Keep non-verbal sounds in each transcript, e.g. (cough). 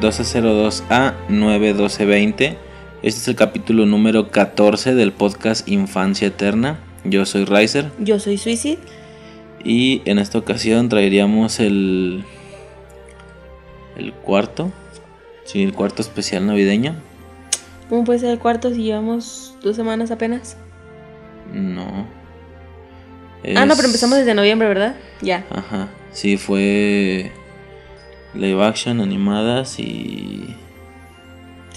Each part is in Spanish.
1202A 91220. Este es el capítulo número 14 del podcast Infancia Eterna. Yo soy Riser. Yo soy Suicide. Y en esta ocasión traeríamos el. El cuarto. Sí, el cuarto especial navideño. ¿Cómo puede ser el cuarto si llevamos dos semanas apenas? No. Ah, no, pero empezamos desde noviembre, ¿verdad? Ya. Ajá. Sí, fue live action, animadas y.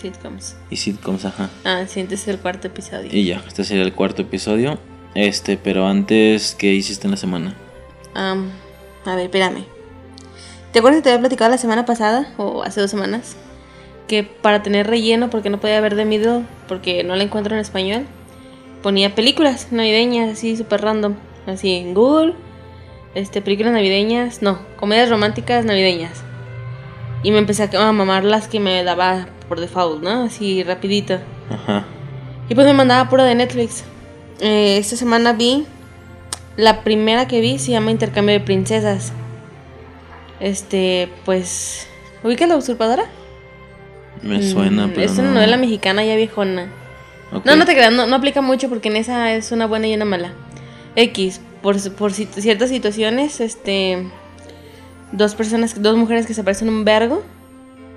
Sitcoms. Y sitcoms, ajá. Ah, sí, este es el cuarto episodio. Y ya, este sería el cuarto episodio. Este, pero antes, ¿qué hiciste en la semana? Um, a ver, espérame. ¿Te acuerdas que te había platicado la semana pasada o hace dos semanas? Que para tener relleno, porque no podía ver de Middle, porque no la encuentro en español, ponía películas navideñas, así súper random. Así en Google, este, películas navideñas, no, comedias románticas navideñas. Y me empecé a mamar las que me daba por default, ¿no? Así rapidito. Ajá. Y pues me mandaba pura de Netflix. Eh, esta semana vi. La primera que vi se llama Intercambio de Princesas. Este, pues. ¿Ubica la usurpadora? Me suena, Mm, pero. Es una no. novela mexicana ya viejona. No, no te creas, no, no aplica mucho porque en esa es una buena y una mala. X, por, por ciertas situaciones, este. Dos personas, dos mujeres que se parecen un vergo,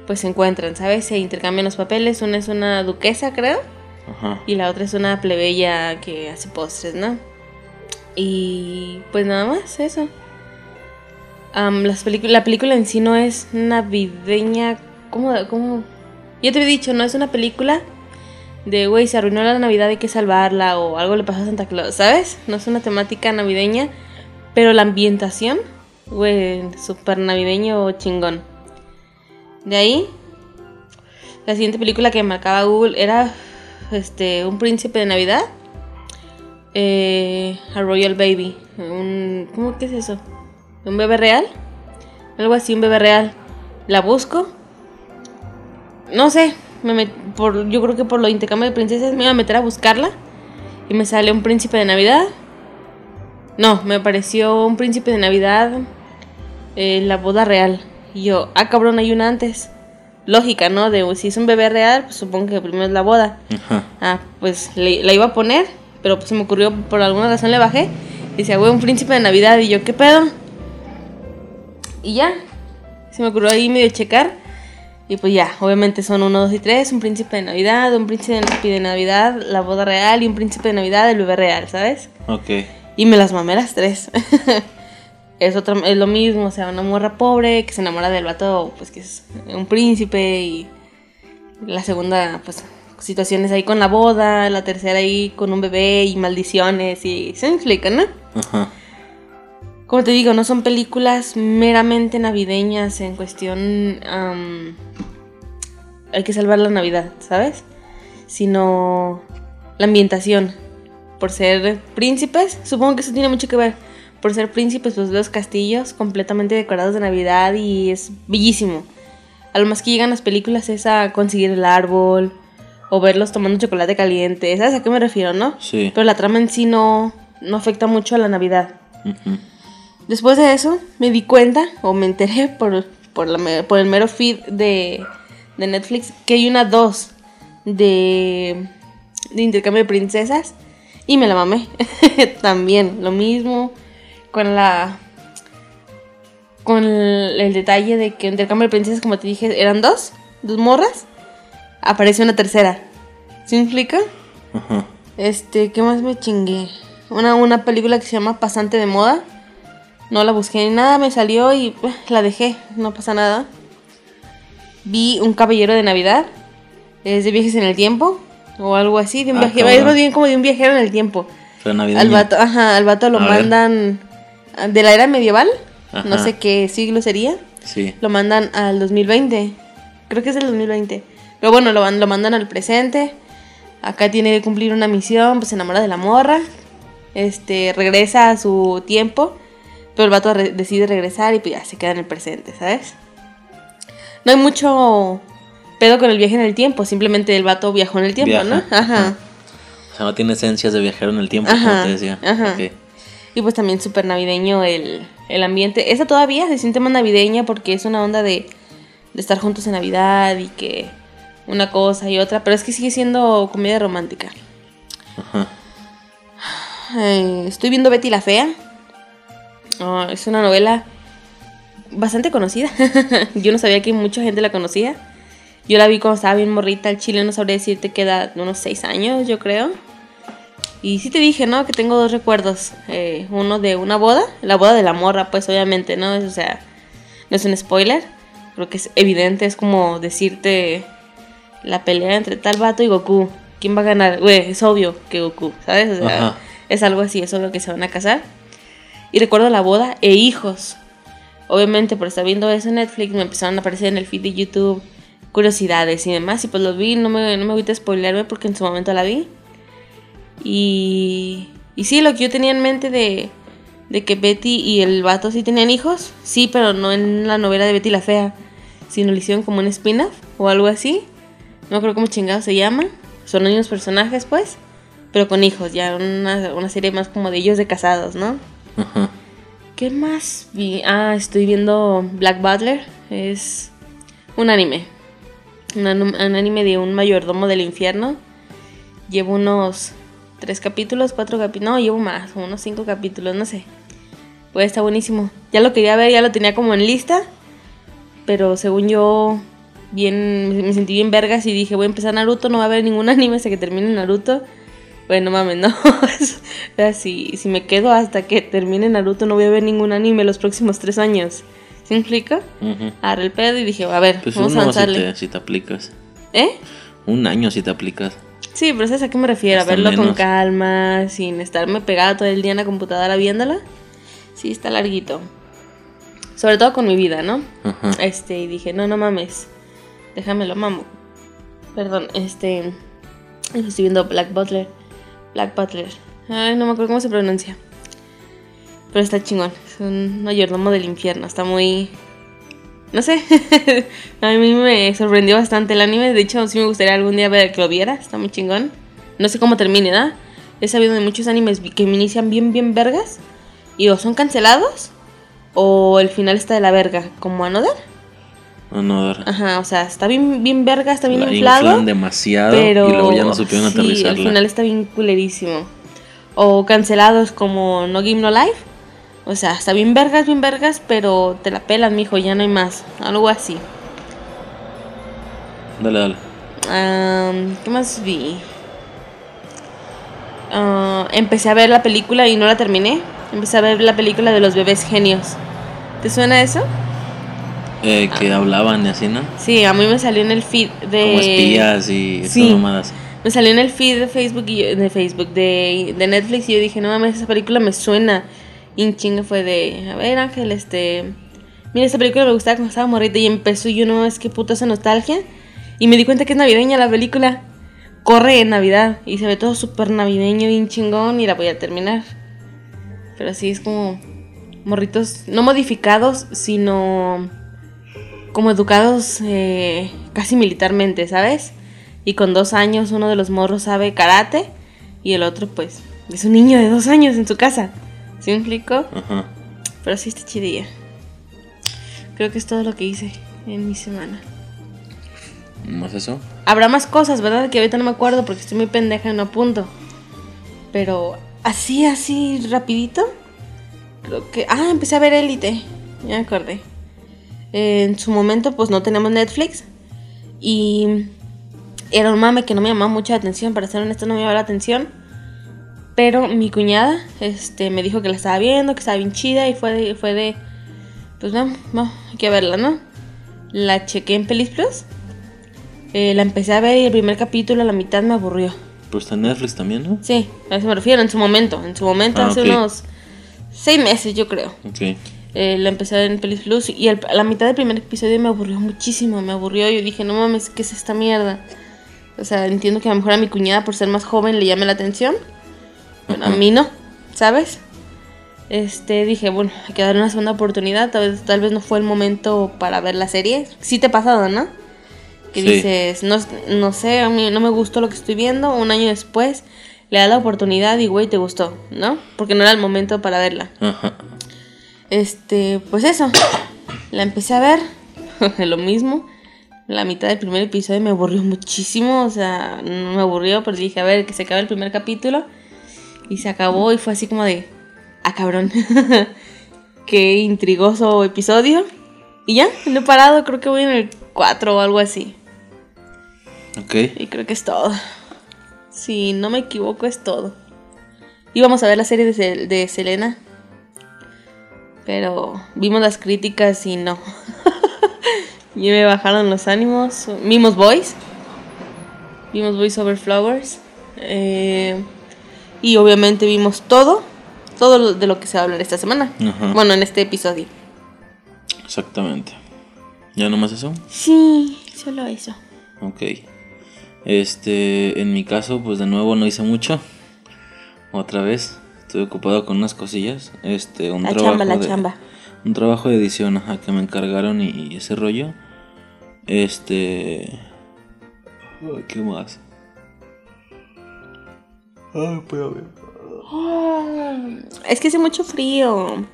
pues se encuentran, ¿sabes? Se intercambian los papeles. Una es una duquesa, creo. Ajá. Y la otra es una plebeya que hace postres, ¿no? Y pues nada más, eso. Am, las la película en sí no es navideña. ¿Cómo? cómo? Ya te había dicho, no es una película de, güey, se arruinó la Navidad, hay que salvarla o algo le pasó a Santa Claus, ¿sabes? No es una temática navideña, pero la ambientación, güey, súper navideño chingón. De ahí, la siguiente película que marcaba Google era este un príncipe de Navidad. Eh, a Royal Baby. Un, ¿Cómo que es eso? ¿Un bebé real? Algo así, un bebé real. La busco. No sé. Me met- por, yo creo que por lo intercambio de princesas me iba a meter a buscarla. Y me sale un príncipe de Navidad. No, me apareció un príncipe de Navidad. eh, la boda real. Y yo, ah, cabrón, hay una antes. Lógica, ¿no? De si es un bebé real, pues supongo que primero es la boda. Ajá. Ah, pues le- la iba a poner, pero pues se me ocurrió, por alguna razón le bajé. Y decía, güey, un príncipe de Navidad. Y yo, ¿qué pedo? Y ya, se me ocurrió ahí medio checar. Y pues ya, obviamente son uno, dos y tres. Un príncipe de Navidad, un príncipe de Navidad, la boda real y un príncipe de Navidad, el bebé real, ¿sabes? Ok. Y me las mamé las tres. (laughs) es, otra, es lo mismo, o sea, una morra pobre que se enamora del vato, pues que es un príncipe. Y la segunda, pues, situaciones ahí con la boda. La tercera ahí con un bebé y maldiciones. Y se me explica, ¿no? Ajá. Como te digo, no son películas meramente navideñas en cuestión... hay que salvar la Navidad, ¿sabes? Sino la ambientación. Por ser príncipes, supongo que eso tiene mucho que ver. Por ser príncipes, pues los castillos completamente decorados de Navidad y es bellísimo. A lo más que llegan las películas es a conseguir el árbol o verlos tomando chocolate caliente. ¿Sabes a qué me refiero, no? Sí. Pero la trama en sí no, no afecta mucho a la Navidad. Ujú. Después de eso, me di cuenta, o me enteré por, por, la me- por el mero feed de, de Netflix, que hay una 2 de, de intercambio de princesas. Y me la mamé. (laughs) También, lo mismo. Con la. Con el, el detalle de que intercambio de princesas, como te dije, eran dos. Dos morras. Aparece una tercera. ¿Sí me explica? Ajá. Este, ¿qué más me chingué? Una, una película que se llama Pasante de Moda. No la busqué ni nada, me salió y eh, la dejé, no pasa nada. Vi Un Caballero de Navidad. Es de viajes en el tiempo. O algo así, de un Ah, viajero. Es más bien como de un viajero en el tiempo. Al vato, ajá, al vato lo A mandan de la era medieval. No sé qué siglo sería. Sí. Lo mandan al 2020. Creo que es el 2020. Pero bueno, lo, lo mandan al presente. Acá tiene que cumplir una misión, pues se enamora de la morra. Este, regresa a su tiempo. Pero el vato re- decide regresar y pues ya se queda en el presente, ¿sabes? No hay mucho pedo con el viaje en el tiempo, simplemente el vato viajó en el tiempo, Viaja, ¿no? Ajá. O sea, no tiene esencias de viajero en el tiempo, como te decía. ajá. Y pues también súper navideño el, el ambiente. Esa todavía se siente más navideña porque es una onda de, de estar juntos en Navidad y que una cosa y otra, pero es que sigue siendo comedia romántica. Ajá. Eh, estoy viendo Betty la Fea. Ah, es una novela bastante conocida. (laughs) Yo no sabía que mucha gente la conocía. Yo la vi cuando estaba bien morrita. El chile no sabría decirte que edad, unos 6 años, yo creo. Y sí te dije, ¿no? Que tengo dos recuerdos. Eh, uno de una boda, la boda de la morra, pues obviamente, ¿no? O sea, no es un spoiler. Creo que es evidente, es como decirte la pelea entre tal vato y Goku. ¿Quién va a ganar? Güey, es obvio que Goku, ¿sabes? O sea, Ajá. es algo así, es obvio que se van a casar. Y recuerdo la boda e hijos. Obviamente, por estar viendo eso en Netflix, me empezaron a aparecer en el feed de YouTube curiosidades y demás. Y pues los vi, no me, no me voy a spoilerme porque en su momento la vi. Y, y sí, lo que yo tenía en mente de, de que Betty y el vato sí tenían hijos, sí, pero no en la novela de Betty la Fea, sino lo hicieron como un spin-off o algo así. No creo cómo chingado se llama. Son los mismos personajes, pues, pero con hijos, ya una, una serie más como de ellos de casados, ¿no? ¿Qué más vi? Ah, estoy viendo Black Butler. Es un anime. Un, anime de un mayordomo del infierno. Llevo unos tres capítulos, cuatro capítulos. No, llevo más, unos cinco capítulos, no sé. Pues está buenísimo. Ya lo quería ver, ya lo tenía como en lista. Pero según yo, bien, me sentí bien vergas y dije, voy a empezar Naruto, no va a haber ningún (laughs) anime hasta que termine Naruto. Bueno, mames, no. (laughs) o sea, si, si me quedo hasta que termine Naruto, no voy a ver ningún anime los próximos tres años. ¿Sí me explico? Ujú. Agarré el pedo y dije, a ver, Pues vamos a uno si avanzarle. te, si te aplicas. ¿Eh? Un año si te aplicas. Sí, pero ¿sabes a qué me refiero? Hasta a verlo con calma, sin estarme pegada todo el día en la computadora viéndola. Sí, está larguito. Sobre todo con mi vida, ¿no? Ajá. Este, y dije, no, no mames. Déjamelo, mamo. Perdón, este. Estoy viendo Black Butler. Black Butler. Ay, no me acuerdo cómo se pronuncia. Pero está chingón. Es un mayordomo del infierno. Está muy. No sé. (laughs) a mí me sorprendió bastante el anime. De hecho, sí me gustaría algún día ver que lo viera. Está muy chingón. No sé cómo termine, ¿verdad? He sabido de muchos animes que me inician bien, bien vergas. Y o son cancelados. O el final está de la verga. Como Another. Another. Ajá, o sea, está bien, bien verga, está bien La inflado. inflan demasiado pero y luego ya no supieron sí, aterrizarla. al final está bien culerísimo. O cancelados como No Game No Life. O sea, está bien vergas, bien vergas, pero te la pelan, mijo, ya no hay más. Algo así. Dale, dale. Am, ¿Qué más vi? Ah, empecé a ver la película y no la terminé. Empecé a ver la película de los bebés genios. ¿Te suena eso? Eh, que hablaban y así, ¿no? Sí, a mí me salió en el feed de... Como espías y sí. mamadas. Me salió en el feed de Facebook y yo- de Facebook de, de Netflix y yo dije, no mames, esa película me suena. Y un chingo fue de, a ver Ángel, este, mira esta película me gustaba cuando estaba morrita y empezó y yo no mames, qué puta esa nostalgia. Y me di cuenta que es navideña la película. Corre en Navidad y se ve todo súper navideño, bien chingón y la voy a terminar. Pero así es como morritos, no modificados, sino como educados eh, casi militarmente, ¿sabes? Y con dos años uno de los morros sabe karate y el otro pues es un niño de dos años en su casa. ¿Sí me explico? Ajá. Pero sí está chidilla. Creo que es todo lo que hice en mi semana. ¿Más eso? Habrá más cosas, ¿verdad? Que ahorita no me acuerdo porque estoy muy pendeja y no apunto. Pero así, así, rapidito. Creo que... Ah, empecé a ver Élite. Ya me acordé. En su momento pues no teníamos Netflix. Y era un mame que no me llamaba mucha atención. Para ser honesto no me llamaba la atención. Pero mi cuñada este, me dijo que la estaba viendo, que estaba bien chida. Y fue de... Fue de pues no, no, hay que verla, ¿no? La chequé en Pelis Plus. Eh, la empecé a ver y el primer capítulo a la mitad me aburrió. Pues está en Netflix también, ¿no? Sí, a eso me refiero, en su momento. En su momento, Ah, hace ok. unos seis meses, yo creo. Ok. Eh, la empecé en Pelis Plus y el- a la mitad del primer episodio me aburrió muchísimo. Me aburrió. Yo dije, no mames, ¿qué es esta mierda? O sea, entiendo que a lo mejor a mi cuñada, por ser más joven, le llame la atención. Pero a mí no, ¿sabes? Este, dije, bueno, hay que darle una segunda oportunidad. Tal vez, tal vez no fue el momento para ver la serie. Sí te ha pasado, ¿no? Que Sí. dices, no, no sé, a mí no me gustó lo que estoy viendo. Un año después le das la oportunidad y, güey, te gustó, ¿no? Porque no era el momento para verla. Ajá. Este, pues eso. La empecé a ver. (laughs) lo mismo. La mitad del primer episodio me aburrió muchísimo. O sea, no me aburrió, pero dije, a ver, que se acabe el primer capítulo. Y se acabó y fue así como de, ah, cabrón. (laughs) Qué intrigoso episodio. Y ya, no he parado, creo que voy en el 4 o algo así. Ok. Y creo que es todo. Si no me equivoco, es todo. Íbamos a ver la serie de, Sel- de Selena. Pero vimos las críticas y no. (laughs) y me bajaron los ánimos. Vimos Boys. Vimos Boys Over Flowers. Eh, y obviamente vimos todo. Todo lo- de lo que se va a hablar esta semana. Ajá. Bueno, en este episodio. Exactamente. ¿Ya nomás eso? Sí, solo eso. Ok. Este, en mi caso, pues de nuevo no hice mucho. Otra vez. Estuve ocupado con unas cosillas. Este, un La trabajo chamba, la de, chamba. Un trabajo de edición, ajá, que me encargaron y, y ese rollo. Este. ¿Qué más? Ay, puedo ver. Es que hace mucho frío.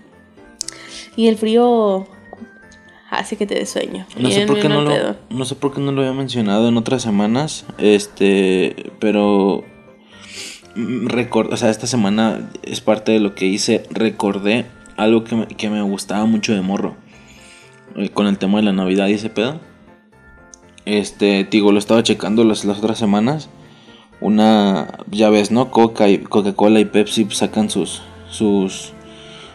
Y el frío hace que te des sueño. No sé, por qué no, lo, no sé por qué no lo había mencionado en otras semanas. Este, pero record, o sea, esta semana es parte de lo que hice. Recordé algo que me, que me gustaba mucho de morro. eh, con el tema de la Navidad y ese pedo. Este, te digo, lo estaba checando las, las otras semanas. Una, ya ves, ¿no? Coca y Coca-Cola y Pepsi sacan sus, sus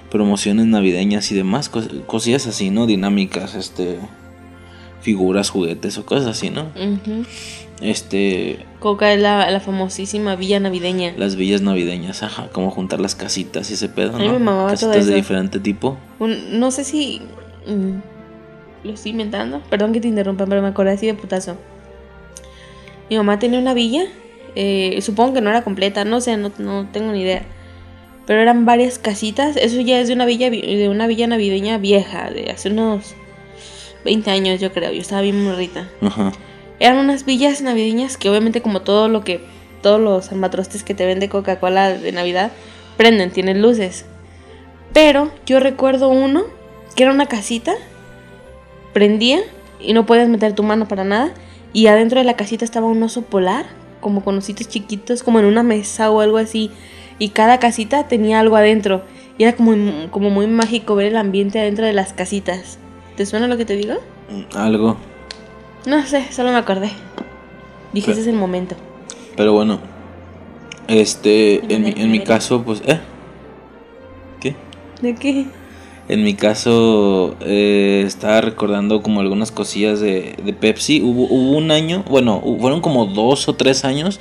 promociones navideñas y demás, cos- cosillas así, ¿no? Dinámicas, este, figuras, juguetes o cosas así, ¿no? Este, Coca es la, la famosísima villa navideña. las villas navideñas, ajá, como juntar las casitas y ese pedo, ¿no? me casitas de diferente tipo. Un- no sé si mm, lo estoy inventando. Perdón que te interrumpa, pero me acordé así de putazo. Mi mamá tenía una villa. eh, supongo que no era completa, no sé, no, no tengo ni idea. Pero eran varias casitas. Eso ya es de una villa vi- de una villa navideña vieja, de hace unos 20 años, yo creo. Yo estaba bien morrita. Ajá. Eran unas villas navideñas que obviamente como todo lo que todos los armatrostes que te vende Coca-Cola de Navidad prenden, tienen luces. Pero yo recuerdo uno que era una casita, prendía y no podías meter tu mano para nada y adentro de la casita estaba un oso polar, como con ositos chiquitos, como en una mesa o algo así y cada casita tenía algo adentro y era como, como muy mágico ver el ambiente adentro de las casitas. ¿Te suena lo que te digo? Mm, Algo. No sé, solo me acordé. Dije, Pe- ese es el momento. Pero bueno. Este, en mi, en mi caso, pues, ¿eh? ¿Qué? ¿De qué? En mi caso, eh, estaba recordando como algunas cosillas de, de Pepsi. Hubo, hubo un año, bueno, fueron como dos o tres años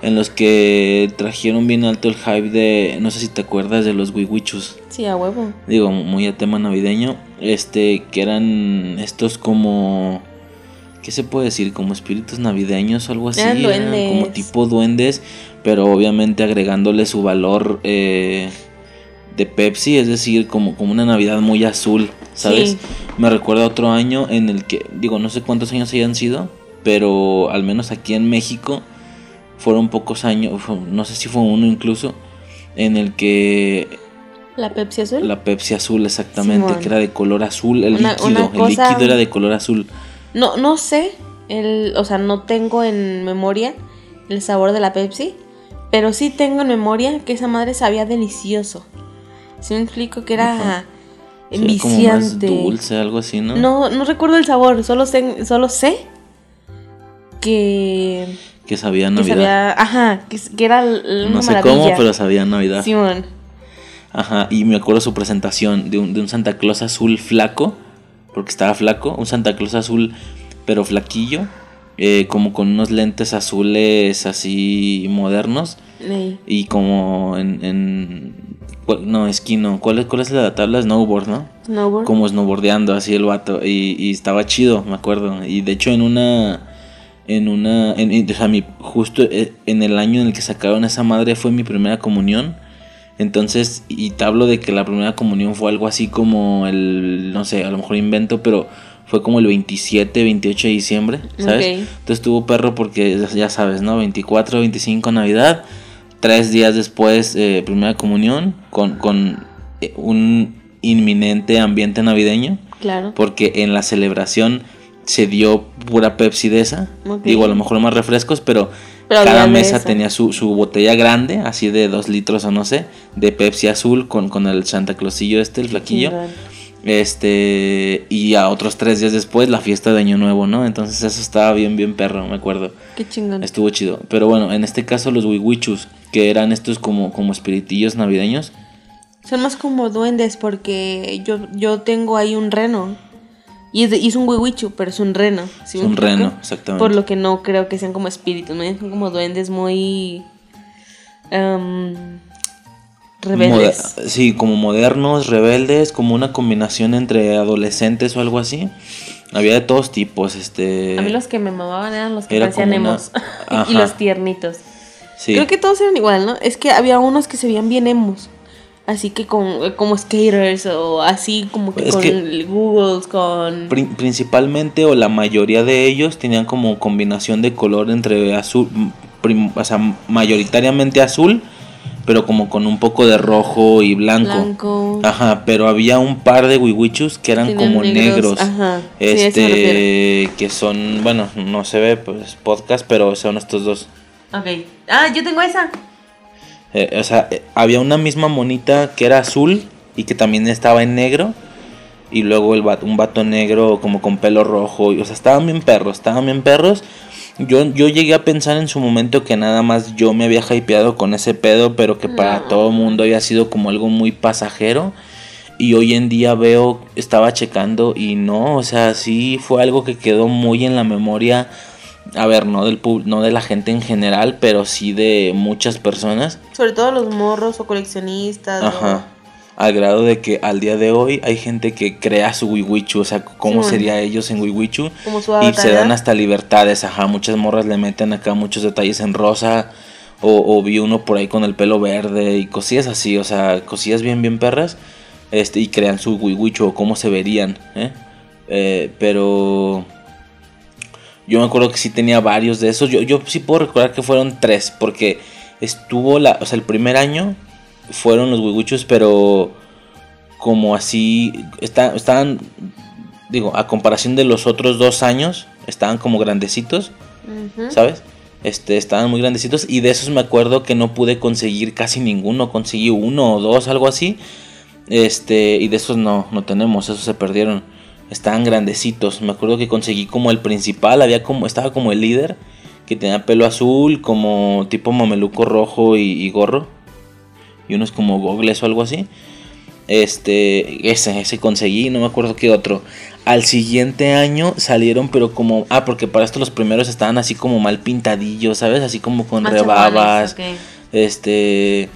en los que trajeron bien alto el hype de, no sé si te acuerdas de los wiwichus. Sí, a huevo. Digo, muy a tema navideño. Este, que eran estos como... ¿Qué se puede decir? Como espíritus navideños o algo así. Eran duendes. como tipo duendes, pero obviamente agregándole su valor eh, de Pepsi, es decir, como, como una Navidad muy azul, ¿sabes? Sí. Me recuerda otro año en el que, digo, no sé cuántos años hayan sido, pero al menos aquí en México fueron pocos años, no sé si fue uno incluso, en el que ¿La Pepsi azul? la Pepsi azul, exactamente, Simón. que era de color azul, el Una- líquido, una el líquido era de color azul. No, no sé. El, o sea, no tengo en memoria el sabor de la Pepsi. Pero sí tengo en memoria que esa madre sabía delicioso. Si me explico que era Ajá. Sí, como más dulce, algo así, ¿no? No, no recuerdo el sabor, solo sé, solo sé que, Que sabía que Navidad. sabía, ajá, que, que era una no sé maravilla. cómo, pero sabía Navidad. Simón. Ajá, y me acuerdo su presentación de un, de un Santa Claus azul flaco, porque estaba flaco, un Santa Claus azul pero flaquillo, eh, como con unos lentes azules así modernos y como en... en ¿cuál- no, esquino, ¿cuál es, ¿cuál es la tabla? Snowboard, ¿no? Snowboard. como snowboardeando así el vato y, y estaba chido, me acuerdo. Y de hecho en una en una en, en- o sea, mi- justo eh, en el año en el que sacaron esa madre fue mi primera comunión. Entonces, y te hablo de que la primera comunión fue algo así como el no sé, a lo mejor invento, pero fue como el 27, 28 de diciembre, ¿sabes? Entonces estuvo perro porque ya sabes, ¿no? 24, 25 Navidad, tres días después eh, primera comunión con, con eh, un inminente ambiente navideño Claro. porque en la celebración se dio pura Pepsi de esa. Digo, a lo mejor más refrescos, pero, Pero cada mesa esa. tenía su, su botella grande, así de dos litros o no sé, de Pepsi azul con, con el Santa Clausillo este, el flaquillo. Este, y a otros tres días después la fiesta de Año Nuevo, ¿no? Entonces eso estaba bien, bien perro, me acuerdo. Qué chingón. Estuvo chido. Pero bueno, en este caso los wiwichus, que eran estos como, como espiritillos navideños. Son más como duendes porque yo, yo tengo ahí un reno. Y es, de- y es un huihuichu, pero es un reno. ¿sí Es un explico? reno, exactamente. Por lo que no creo que sean como espíritus, ¿no? son como duendes muy em, rebeldes. Moder- sí, como modernos, rebeldes, como una combinación entre adolescentes o algo así. Había de todos tipos, este... A mí los que me mamaban eran los que Era parecían una- emos (laughs) y los tiernitos. sí. Creo que todos eran igual, ¿no? Es que había unos que se veían bien emos. Así que con, como skaters o así como que Es con que- Googles, con... Prin- principalmente o la mayoría de ellos tenían como combinación de color entre azul, prim- o sea, mayoritariamente azul, pero como con un poco de rojo y blanco. Blanco. Ajá, pero había un par de wiwichus que eran Tenían como negros. Ajá. sí, este, que son, bueno, no se ve pues podcast, pero son estos dos. Ok. Ah, yo tengo esa. Eh, o sea, eh, había una misma monita que era azul y que también estaba en negro. Y luego el vato- un vato negro como con pelo rojo. y, o sea, estaban bien perros, estaban bien perros. Yo, yo llegué a pensar en su momento que nada más yo me había hypeado con ese pedo, pero que para todo el mundo había sido como algo muy pasajero. Y hoy en día veo, estaba checando y no, o sea, sí fue algo que quedó muy en la memoria. A ver, no del pub- no de la gente en general, pero sí de muchas personas. Sobre todo los morros o coleccionistas. Ajá. Al grado de que al día de hoy hay gente que crea su wiwichu, o sea, cómo Sí. sería ellos en wiwichu. Como su Y se dan hasta libertades, ajá. Muchas morras le meten acá muchos detalles en rosa. O, o vi uno por ahí con el pelo verde y cosillas así, o sea, cosillas bien, bien perras. Este, y crean su wiwichu o cómo se verían, ¿eh? Eh, pero yo me acuerdo que sí tenía varios de esos. Yo, yo sí puedo recordar que fueron tres, porque estuvo la, o sea, el primer año fueron los wiwichus, pero como así, está, estaban, digo, a comparación de los otros dos años, estaban como grandecitos, Ujú. ¿sabes? Este, estaban muy grandecitos y de esos me acuerdo que no pude conseguir casi ninguno, conseguí uno o dos, algo así. Este, y de esos no, no tenemos, esos se perdieron. Estaban grandecitos. Me acuerdo que conseguí como el principal, había como, estaba como el líder, que tenía pelo azul, como tipo mameluco rojo y, y gorro. Y unos como gogles o algo así. Este, ese, ese conseguí, no me acuerdo qué otro. Al siguiente año salieron, pero como, ah, porque para esto los primeros estaban así como mal pintadillos, ¿sabes? Así como con Más rebabas. Este.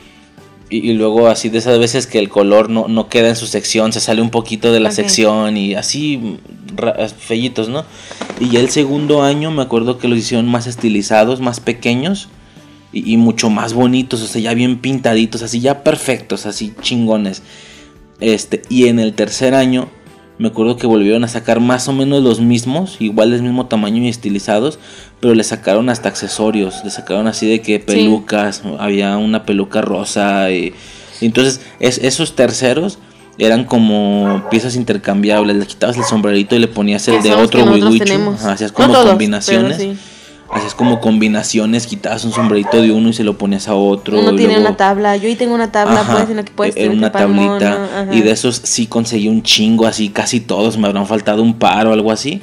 Y, y luego así de esas veces que el color no, no queda en su sección, se sale un poquito de la sección y así fellitos, ¿no? Y ya el segundo año me acuerdo que los hicieron más estilizados, más pequeños y, y mucho más bonitos, o sea, ya bien pintaditos, así ya perfectos, así chingones. Este, y en el tercer año me acuerdo que volvieron a sacar más o menos los mismos, igual del mismo tamaño y estilizados, pero le sacaron hasta accesorios, le sacaron así de que pelucas, había una peluca rosa y, y entonces es, esos terceros eran como piezas intercambiables, le quitabas el sombrerito y le ponías el de otro wiwichu, hacías No como todos, combinaciones. sí. Hacías como combinaciones, quitabas un sombrerito de uno y se lo ponías a otro. Uno tiene luego- una tabla. Yo ahí tengo una tabla, Ajá, pues, en la que puedes era tener una mono, tablita y de esos sí conseguí un chingo así casi todos me habrán faltado un par o algo así.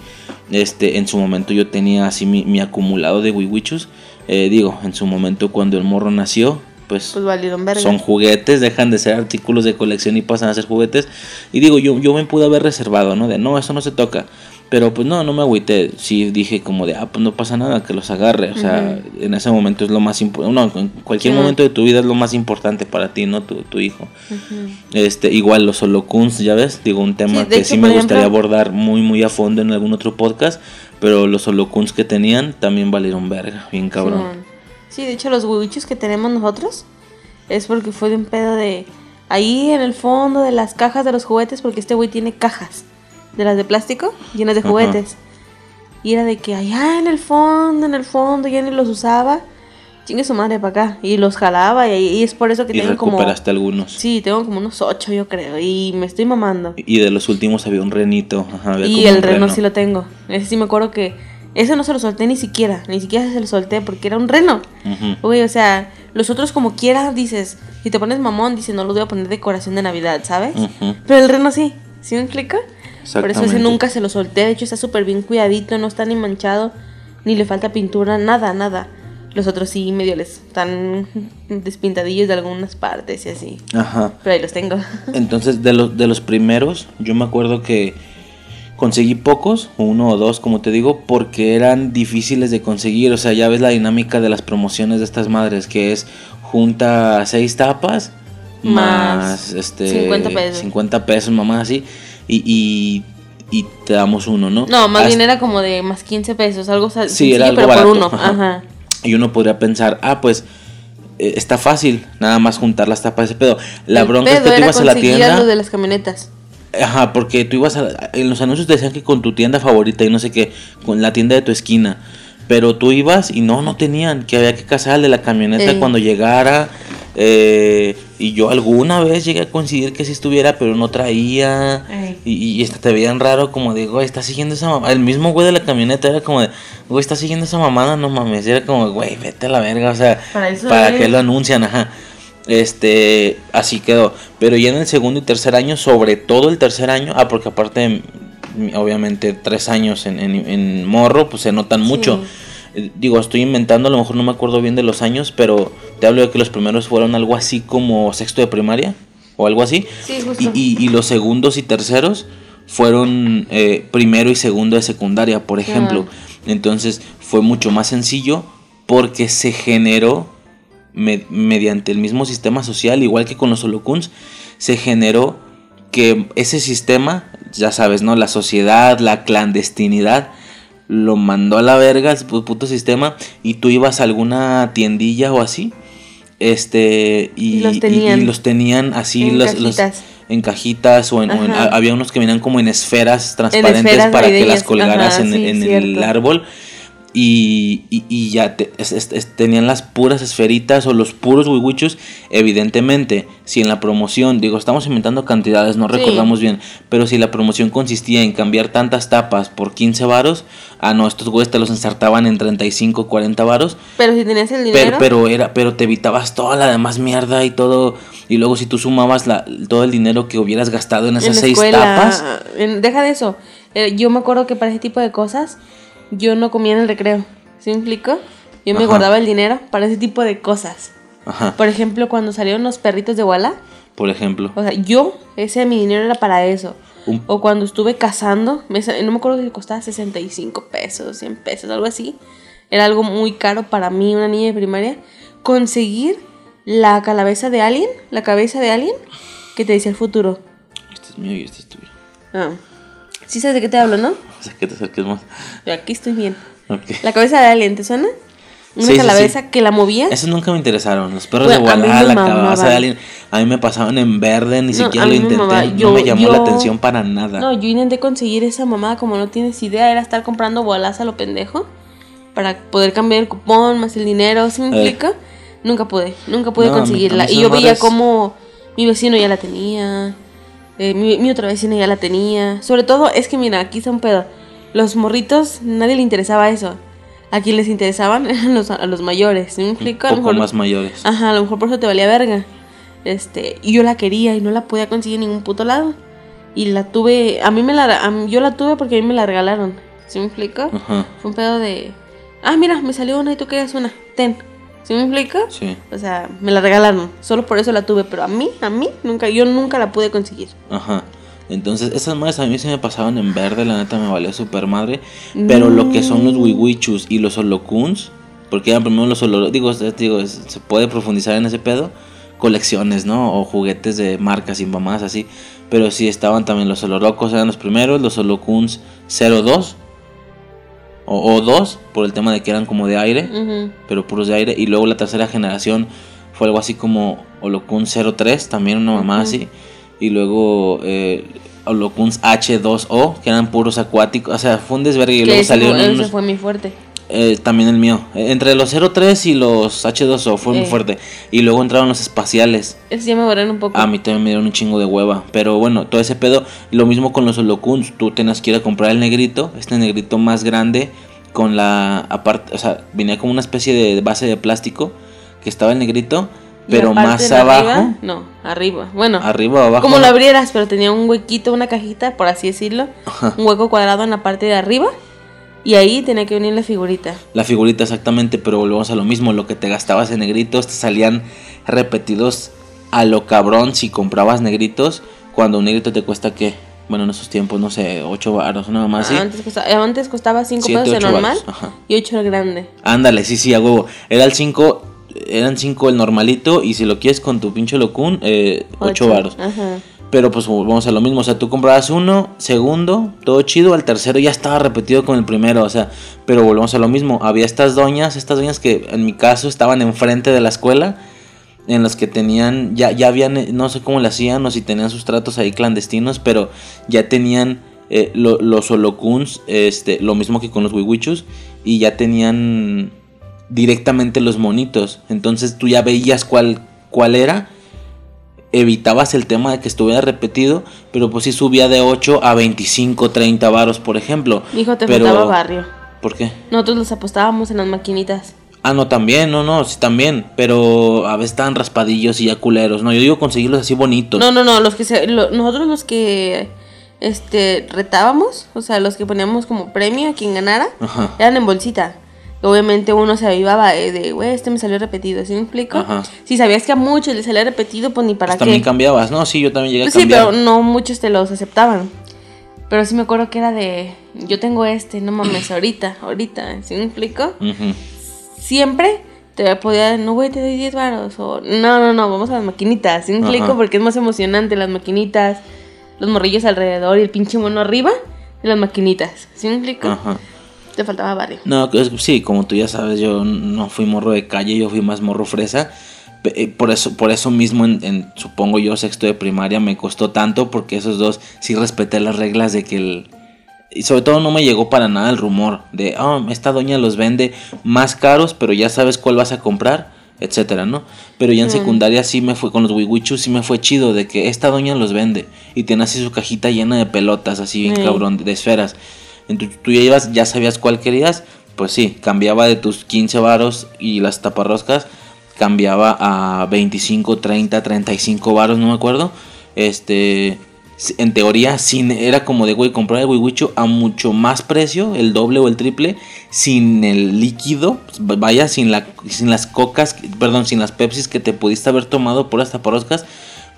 Este en su momento yo tenía así mi, mi acumulado de wiwichus. Eh, digo en su momento cuando el morro nació pues, Pues son juguetes dejan de ser artículos de colección y pasan a ser juguetes. Y digo yo yo me pude haber reservado no de no eso no se toca pero pues no, no me agüité. Sí dije como de, ah, pues no pasa nada, que los agarre. O sea, en ese momento es lo más importante. No, en cualquier momento de tu vida es lo más importante para ti, ¿no? Tu, tu hijo. Este, igual los holocuns, ya ves, digo, un tema Sí, que hecho, sí me gustaría abordar muy, muy a fondo en algún otro podcast. Pero los holocuns que tenían también valieron verga, bien cabrón. Sí, de hecho los huevichos que tenemos nosotros es porque fue de un pedo de ahí en el fondo de las cajas de los juguetes porque este güey tiene cajas. De las de plástico, llenas de Ajá. juguetes. Y era de que allá en el fondo, en el fondo, ya ni los usaba. Chingue su madre para acá. Y los jalaba y, y es por eso que Y tengo como... recuperaste algunos. Sí, tengo como unos ocho yo creo. Y me estoy mamando. Y de los últimos había un renito. Ajá, había Y el un reno sí lo tengo. Ese sí me acuerdo que... Ese no se lo solté ni siquiera. Ni siquiera se lo solté porque era un reno. Ujú. Güey, o sea, los otros como quiera dices... Si te pones mamón, dices, no los voy a poner decoración de Navidad, ¿sabes? Ujú. Pero el reno sí. ¿Sí me explica? Por eso ese nunca se lo solté. De hecho, está súper bien cuidadito. No está ni manchado. Ni le falta pintura. Nada, nada. Los otros sí medio les están (laughs) despintadillos de algunas partes y así. Ajá. Pero ahí los tengo. (laughs) Entonces, de los, de los primeros, yo me acuerdo que conseguí pocos, uno o dos, como te digo, porque eran difíciles de conseguir. O sea, ya ves la dinámica de las promociones de estas madres, que es junta seis tapas más, Más este 50 pesos. 50 pesos, mamá, así, y, y, y te damos uno, ¿no? No, más Hasta- bien era como de más 15 pesos. Algo sa- Sí, era algo pero barato, por uno. ajá. Ajá. Y uno podría pensar, ah, pues eh, está fácil, nada más juntar las tapas de ese pedo. La El bronca es que tú ibas a la tienda. lo de las camionetas. Ajá, porque tú ibas a... En los anuncios te decían que con tu tienda favorita y no sé qué, con la tienda de tu esquina. Pero tú ibas y no, no tenían, que había que casar de la camioneta cuando llegara. eh, y yo alguna vez llegué a coincidir que sí estuviera, pero no traía. Y, y hasta te veían raro, como de, güey, está siguiendo esa mamada. El mismo güey de la camioneta era como de, güey, está siguiendo esa mamada, no mames. Y era como, güey, vete a la verga, o sea, Para eso ¿para qué lo anuncian? Ajá. Este, así quedó. Pero ya en el segundo y tercer año, sobre todo el tercer año, ah, porque aparte, mm, obviamente, tres años en, en, en morro, pues se notan mucho. Digo, estoy inventando, a lo mejor no me acuerdo bien de los años, pero te hablo de que los primeros fueron algo así como sexto de primaria o algo así. Sí, justo. Y, y- y los segundos y terceros fueron eh, primero y segundo de secundaria, por ejemplo. Entonces fue mucho más sencillo porque se generó me- mediante el mismo sistema social, igual que con los holocuns, se generó que ese sistema, ya sabes, ¿no? La sociedad, la clandestinidad, lo mandó a la verga el pu- puto sistema y tú ibas a alguna tiendilla o así. Este, y, Y los tenían. y los tenían así En los, los- cajitas. en cajitas o en, o en- Ajá. había unos que venían como en esferas transparentes esferas para que las colgaras Ajá, en, sí, en el árbol y, y- y ya te- es- es- es- tenían las puras esferitas o los puros wiwichus evidentemente si en la promoción digo estamos inventando cantidades no Sí. recordamos bien pero si la promoción consistía en cambiar tantas tapas por 15 varos ah no estos güeyes te los ensartaban en 35 40 varos Pero si tenías el dinero. pero era, pero te evitabas toda la demás mierda y todo. Y luego si tú sumabas la, todo el dinero que hubieras gastado en esas seis escuela, tapas. en- deja de eso. Eh, yo me acuerdo que para ese tipo de cosas yo no comía en el recreo. ¿Sí me explico? Yo me Ajá. guardaba el dinero para ese tipo de cosas. Ajá. Por ejemplo, cuando salieron los perritos de Walla, Por ejemplo. o sea, yo, ese mi dinero era para eso. Un- O cuando estuve cazando, me no me acuerdo si costaba 65 pesos, 100 pesos, algo así. Era algo muy caro para mí, una niña de primaria. Conseguir la cabeza de alguien, la cabeza de alguien que te decía el futuro. Este es mío y este es tuyo. Ah. Sí sabes de qué te hablo, ¿no? Que te acerques más. Aquí estoy bien. La cabeza de alguien, ¿te suena? Una Sí, sí. que la movía. Esos nunca me interesaron. Los perros Bueno, de Guadalajara, la cabeza de alguien. A mí me pasaban en verde, ni No, siquiera lo me intenté. no me llamó la atención para nada. No, yo intenté conseguir esa mamada como no tienes idea, era estar comprando bolas a lo pendejo para poder cambiar el cupón más el dinero, ¿sí me Eh. explica? Nunca pude, nunca pude No, a mí- conseguirla. a mí y yo veía madres- como mi vecino ya la tenía, eh, mi, mi otra vecina ya la tenía. Sobre todo, es que mira, aquí está un pedo. Los morritos, nadie le interesaba eso. A quien les interesaban eran (laughs) los, a los mayores, ¿sí me explico? A lo mejor- más mayores. Ajá, a lo mejor por eso te valía verga. Este, y yo la quería y no la podía conseguir en ningún puto lado. Y la tuve, a mí me la, a mí- yo la tuve porque a mí me la regalaron. ¿Sí me explico? Ajá. Fue un pedo de, ah, mira, me salió una y tú querías una, ten. ¿Sí me explico? Sí. O sea, me la regalaron, solo por eso la tuve, pero a mí, a mí, nunca, yo nunca la pude conseguir. Ajá. Entonces, esas madres a mí se me pasaban en verde, la neta me valía super madre. Pero lo que son los Mm. wiwichus y los holocuns, porque eran primero los holo, digo, digo, se puede profundizar en ese pedo, colecciones, ¿no? O juguetes de marcas y mamás así. Pero sí estaban también los holorocos, eran los primeros, los holocuns 02 o, o 2, por el tema de que eran como de aire pero puros de aire. Y luego la tercera generación fue algo así como Holocun 03, también una mamá así. Y luego, eh, Holocuns H2O, que eran puros acuáticos. O sea, fue un desvergue y luego salieron ese unos- fue mi fuerte. Eh, también el mío. Entre los 03 y los H2O fue muy Eh. fuerte. Y luego entraron los espaciales. Ya me borraron un poco. A mí también me dieron un chingo de hueva. Pero bueno, todo ese pedo. Lo mismo con los holocuns. Tú tenías que ir a comprar el negrito. Este negrito más grande. Con la. Aparte. O sea, venía como una especie de base de plástico. Que estaba el negrito. Pero más abajo. arriba, no, arriba. Bueno, Arriba o abajo. como lo abrieras, pero tenía un huequito, una cajita, por así decirlo. Ajá. Un hueco cuadrado en la parte de arriba. Y ahí tenía que venir la figurita. La figurita exactamente, pero volvemos a lo mismo. Lo que te gastabas en negritos te salían repetidos a lo cabrón si comprabas negritos. Cuando un negrito te cuesta, ¿qué? Bueno, en esos tiempos, no sé, 8 baros, una mamá así. Ah, Antes, costaba, antes costaba 5 Siete, pesos el normal y 8 el grande. Ándale, sí, sí, a huevo. Era el 5, eran 5 el normalito. Y si lo quieres con tu pinche locún, eh, 8 Ocho. baros. Ajá. Pero pues vamos a lo mismo, o sea, tú comprabas uno, segundo, todo chido, al tercero ya estaba repetido con el primero, o sea, pero volvemos a lo mismo, había estas doñas, estas doñas que en mi caso estaban enfrente de la escuela, en las que tenían, ya, ya habían, eh, no sé cómo le hacían o si tenían sus tratos ahí clandestinos, pero ya tenían eh, lo- los holocuns, este, lo mismo que con los wiwichus, y ya tenían directamente los monitos, entonces tú ya veías cuál, cuál era evitabas el tema de que estuviera repetido, pero pues sí subía de 8 a 25, 30 varos, por ejemplo. Hijo, te Pero- faltaba barrio. ¿Por qué? Nosotros los apostábamos en las maquinitas. Ah, no, también, no, no, sí, también, pero a veces estaban raspadillos y ya culeros, no, yo digo conseguirlos así bonitos. No, no, no, los que se, lo- nosotros los que este retábamos, o sea, los que poníamos como premio a quien ganara, Ajá. eran en bolsita. Obviamente uno se avivaba eh, de, güey, este me salió repetido, ¿sí me explico? Ajá. Si sabías que a muchos les salía repetido, pues ni para Pues qué. también cambiabas, no, sí, yo también llegué Pues a sí, cambiar. pero no muchos te los aceptaban. Pero sí me acuerdo que era de, yo tengo este, no mames, (clears throat) ahorita, ahorita, ¿sí me explico? Ujú. Siempre te podía, no güey, te doy 10 varos, o no, no, no, vamos a las maquinitas, ¿sí me explico? Ajá. Porque es más emocionante las maquinitas, los morrillos alrededor y el pinche mono arriba de las maquinitas, ¿sí me explico? Ajá. Te faltaba barrio. No, es- sí, como tú ya sabes, yo no fui morro de calle, yo fui más morro fresa. Eh, Por eso, por eso mismo, en, en, supongo yo, sexto de primaria me costó tanto, porque esos dos sí respeté las reglas de que el... Y sobre todo no me llegó para nada el rumor de, ah, esta doña los vende más caros, pero ya sabes cuál vas a comprar, etcétera, ¿no? Pero ya en secundaria sí me fue, con los wiwichus sí me fue chido, de que esta doña los vende. Y tiene así su cajita llena de pelotas, así bien cabrón, de esferas. Entonces tú ya ibas, ya sabías cuál querías, pues sí, cambiaba de tus 15 varos y las taparroscas, cambiaba a 25, 30, 35 varos, no me acuerdo. Este, en teoría, sin, era como de, güey, comprar el wiwicho a mucho más precio, el doble o el triple, sin el líquido, pues, vaya, sin, la, sin las cocas, perdón, sin las pepsis que te pudiste haber tomado por las taparroscas,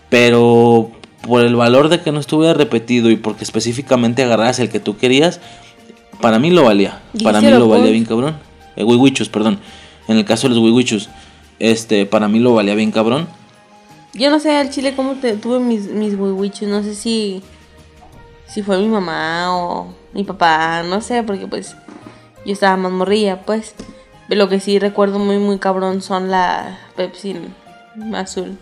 pero por el valor de que no estuviera repetido y porque específicamente agarraras el que tú querías, para mí lo valía. ¿Y Para mí lo valía bien cabrón. Eh, wiwichus, perdón. En el caso de los wiwichus, este, para mí lo valía bien cabrón. Yo no sé al chile cómo te, tuve mis, mis wiwichos, no sé si, si fue mi mamá o mi papá, no sé, porque pues yo estaba más morrilla, pues. Lo que sí recuerdo muy, muy cabrón son la Pepsi azul.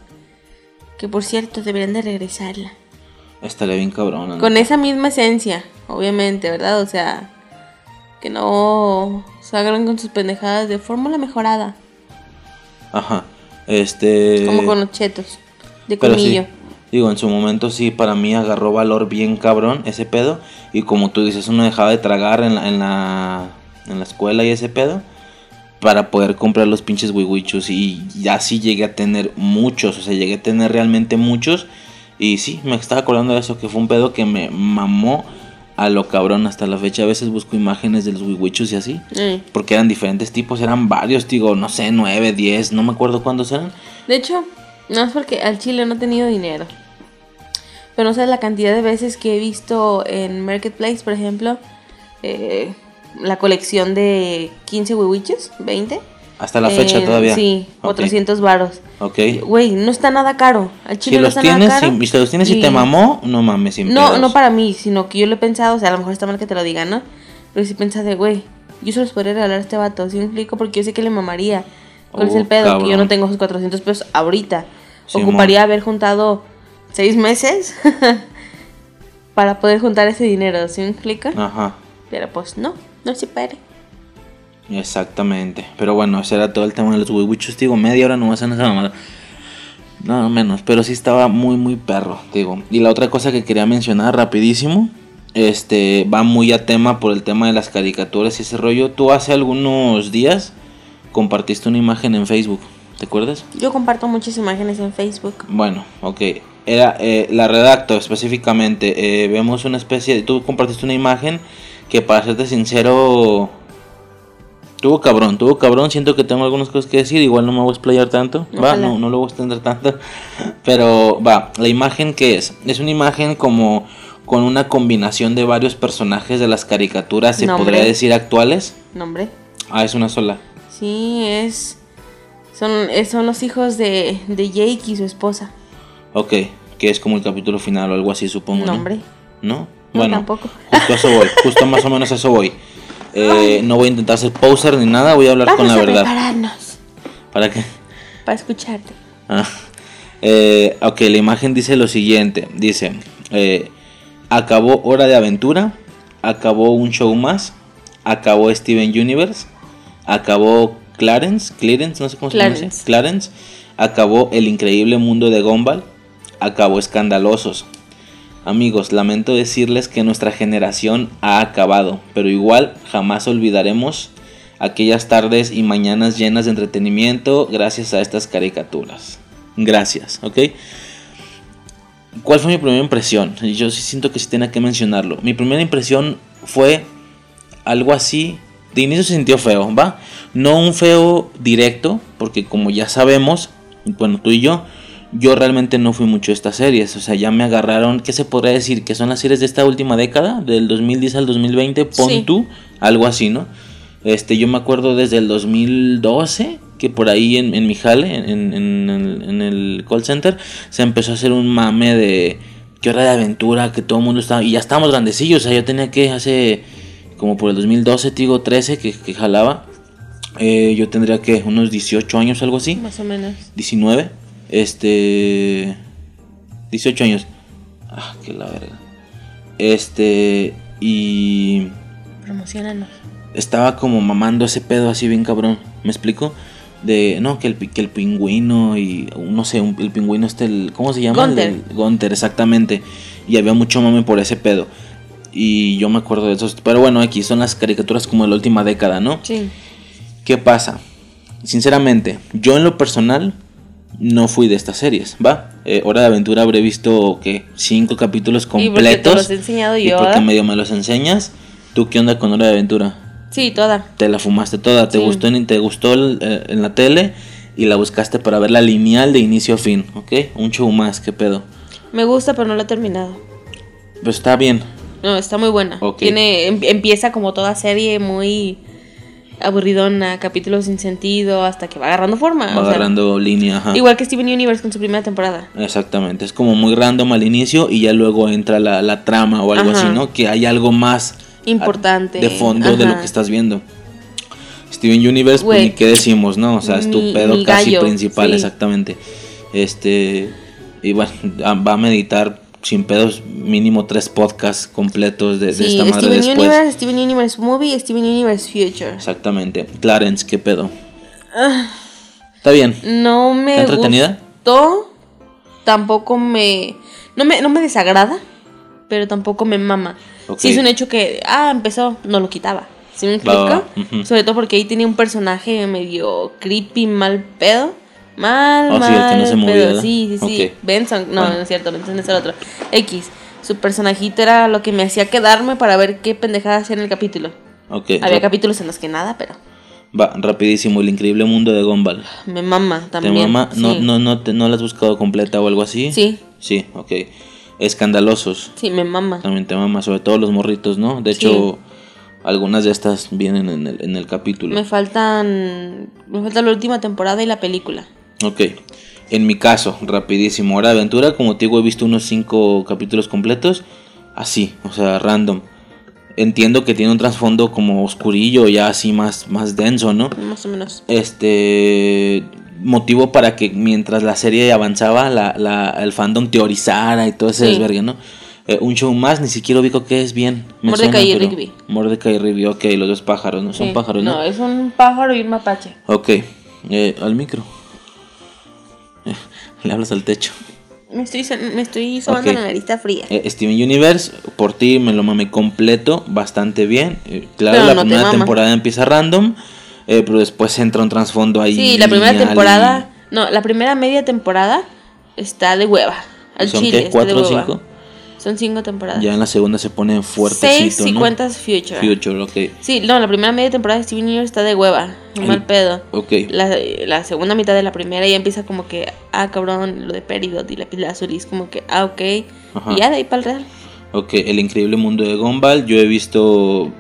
Que por cierto, deberían de regresarla. Estaría bien cabrón. ¿no? Con esa misma esencia, obviamente, ¿verdad? O sea, que no se hagan con sus pendejadas de fórmula mejorada. Ajá. Este. Como con los chetos. De Pero sí, colmillo. digo, en su momento sí, para mí agarró valor bien cabrón ese pedo. Y como tú dices, uno dejaba de tragar en la, en la, en la escuela y ese pedo. Para poder comprar los pinches wiwichus. Y ya sí llegué a tener muchos. O sea, llegué a tener realmente muchos. Y sí, me estaba acordando de eso, que fue un pedo que me mamó a lo cabrón hasta la fecha. A veces busco imágenes de los wiwichus y así. Eh. Porque eran diferentes tipos, eran varios, digo, no sé, 9, 10, no me acuerdo cuántos eran. De hecho, no es porque al chile no he tenido dinero. Pero no sabes la cantidad de veces que he visto en Marketplace, por ejemplo, eh, la colección de 15 hueviches, 20. Hasta la fecha Eh, todavía. Sí, Ok. 400 varos. Ok. Güey, no está nada caro. Al Si chile no los está tienes, nada caro. si, si los tienes y te mamó, no mames, sin No, pedos. no para mí, sino que yo lo he pensado, o sea, a lo mejor está mal que te lo digan, ¿no? Pero sí pensé de, güey, yo se los podría regalar a este vato, ¿sí me explico? Porque yo sé que le mamaría. ¿Cuál es Oh, el pedo? Que yo no tengo esos 400 pesos ahorita. Ocuparía haber juntado seis meses (laughs) para poder juntar ese dinero, ¿sí me explica? Ajá. Pero pues no, no se puede. Exactamente. Pero bueno, ese era todo el tema de los huevichos. Digo, media hora no vas a esa mamada. No, menos. Pero sí estaba muy, muy perro, digo. Y la otra cosa que quería mencionar rapidísimo. Este, va muy a tema por el tema de las caricaturas y ese rollo. Tú hace algunos días compartiste una imagen en Facebook. ¿Te acuerdas? Yo comparto muchas imágenes en Facebook. Bueno, ok. Era, eh, la redacto específicamente. Eh, vemos una especie de... Tú compartiste una imagen que para serte sincero Tuvo cabrón, tuvo cabrón. Siento que tengo algunas cosas que decir. Igual no me voy a explayar tanto. Va, no, no lo voy a extender tanto. (laughs) Pero va, la imagen que es. Es una imagen como con una combinación de varios personajes de las caricaturas, se podría decir actuales. ¿Nombre? Ah, es una sola. Sí, es. Son, son los hijos de, de Jake y su esposa. Ok, que es como el capítulo final o algo así, supongo. ¿Nombre? ¿No? Bueno, tampoco. justo a eso voy, justo más o menos a eso voy. Eh, no voy a intentar ser poser ni nada, voy a hablar con la verdad. Prepararnos. ¿Para qué? Para escucharte. Ah, eh, ok, la imagen dice lo siguiente. Dice, eh, acabó Hora de Aventura, acabó un show más, acabó Steven Universe, acabó Clarence, Clarence, no sé cómo se llama. Clarence, acabó El Increíble Mundo de Gumball, acabó Escandalosos, Amigos, lamento decirles que nuestra generación ha acabado, pero igual jamás olvidaremos aquellas tardes y mañanas llenas de entretenimiento gracias a estas caricaturas. Gracias, ¿ok? ¿Cuál fue mi primera impresión? Yo sí siento que sí tenía que mencionarlo. Mi primera impresión fue algo así. De inicio se sintió feo, ¿va? No un feo directo, porque como ya sabemos, bueno, tú y yo, yo realmente no fui mucho a estas series, o sea, ya me agarraron, ¿qué se podría decir? Que son las series de esta última década, del 2010 al 2020, pon tú, algo así, ¿no? Este, yo me acuerdo desde el 2012 que por ahí en, en mi jale, en, en, el call center, se empezó a hacer un mame de que hora de aventura, que todo el mundo estaba, y ya estábamos grandecillos, o sea, yo tenía que hace como por el 2012, digo 13, que, que jalaba, eh, yo tendría que unos 18 años, algo así. Más o menos. 19. Este. 18 años. Ah, que la verga. Este. Y. Promocionanos. Estaba como mamando ese pedo así bien cabrón. ¿Me explico? De. No, que el, que el pingüino y. No sé, el pingüino este. El, ¿Cómo se llama? Gunter. Gunter, exactamente. Y había mucho mame por ese pedo. Y yo me acuerdo de eso. Pero bueno, aquí son las caricaturas como de la última década, ¿no? Sí. ¿Qué pasa? Sinceramente, yo en lo personal no fui de estas series, ¿va? Eh, Hora de Aventura habré visto, que Cinco capítulos completos. ¿Y te los he enseñado yo? Y porque medio me los enseñas. ¿Tú qué onda con Hora de Aventura? Sí, toda. Te la fumaste toda, te gustó, en, te gustó eh, en la tele y la buscaste para ver la lineal de inicio a fin, ¿ok? Un show más, ¿qué pedo? Me gusta, pero no la he terminado. Pues está bien. No, está muy buena. Tiene, em, empieza como toda serie muy aburridona, capítulos sin sentido, hasta que va agarrando forma. Va agarrando línea, ajá. Igual que Steven Universe con su primera temporada. Exactamente, es como muy random al inicio y ya luego entra la, trama o algo así, ¿no? Que hay algo más importante de fondo de lo que estás viendo. Steven Universe, pues ni qué decimos, ¿no? O sea, es tu pedo casi principal, exactamente. Este, y bueno, va a meditar sin pedos mínimo tres podcasts completos de, esta madre Steven después. Universe, Steven Universe Movie, Steven Universe Future. Exactamente. Clarence, ¿qué pedo? Ah. Está bien. No me ¿Está entretenida? gustó. Tampoco me no, me... no me desagrada, pero tampoco me mama. Sí es un hecho que, ah, empezó, no lo quitaba. ¿Sí me explico? Sobre todo porque ahí tenía un personaje medio creepy, mal pedo Mal, oh, mal. Sí, no sí, sí, sí. Benson, no, no es cierto, Benson es el otro. X. Su personajito era lo que me hacía quedarme para ver qué pendejada hacía en el capítulo. Okay. Había capítulos en los que nada, pero. Va, rapidísimo, el increíble mundo de Gumball. Me mama también. ¿Te mama? No, no, no, te, ¿No la has buscado completa o algo así? Sí. Sí, ok. Escandalosos. Sí, me mama. También te mama, sobre todo los morritos, ¿no? De hecho, algunas de estas vienen en el, en el capítulo. Me faltan. Me falta la última temporada y la película. Ok. En mi caso, rapidísimo. Hora de aventura, como te digo, he visto unos 5 capítulos completos. Así, o sea, random. Entiendo que tiene un trasfondo como oscurillo, ya así más, más denso, ¿no? Más o menos. Este. Motivo para que mientras la serie avanzaba, la, la, el fandom teorizara y todo ese desvergue, ¿no? Eh, un show más, ni siquiera ubico qué es bien. Me Mordecai suena, y Rigby. Mordecai y Rigby, ok, los dos pájaros, ¿no? Son Sí. pájaros, ¿no? No, es un pájaro y un mapache. Ok, eh, al micro. (laughs) Le hablas al techo. Me estoy, me estoy sobando Ok. la nariz está fría. Eh, Steven Universe, por ti me lo mamé completo, bastante bien. Eh, claro, Pero la no primera temporada empieza random, eh, pero después entra un trasfondo ahí. Sí, la primera lineal temporada. No, la primera media temporada está de hueva. Al ¿Son chile. qué? ¿Cuatro o cinco? Son cinco temporadas. Ya en la segunda se pone fuertecito, Seis si ¿no? cuentas Future. Future, ok. Sí, no, la primera media temporada de Steven Universe está de hueva. Un mal pedo. Ok. La, la segunda mitad de la primera ya empieza como que, ah, cabrón, lo de Peridot y la pila azul. Y es como que, ah, ok. Ajá. Y ya de ahí para el real. Ok, El Increíble Mundo de Gumball. Yo he visto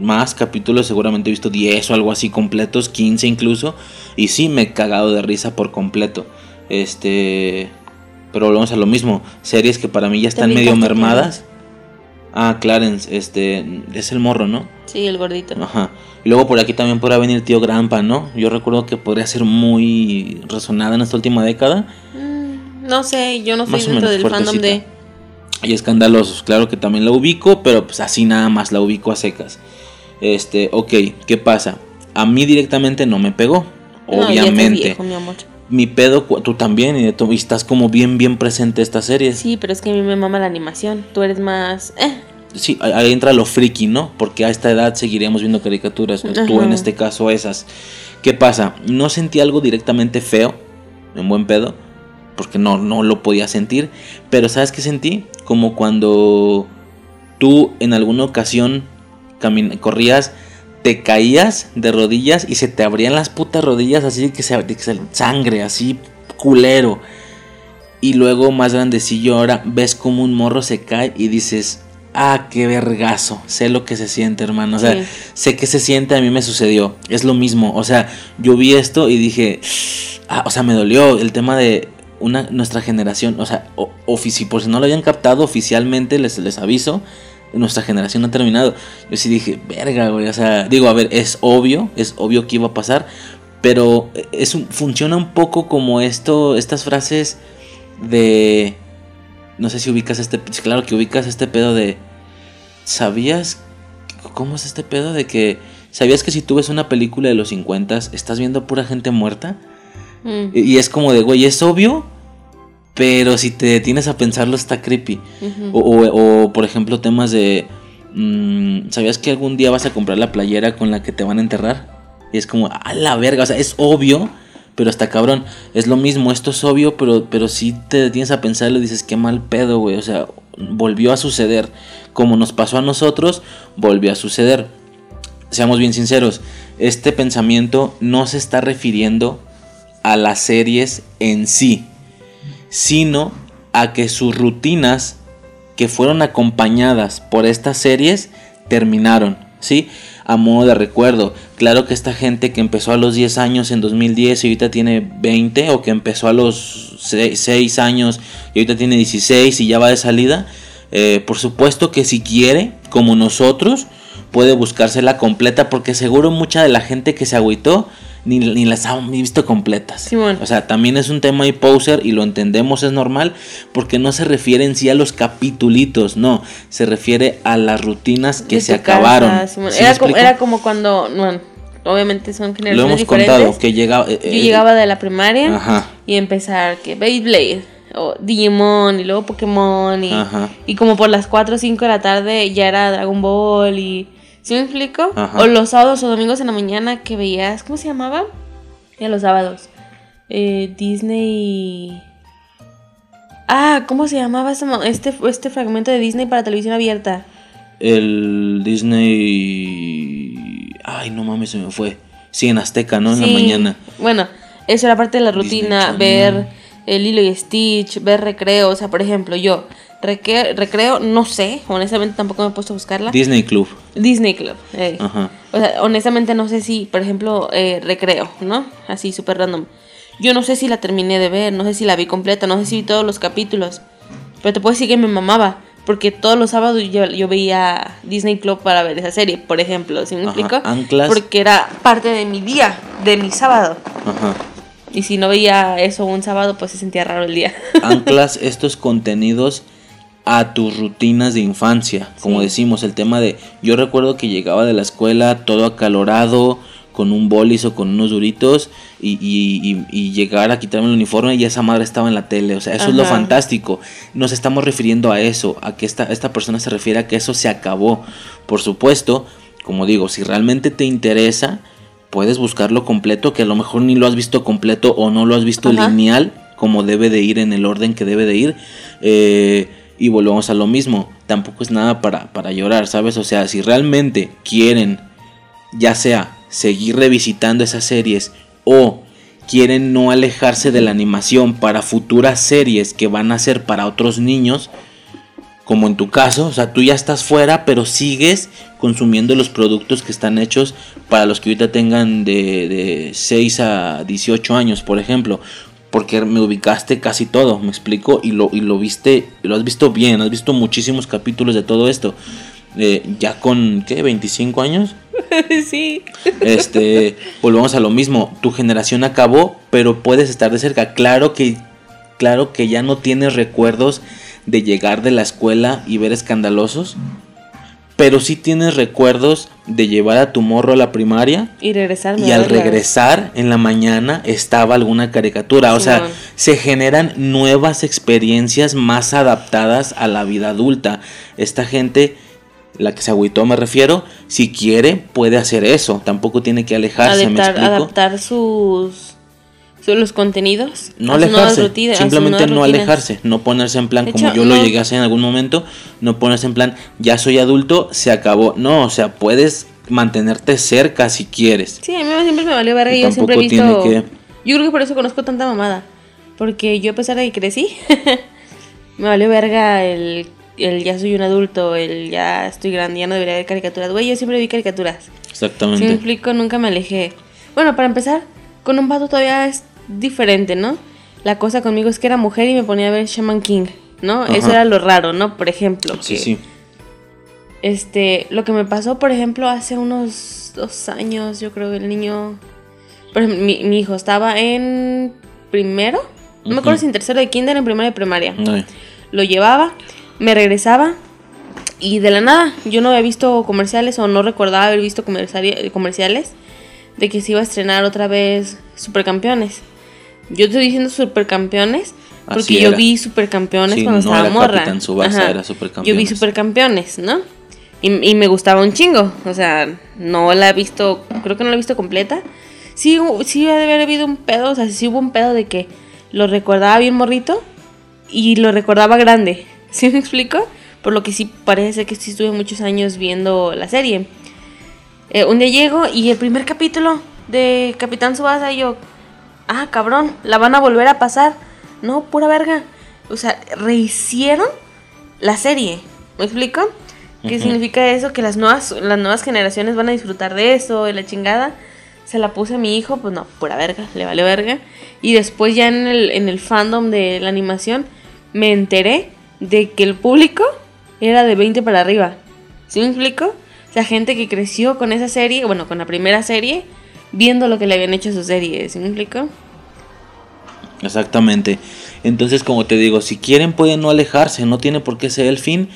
más capítulos, seguramente he visto 10 o algo así completos, 15 incluso. Y sí, me he cagado de risa por completo. Este. Pero volvemos a lo mismo. Series que para mí ya están medio mermadas. Ah, Clarence, este. Es el morro, ¿no? Sí, el gordito. Ajá. Y luego por aquí también podrá venir tío Grampa, ¿no? Yo recuerdo que podría ser muy resonada en esta última década. Mm, no sé, yo no soy Más dentro del fandom de. Y escandalosos, claro que también la ubico, pero pues así nada más la ubico a secas. Este, ok, ¿qué pasa? A mí directamente no me pegó, No, ya obviamente. viejo, mi amor. Mi pedo, tú también, y, estás como bien, bien presente esta serie. Sí, Sí, pero es que a mí me mama la animación. Tú eres más. Eh. ahí ahí entra lo friki, ¿no? Porque a esta edad seguiríamos viendo caricaturas, tú Ajá. en este caso esas. ¿Qué pasa? No sentí algo directamente feo, en buen pedo, porque no, no lo podía sentir, pero ¿sabes qué sentí? Como cuando tú en alguna ocasión corrías, te caías de rodillas y se te abrían las putas rodillas así que se, de que se- sangre, así culero. Y luego más grandecillo ahora ves como un morro se cae y dices, ah, qué vergazo, sé lo que se siente hermano, o sea, Sí. sé que se siente, a mí me sucedió, es lo mismo, o sea, yo vi esto y dije, ah, o sea, me dolió el tema de una, nuestra generación, o sea, o- ofici- por si no lo habían captado oficialmente, les, les aviso, nuestra generación ha terminado. Yo sí dije, verga, güey, o sea, digo, a ver, es obvio, es obvio que iba a pasar, pero es un- funciona un poco como esto, estas frases de, no sé si ubicas este, claro que ubicas este pedo de, ¿sabías? ¿Cómo es este pedo de que, ¿sabías que si tú ves una película de los 50 estás viendo pura gente muerta? Mm, Y y es como de, güey, es obvio, pero si te detienes a pensarlo está creepy. O, o- o, por ejemplo, temas de. mm, ¿Sabías que algún día vas a comprar la playera con la que te van a enterrar? Y es como, a la verga, o sea, es obvio, pero está cabrón. Es lo mismo, esto es obvio, pero, pero si te detienes a pensarlo y dices, qué mal pedo, güey. O sea, volvió a suceder. Como nos pasó a nosotros, volvió a suceder. Seamos bien sinceros, este pensamiento no se está refiriendo a las series en sí sino a que sus rutinas que fueron acompañadas por estas series terminaron, ¿sí? A modo de recuerdo, claro que esta gente que empezó a los 10 años en 2010 y ahorita tiene 20, o que empezó a los 6 años y ahorita tiene 16 y ya va de salida, eh, por supuesto que si quiere, como nosotros, puede buscársela completa, porque seguro mucha de la gente que se agüitó ni, ni las ha visto completas. Simón. O sea, también es un tema ahí poser y lo entendemos, es normal, porque no se refiere en sí a los capitulitos, no, se refiere a las rutinas que De se casa, acabaron. ¿Sí era, como, era como cuando, bueno, obviamente son Lo generaciones hemos diferentes. contado, que llegaba... eh, Yo eh, llegaba de la primaria Ajá, y empezar que Beyblade o Digimon y luego Pokémon y, y como por las 4 o 5 de la tarde ya era Dragon Ball y ¿sí me explico? Ajá. O los sábados o domingos en la mañana que veías, ¿cómo se llamaba? Ya los sábados. Eh, Disney Ah, ¿cómo se llamaba este, este fragmento de Disney para televisión abierta? el Disney... Ay, no mames, se me fue. Sí, en Azteca, ¿no? En la mañana. Bueno, eso era parte de la rutina, ver el Lilo y Stitch, ver recreo, o sea, por ejemplo, yo recreo, no sé, honestamente tampoco me he puesto a buscarla. Disney Club. Disney Club. eh. Ajá. O sea, honestamente no sé si, por ejemplo, eh, recreo, ¿no? Así, súper random. Yo no sé si la terminé de ver, no sé si la vi completa, no sé si vi todos los capítulos. Pero te puedo decir que me mamaba. Porque todos los sábados yo, yo veía Disney Club para ver esa serie, por ejemplo, ¿sí me Ajá, explico? anclas. Porque era parte de mi día, de mi sábado. Ajá. Y si no veía eso un sábado, pues se sentía raro el día. (laughs) anclas estos contenidos a tus rutinas de infancia. Como decimos, el tema de yo recuerdo que llegaba de la escuela todo acalorado, con un bolis o con unos duritos y, y, llegar a quitarme el uniforme y esa madre estaba en la tele. O sea, eso es lo fantástico. Nos estamos refiriendo a eso, a que esta, esta persona se refiere a que eso se acabó. Por supuesto, como digo, si realmente te interesa, puedes buscarlo completo, que a lo mejor ni lo has visto completo o no lo has visto lineal, como debe de ir en el orden que debe de ir. Eh, y volvemos a lo mismo, tampoco es nada para, para llorar, ¿sabes? O sea, si realmente quieren, ya sea seguir revisitando esas series o quieren no alejarse de la animación para futuras series que van a ser para otros niños, como en tu caso, o sea, tú ya estás fuera, pero sigues consumiendo los productos que están hechos para los que ahorita tengan de, de 6 a 18 años, por ejemplo, porque me ubicaste casi todo, me explico, y lo, y lo viste, lo has visto bien, has visto muchísimos capítulos de todo esto. Eh, ya con, ¿qué? ¿25 años? (laughs) sí. Este, volvemos a lo mismo. Tu generación acabó, pero puedes estar de cerca. Claro que, claro que ya no tienes recuerdos de llegar de la escuela y ver escandalosos. Pero sí tienes recuerdos de llevar a tu morro a la primaria. Y regresar. Y al regresar en la mañana estaba alguna caricatura. O sea, se generan nuevas experiencias más adaptadas a la vida adulta. Esta gente la que se agüitó me refiero, si quiere puede hacer eso, tampoco tiene que alejarse, adaptar, adaptar sus, los contenidos, no alejarse, simplemente no alejarse, no ponerse en plan como yo lo llegué a hacer en algún momento, no ponerse en plan ya soy adulto, se acabó, no, o sea, puedes mantenerte cerca si quieres. Sí, a mí siempre me valió verga y yo siempre he visto, que... yo creo que por eso conozco tanta mamada, porque yo a pesar de que crecí, (laughs) me valió verga el el ya soy un adulto, el ya estoy grande, ya no debería ver caricaturas. Güey, yo siempre vi caricaturas. Exactamente. Si me explico, nunca me alejé. Bueno, para empezar, con un vato todavía es diferente, ¿no? La cosa conmigo es que era mujer y me ponía a ver Shaman King, ¿no? Eso era lo raro, ¿no? Por ejemplo. Sí, sí. Este, lo que me pasó, por ejemplo, hace unos dos años, yo creo que el niño. Por ejemplo, mi, hijo estaba en primero. No me acuerdo si en tercero de kinder, en primero de primaria. Lo llevaba me regresaba y de la nada yo no había visto comerciales o no recordaba haber visto comerciales de que se iba a estrenar otra vez Supercampeones. Yo estoy diciendo Supercampeones porque yo vi Supercampeones cuando estaba morra. Era yo vi Supercampeones, ¿no? Y, me gustaba un chingo. O sea, no la he visto, creo que no la he visto completa. Sí, sí debe haber habido un pedo, o sea, sí hubo un pedo de que lo recordaba bien morrito y lo recordaba grande. (laughs) ¿Sí me explico? Por lo que sí parece que sí estuve muchos años viendo la serie. Eh, un día llego y el primer capítulo de Capitán Subasa y yo, ah, cabrón, la van a volver a pasar. No, pura verga. O sea, rehicieron la serie. ¿Me explico? ¿Qué significa eso? Que las nuevas, las nuevas generaciones van a disfrutar de eso, de la chingada. Se la puse a mi hijo, pues no, pura verga, le vale verga. Y después ya en el, en el fandom de la animación me enteré de que el público era de 20 para arriba. ¿Sí me explico? O sea, gente que creció con esa serie, bueno, con la primera serie, viendo lo que le habían hecho a su serie. ¿Sí me explico? Exactamente. Entonces, como te digo, si quieren pueden no alejarse, no tiene por qué ser el fin.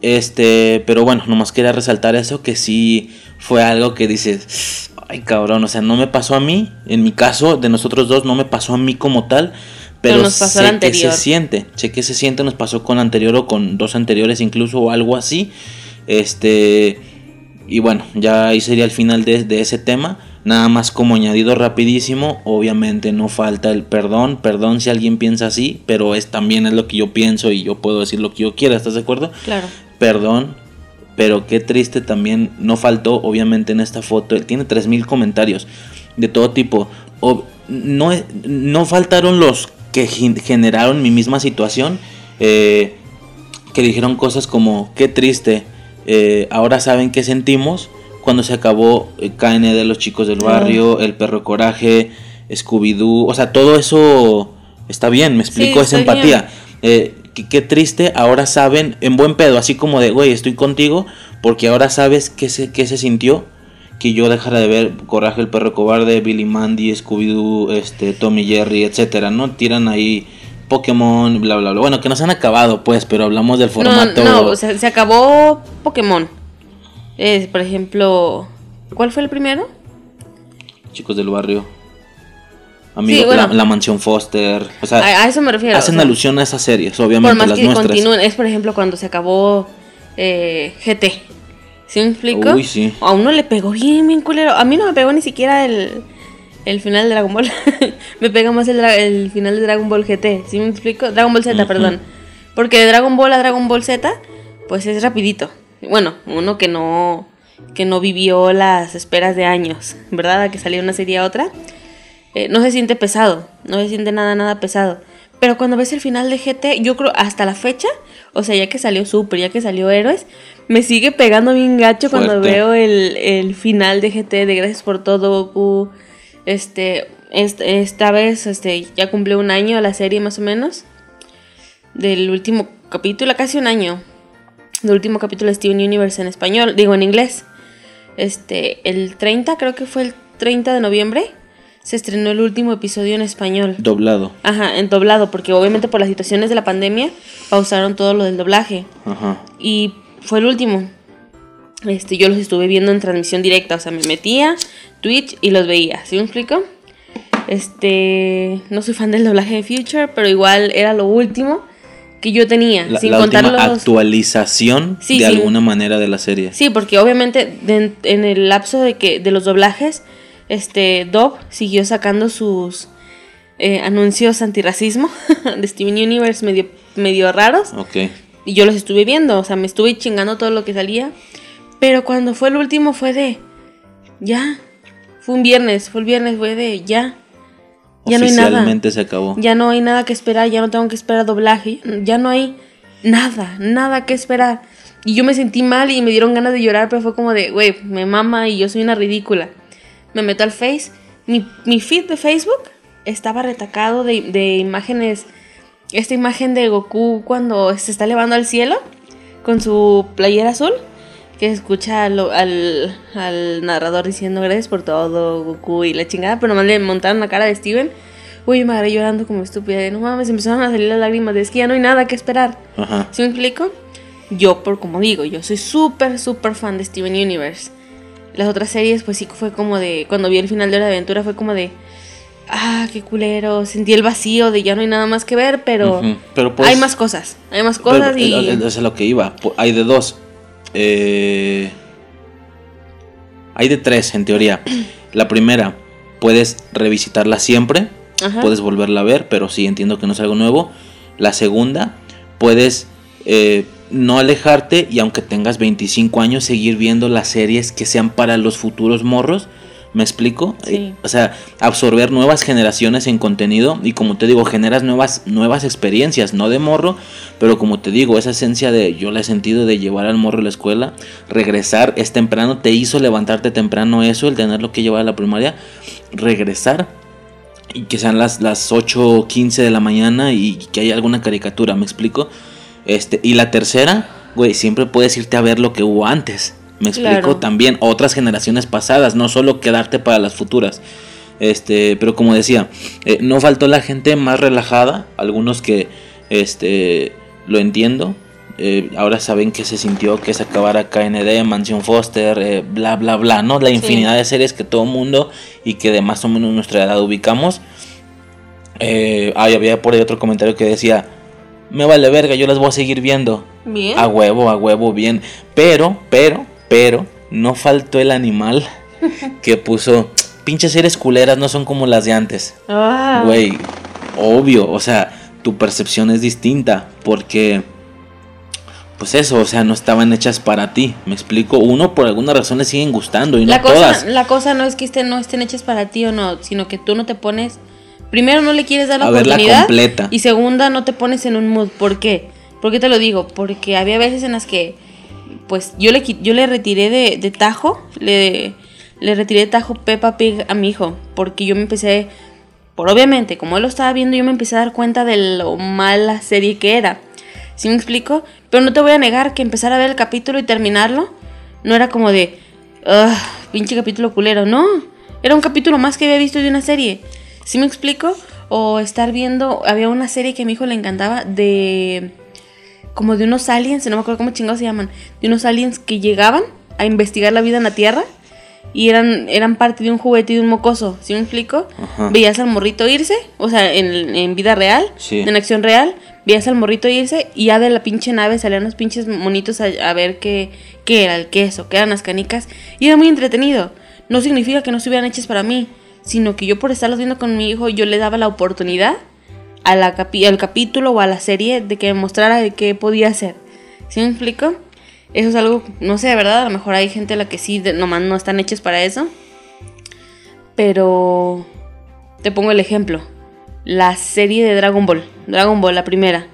Este, pero bueno, nomás quería resaltar eso que sí fue algo que dices, ay cabrón, o sea, no me pasó a mí, en mi caso de nosotros dos no me pasó a mí como tal, pero, nos pasó sé que se siente, sé que se siente, nos pasó con anterior o con dos anteriores incluso o algo así. Este, y bueno, ya ahí sería el final de, ese tema. Nada más como añadido rapidísimo, obviamente no falta el perdón, perdón si alguien piensa así, pero es también es lo que yo pienso y yo puedo decir lo que yo quiera, ¿estás de acuerdo? Claro. Perdón, pero qué triste también, no faltó obviamente en esta foto, él tiene 3000 comentarios de todo tipo. no, no faltaron los que generaron mi misma situación, eh, que dijeron cosas como, qué triste, eh, ahora saben qué sentimos cuando se acabó eh, KN de los chicos del barrio, el perro coraje, Scooby-Doo, o sea, todo eso está bien, me explico, es empatía. qué triste, ahora saben, en buen pedo, así como de, güey, estoy contigo, porque ahora sabes qué se, qué se sintió que yo dejara de ver Coraje el perro cobarde, Billy Mandy, Scooby-Doo, este, Tommy Jerry, etcétera, ¿no? Tiran ahí Pokémon, bla, bla, bla. Bueno, que no se han acabado, pues, pero hablamos del No, formato. no, o sea, se acabó Pokémon. Eh, por ejemplo, ¿cuál fue el primero? Chicos del barrio. Amigo, Sí, bueno. la, la mansión Foster. O sea, A, a eso me refiero. hacen o sea, alusión a esas series, Por obviamente, más las que nuestras. continúen, es por ejemplo cuando se acabó eh, GT. ¿Sí me explico? Uy, sí. A uno le pegó bien, bien culero. A mí no me pegó ni siquiera el, el final de Dragon Ball. (laughs) me pega más el, el final de Dragon Ball GT. ¿Sí me explico? Dragon Ball Z, perdón. Porque de Dragon Ball a Dragon Ball Z, pues es rapidito. Bueno, uno que no que no vivió las esperas de años, ¿verdad? A que saliera una serie a otra. eh, no se siente pesado, no se siente nada, nada pesado. Pero cuando ves el final de GT, yo creo hasta la fecha, o sea, ya que salió Super, ya que salió Héroes, me sigue pegando bien gacho cuando veo el, el final de GT de Gracias por todo, Goku. Este, est- esta vez este, ya cumplió un año la serie más o menos. Del último capítulo, casi un año. Del último capítulo de Steven Universe en español, digo en inglés. Este, el 30, creo que fue el 30 de noviembre, se estrenó el último episodio en español. Doblado. Ajá, en doblado, porque obviamente por las situaciones de la pandemia pausaron todo lo del doblaje. Ajá. Y fue el último. Este, yo los estuve viendo en transmisión directa, o sea, me metía Twitch y los veía, ¿sí me explico? Este, no soy fan del doblaje de Future, pero igual era lo último que yo tenía, La, sin la contar última los actualización Sí, de sí. alguna manera de la serie. Sí, porque obviamente de- en el lapso de que de los doblajes, este Dove siguió sacando sus eh, anuncios antirracismo (laughs) de Steven Universe medio medio raros Ok. y yo los estuve viendo, o sea, me estuve chingando todo lo que salía, pero cuando fue el último fue de ya, fue un viernes, fue el viernes fue de ya. Ya no hay nada. Oficialmente se acabó. Ya no hay nada que esperar, ya no tengo que esperar doblaje, ya no hay nada, nada que esperar. Y yo me sentí mal y me dieron ganas de llorar, pero fue como de, güey, me mama y yo soy una ridícula. Me meto al Face, mi, mi feed de Facebook estaba retacado de, de imágenes, esta imagen de Goku cuando se está elevando al cielo con su playera azul, que escucha al, al, al narrador diciendo gracias por todo, Goku y la chingada, pero nomás le montaron la cara de Steven. Uy, me agarré llorando como estúpida. de, No mames, empezaron a salir las lágrimas de es que ya no hay nada que esperar. Ajá. ¿Sí me explico? Yo, por como digo, yo soy súper, súper fan de Steven Universe. Las otras series, pues sí fue como de. Cuando vi el final de la aventura, fue como de. Ah, qué culero. Sentí el vacío de ya no hay nada más que ver, pero. Pero pues, hay más cosas. Hay más pero, cosas y. Eso es lo que iba. Hay de dos. Eh, hay de tres, en teoría. (clears throat) La primera, puedes revisitarla siempre. Ajá. Puedes volverla a ver, pero sí entiendo que no es algo nuevo. La segunda, puedes eh, no alejarte y aunque tengas 25 años, seguir viendo las series que sean para los futuros morros. ¿Me explico? Sí. Eh, O sea, absorber nuevas generaciones en contenido y como te digo, generas nuevas, nuevas experiencias, no de morro, pero como te digo, esa esencia de, yo la he sentido de llevar al morro a la escuela, regresar es temprano, te hizo levantarte temprano eso, el tenerlo que llevar a la primaria, regresar y que sean las, las 8 o 15 de la mañana y que haya alguna caricatura, ¿me explico? Este, y la tercera, güey, siempre puedes irte a ver lo que hubo antes. Me explico Claro. también otras generaciones pasadas, no solo quedarte para las futuras. Este, pero como decía, eh, no faltó la gente más relajada, algunos que este lo entiendo. eh, ahora saben que se sintió que se acabara KND, Mansión Foster, eh, bla bla bla, ¿no? La infinidad de series que todo mundo y que de más o menos nuestra edad ubicamos. Eh, ay, había por ahí otro comentario que decía, me vale verga, yo las voy a seguir viendo. Bien. A huevo, a huevo, bien. Pero, pero, pero, no faltó el animal (laughs) que puso, pinches series culeras no son como las de antes. Ah. Güey, obvio, o sea, tu percepción es distinta porque, pues eso, o sea, no estaban hechas para ti. Me explico, uno por alguna razón le siguen gustando y no cosa, todas. la cosa no es que estén, no estén hechas para ti o no, sino que tú no te pones. Primero, no le quieres dar la A verla oportunidad. completa. Y segunda, no te pones en un mood. ¿Por qué? ¿Por qué te lo digo? Porque había veces en las que, pues, yo le, yo le retiré de, tajo, le, le retiré tajo Peppa Pig a mi hijo. Porque yo me empecé, por obviamente, como él lo estaba viendo, yo me empecé a dar cuenta de lo mala serie que era. ¿Sí me explico? Pero no te voy a negar que empezar a ver el capítulo y terminarlo no era como de, "Ugh, pinche capítulo culero. No, era un capítulo más que había visto de una serie. ¿Sí me explico? O estar viendo, había una serie que a mi hijo le encantaba de como de unos aliens, no me acuerdo cómo chingados se llaman, de unos aliens que llegaban a investigar la vida en la Tierra y eran, eran parte de un juguete y de un mocoso, ¿sí me explico? Ajá. Veías al morrito irse, o sea, en, en vida real, Sí. en acción real, veías al morrito irse y ya de la pinche nave salían los pinches monitos a, a ver qué, qué era el queso, qué eran las canicas, y era muy entretenido. No significa que no estuvieran hechas para mí, sino que yo por estarlos viendo con mi hijo, yo le daba la oportunidad a la capi- al capítulo o a la serie de que mostrara de qué podía hacer. ¿Sí me explico? Eso es algo, no sé, de verdad, a lo mejor hay gente a la que sí, de- nomás no están hechas para eso. Pero te pongo el ejemplo. La serie de Dragon Ball, Dragon Ball, la primera.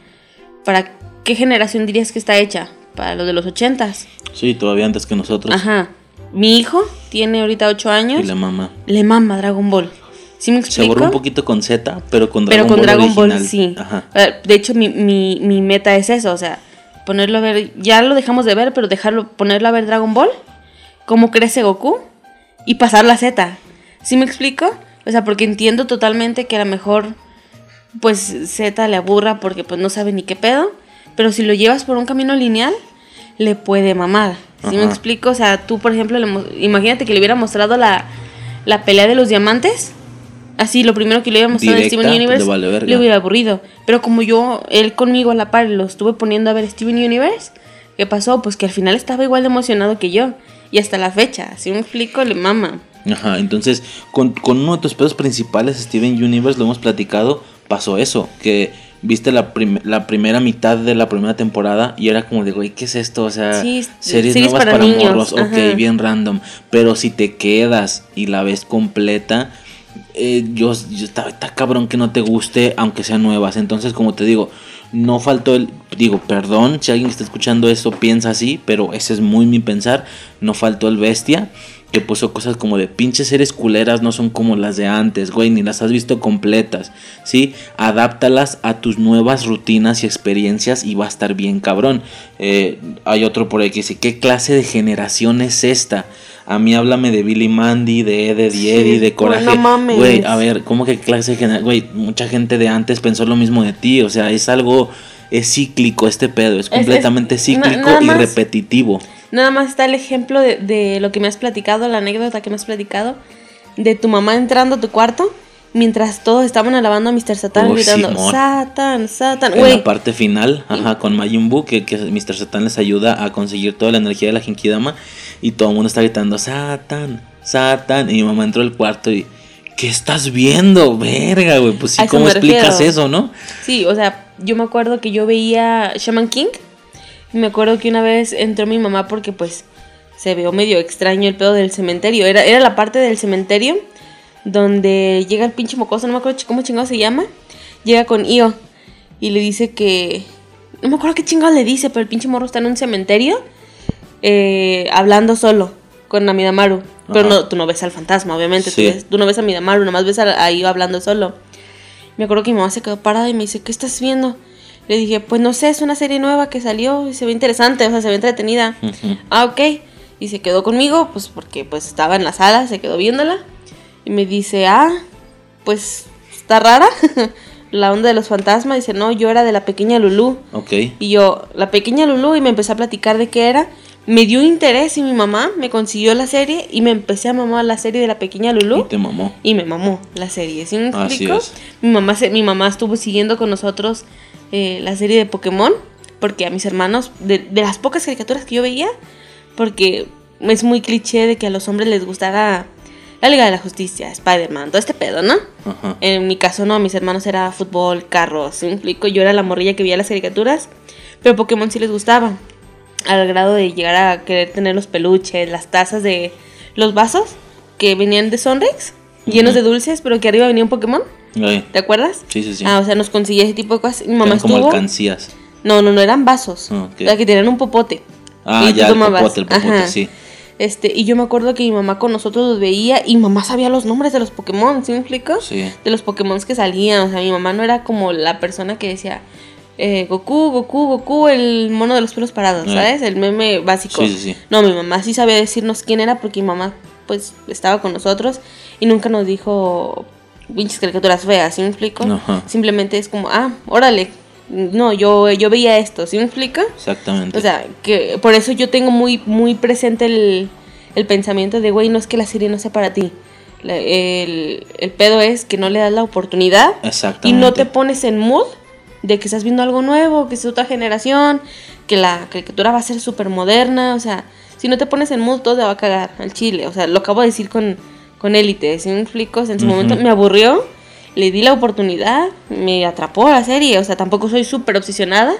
¿Para qué generación dirías que está hecha? Para los de los ochentas. Sí, todavía antes que nosotros. Ajá. Mi hijo tiene ahorita 8 años. Y la mamá. Le mama Dragon Ball. ¿Sí me Se borró un poquito con Z, pero con Pero Dragon con Ball Dragon Ball original. sí. Ajá. Eh, De hecho, mi, mi, mi meta es eso, o sea, ponerlo a ver, ya lo dejamos de ver, pero dejarlo, ponerlo a ver Dragon Ball, cómo crece Goku y pasar la Z. ¿Sí me explico? O sea, porque entiendo totalmente que a lo mejor, pues Z le aburra porque pues no sabe ni qué pedo, pero si lo llevas por un camino lineal, le puede mamar. ¿Sí me explico? O sea, tú, por ejemplo, le imagínate que le hubiera mostrado la, la pelea de los diamantes. Así, lo primero que le en Directa, Steven pues, Universe, le vale verga. le hubiera aburrido. Pero como yo, él conmigo a la par, lo estuve poniendo a ver Steven Universe, ¿qué pasó? Pues que al final estaba igual de emocionado que yo. Y hasta la fecha, si me explico, le mama. Ajá, entonces con, con uno de tus pedos principales, Steven Universe, lo hemos platicado, pasó eso, que viste la, prim- la primera mitad de la primera temporada y era como de, güey, ¿qué es esto? O sea, Sí, series, series nuevas para para, morros, ok, bien random, pero si te quedas y la ves completa, eh, yo, yo está, cabrón que no te guste, aunque sean nuevas, entonces como te digo, no faltó el, digo, perdón, si alguien está escuchando eso piensa así, pero ese es muy mi pensar, no faltó el bestia que puso cosas como de pinches series culeras no son como las de antes, güey, ni las has visto completas, ¿sí? Adáptalas a tus nuevas rutinas y experiencias y va a estar bien cabrón. Eh, hay otro por ahí que dice, ¿qué clase de generación es esta? A mí háblame de Billy Mandy, de Ed, Sí, Eddie, de Coraje. no mames. Güey, a ver, ¿cómo que clase de generación? Güey, mucha gente de antes pensó lo mismo de ti, o sea, es algo, es cíclico este pedo, es es- completamente cíclico y más- repetitivo. Nada más está el ejemplo de, de lo que me has platicado, la anécdota que me has platicado, de tu mamá entrando a tu cuarto mientras todos estaban alabando a Mr. Satan, Oh, gritando, Simón. Satan, Satan. En la parte final, ajá, con Majin Buu, que, que Mr. Satan les ayuda a conseguir toda la energía de la Genkidama y todo el mundo está gritando Satan, Satan y mi mamá entró al cuarto y ¿qué estás viendo? Verga, güey, pues sí, ¿cómo explicas eso, no? Sí, o sea, yo me acuerdo que yo veía Shaman King. Y me acuerdo que una vez entró mi mamá porque pues se vio medio extraño el pedo del cementerio. Era, era la parte del cementerio donde llega el pinche mocoso, no me acuerdo cómo chingado se llama. Llega con Io y le dice que... No me acuerdo qué chingado le dice, pero el pinche morro está en un cementerio eh, hablando solo con Amidamaru. Pero Ajá. no, tú no ves al fantasma, obviamente. Sí. Tú, ves- tú no ves a Amidamaru, nomás ves a, a Io hablando solo. Me acuerdo que mi mamá se quedó parada y me dice, ¿qué estás viendo? Le dije, pues no sé, es una serie nueva que salió y se ve interesante, o sea, se ve entretenida. Ah, ok. Y se quedó conmigo, pues porque pues estaba en la sala, se quedó viéndola. Y me dice, ah, pues está rara (laughs) la onda de los fantasmas. Dice, no, yo era de la pequeña Lulú. Ok. Y yo, la pequeña Lulú, y me empecé a platicar de qué era. Me dio interés y mi mamá me consiguió la serie y me empecé a mamar la serie de la pequeña Lulú. Y te mamó. Y me mamó la serie, ¿sí me Así explico? es. Mi mamá, se- mi mamá estuvo siguiendo con nosotros eh, la serie de Pokémon, porque a mis hermanos, de, de las pocas caricaturas que yo veía, porque es muy cliché de que a los hombres les gustara la Liga de la Justicia, Spider-Man, todo este pedo, ¿no? Ajá. En mi caso no, mis hermanos era fútbol, carros, ¿sí explico? Yo era la morrilla que veía las caricaturas, pero Pokémon sí les gustaba, al grado de llegar a querer tener los peluches, las tazas de los vasos que venían de Sonrix, llenos de dulces, pero que arriba venía un Pokémon, Ay, ¿te acuerdas? Sí, sí, sí. Ah, o sea, nos conseguía ese tipo de cosas. Mi mamá Eran como estuvo... alcancías. No, no, no, eran vasos. Ok. O sea, que tenían un popote. Ah, Y ya, el popote, el popote, Ajá. sí. Este, y yo me acuerdo que mi mamá con nosotros los veía y mamá sabía los nombres de los Pokémon, ¿sí me explico? Sí. De los Pokémon que salían. O sea, mi mamá no era como la persona que decía eh, Goku, Goku, Goku, el mono de los pelos parados, Eh. ¿sabes? El meme básico. Sí, sí, sí. No, mi mamá sí sabía decirnos quién era porque mi mamá, pues, estaba con nosotros y nunca nos dijo pinches caricaturas feas, ¿sí me explico? Ajá. Simplemente es como, ah, órale, no, yo, yo veía esto, ¿sí me explica? Exactamente. O sea, que por eso yo tengo muy, muy presente el, el pensamiento de, güey, no es que la serie no sea para ti. La- el, el pedo es que no le das la oportunidad y Exactamente. no te pones en mood de que estás viendo algo nuevo, que es otra generación, que la caricatura va a ser súper moderna, o sea, si no te pones en mood todo te va a cagar al chile, o sea, lo acabo de decir con, con Élite, ¿sí me explico? O sea, en su momento me aburrió, le di la oportunidad, me atrapó la serie, o sea, tampoco soy súper obsesionada,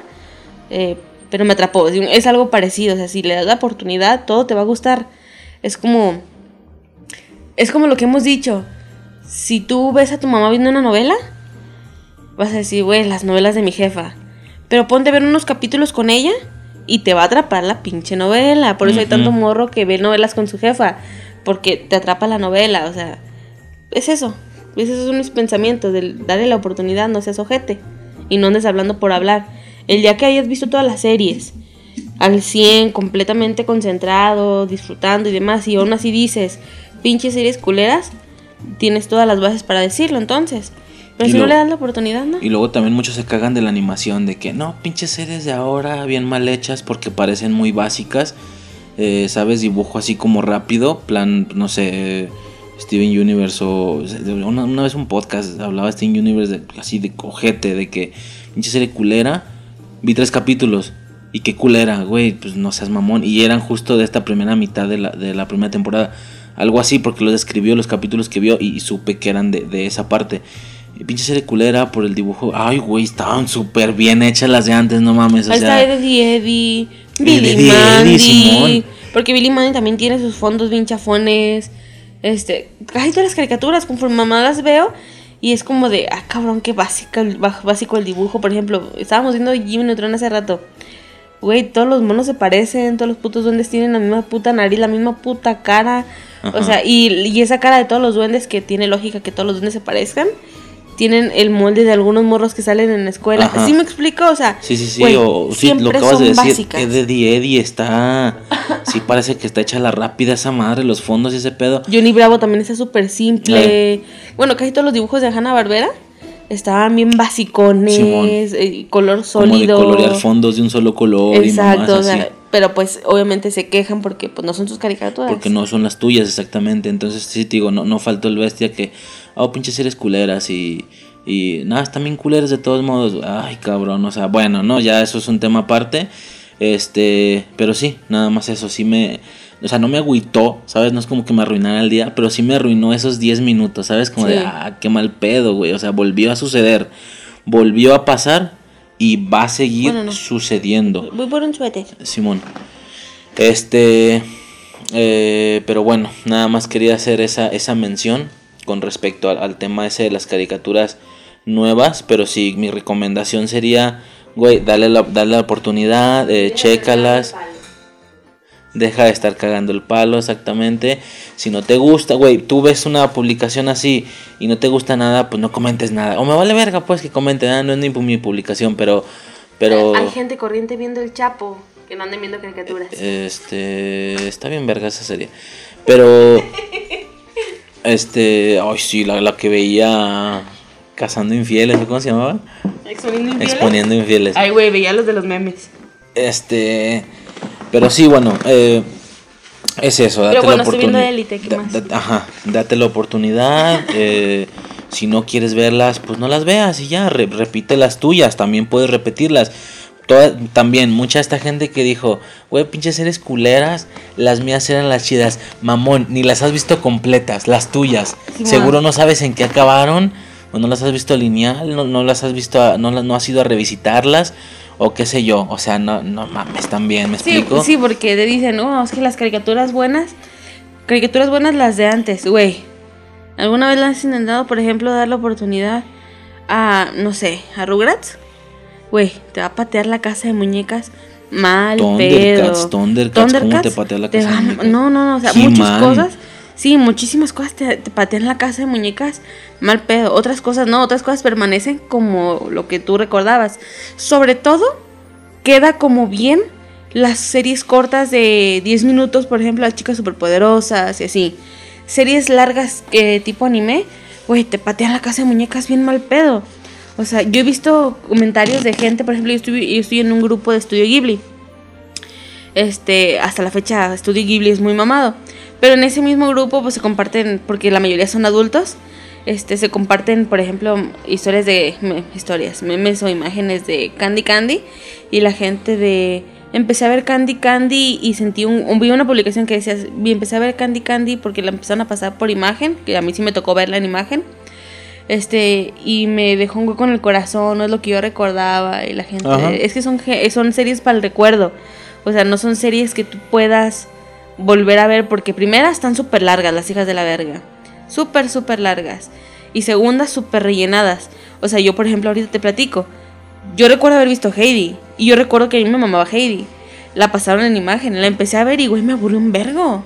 eh, pero me atrapó, es, es algo parecido, o sea, si le das la oportunidad, todo te va a gustar, es como, es como lo que hemos dicho, si tú ves a tu mamá viendo una novela, vas a decir, güey, las novelas de mi jefa. Pero ponte a ver unos capítulos con ella y te va a atrapar la pinche novela. Por eso hay tanto morro que ve novelas con su jefa. Porque te atrapa la novela. O sea, es eso. Esos son mis pensamientos. De darle la oportunidad, no seas ojete. Y no andes hablando por hablar. El día que hayas visto todas las series al 100, completamente concentrado, disfrutando y demás, y aún así dices, pinches series culeras, tienes todas las bases para decirlo entonces. Pero Y si no le das la oportunidad, ¿no? Y luego también muchos se cagan de la animación, de que no, pinches series de ahora bien mal hechas porque parecen muy básicas. Eh, ¿Sabes? Dibujo así como rápido, plan, no sé, Steven Universe o... Una, una vez un podcast hablaba Steven Universe de, así de cojete, de que pinche serie culera. Vi tres capítulos y qué culera, güey, pues no seas mamón. Y eran justo de esta primera mitad de la, de la primera temporada. Algo así porque los describió los capítulos que vio y, y supe que eran de, de esa parte. Y pinche serie culera por el dibujo. Ay, güey, estaban súper bien hechas las de antes, no mames. O Ahí sea, está Eddie Eddie, Billy Mandy. Porque Billy Mandy también tiene sus fondos bien chafones. Este, casi todas las caricaturas, conforme mamá las veo, y es como de, ah, cabrón, qué básico, básico el dibujo. Por ejemplo, estábamos viendo Jimmy Neutron hace rato. Güey, todos los monos se parecen, todos los putos duendes tienen la misma puta nariz, la misma puta cara. Ajá. O sea, y, y esa cara de todos los duendes que tiene lógica que todos los duendes se parezcan, tienen el molde de algunos morros que salen en la escuela. Ajá. ¿Sí me explico? O sea, Sí, sí, sí, güey, o sí, lo acabas de decir. básicas. Eddie Eddie está. (laughs) Sí, parece que está hecha la rápida esa madre, los fondos y ese pedo. Johnny Bravo también está súper simple. Bueno, casi todos los dibujos de Hanna Barbera estaban bien basicones, eh, color Como de sólido. colorear fondos de un solo color Exacto, y o así. Pero pues obviamente se quejan porque pues no son sus caricaturas. Porque no son las tuyas exactamente. Entonces, sí, te digo, no, no faltó el bestia que. Oh, pinches series culeras y. Y nada, están bien culeras de todos modos. Ay, cabrón, o sea, bueno, no, ya eso es un tema aparte. Este, pero sí, nada más eso, sí me. O sea, no me agüitó, ¿sabes? No es como que me arruinara el día, pero sí me arruinó esos 10 minutos, ¿sabes? Como de, ah, qué mal pedo, güey. O sea, volvió a suceder, volvió a pasar y va a seguir Bueno, no. sucediendo. Voy por un suéter. Simón. Este. eh, pero bueno, nada más quería hacer esa, esa mención con respecto al, al tema ese de las caricaturas nuevas. Pero sí, mi recomendación sería, güey, dale la, dale la oportunidad, eh, chécalas. Deja de estar cagando el palo, exactamente. Si no te gusta, güey, tú ves una publicación así y no te gusta nada, pues no comentes nada. O me vale verga, pues que comenten, ah, no es ni mi publicación, pero. Pero. Hay gente corriente viendo el Chapo que no anden viendo caricaturas. Este. Está bien verga esa serie. Pero. (laughs) Este. Ay, sí, la, la que veía. Cazando infieles, ¿cómo se llamaba? Exponiendo infieles. Exponiendo infieles. Ay, güey, veía los de los memes. Este. Pero sí, bueno. eh, es eso, date Pero bueno, la estoy viendo oportunidad. Élite, ¿qué Da- más? da- ajá, date la oportunidad. (laughs) eh, si no quieres verlas, pues no las veas y ya, re- repite las tuyas, también puedes repetirlas. Toda- también, mucha esta gente que dijo, güey, pinches series culeras, las mías eran las chidas. Mamón, ni las has visto completas, las tuyas. Seguro no sabes en qué acabaron, o no las has visto lineal, no, no las has visto, a- no, no has ido a revisitarlas, o qué sé yo. O sea, no, no mames, también, ¿me Sí, explico? sí, porque te dicen, no, es que las caricaturas buenas, caricaturas buenas las de antes, güey. ¿Alguna vez le has intentado, por ejemplo, dar la oportunidad a, no sé, a Rugrats? Güey, te va a patear la casa de muñecas mal Thundercats, pedo. Thundercats, ¿cómo te patea la casa de muñecas? No, no, no, o sea, muchas cosas. Sí, muchísimas cosas te, te patean la casa de muñecas mal pedo. Otras cosas no, otras cosas permanecen como lo que tú recordabas. Sobre todo, queda como bien las series cortas de 10 minutos, por ejemplo, las chicas superpoderosas y así. Series largas tipo anime, güey, te patean la casa de muñecas bien mal pedo. O sea, yo he visto comentarios de gente, por ejemplo, yo estoy, yo estoy en un grupo de estudio Ghibli. Este, hasta la fecha, estudio Ghibli es muy mamado. Pero en ese mismo grupo, pues se comparten, porque la mayoría son adultos, este, se comparten, por ejemplo, historias de, me- historias, memes o imágenes de Candy Candy. Y la gente de, empecé a ver Candy Candy y sentí un, un- vi una publicación que decía, vi, empecé a ver Candy Candy porque la empezaron a pasar por imagen, que a mí sí me tocó verla en imagen. Este, y me dejó un hueco en el corazón, no es lo que yo recordaba. Y la gente, Ajá. es que son, son series para el recuerdo. O sea, no son series que tú puedas volver a ver porque primera están súper largas las hijas de la verga. Súper, súper largas. Y segunda, súper rellenadas. O sea, yo por ejemplo ahorita te platico. Yo recuerdo haber visto Heidi. Y yo recuerdo que a mí me mamaba Heidi. La pasaron en imagen. La empecé a ver y güey me aburrió un vergo.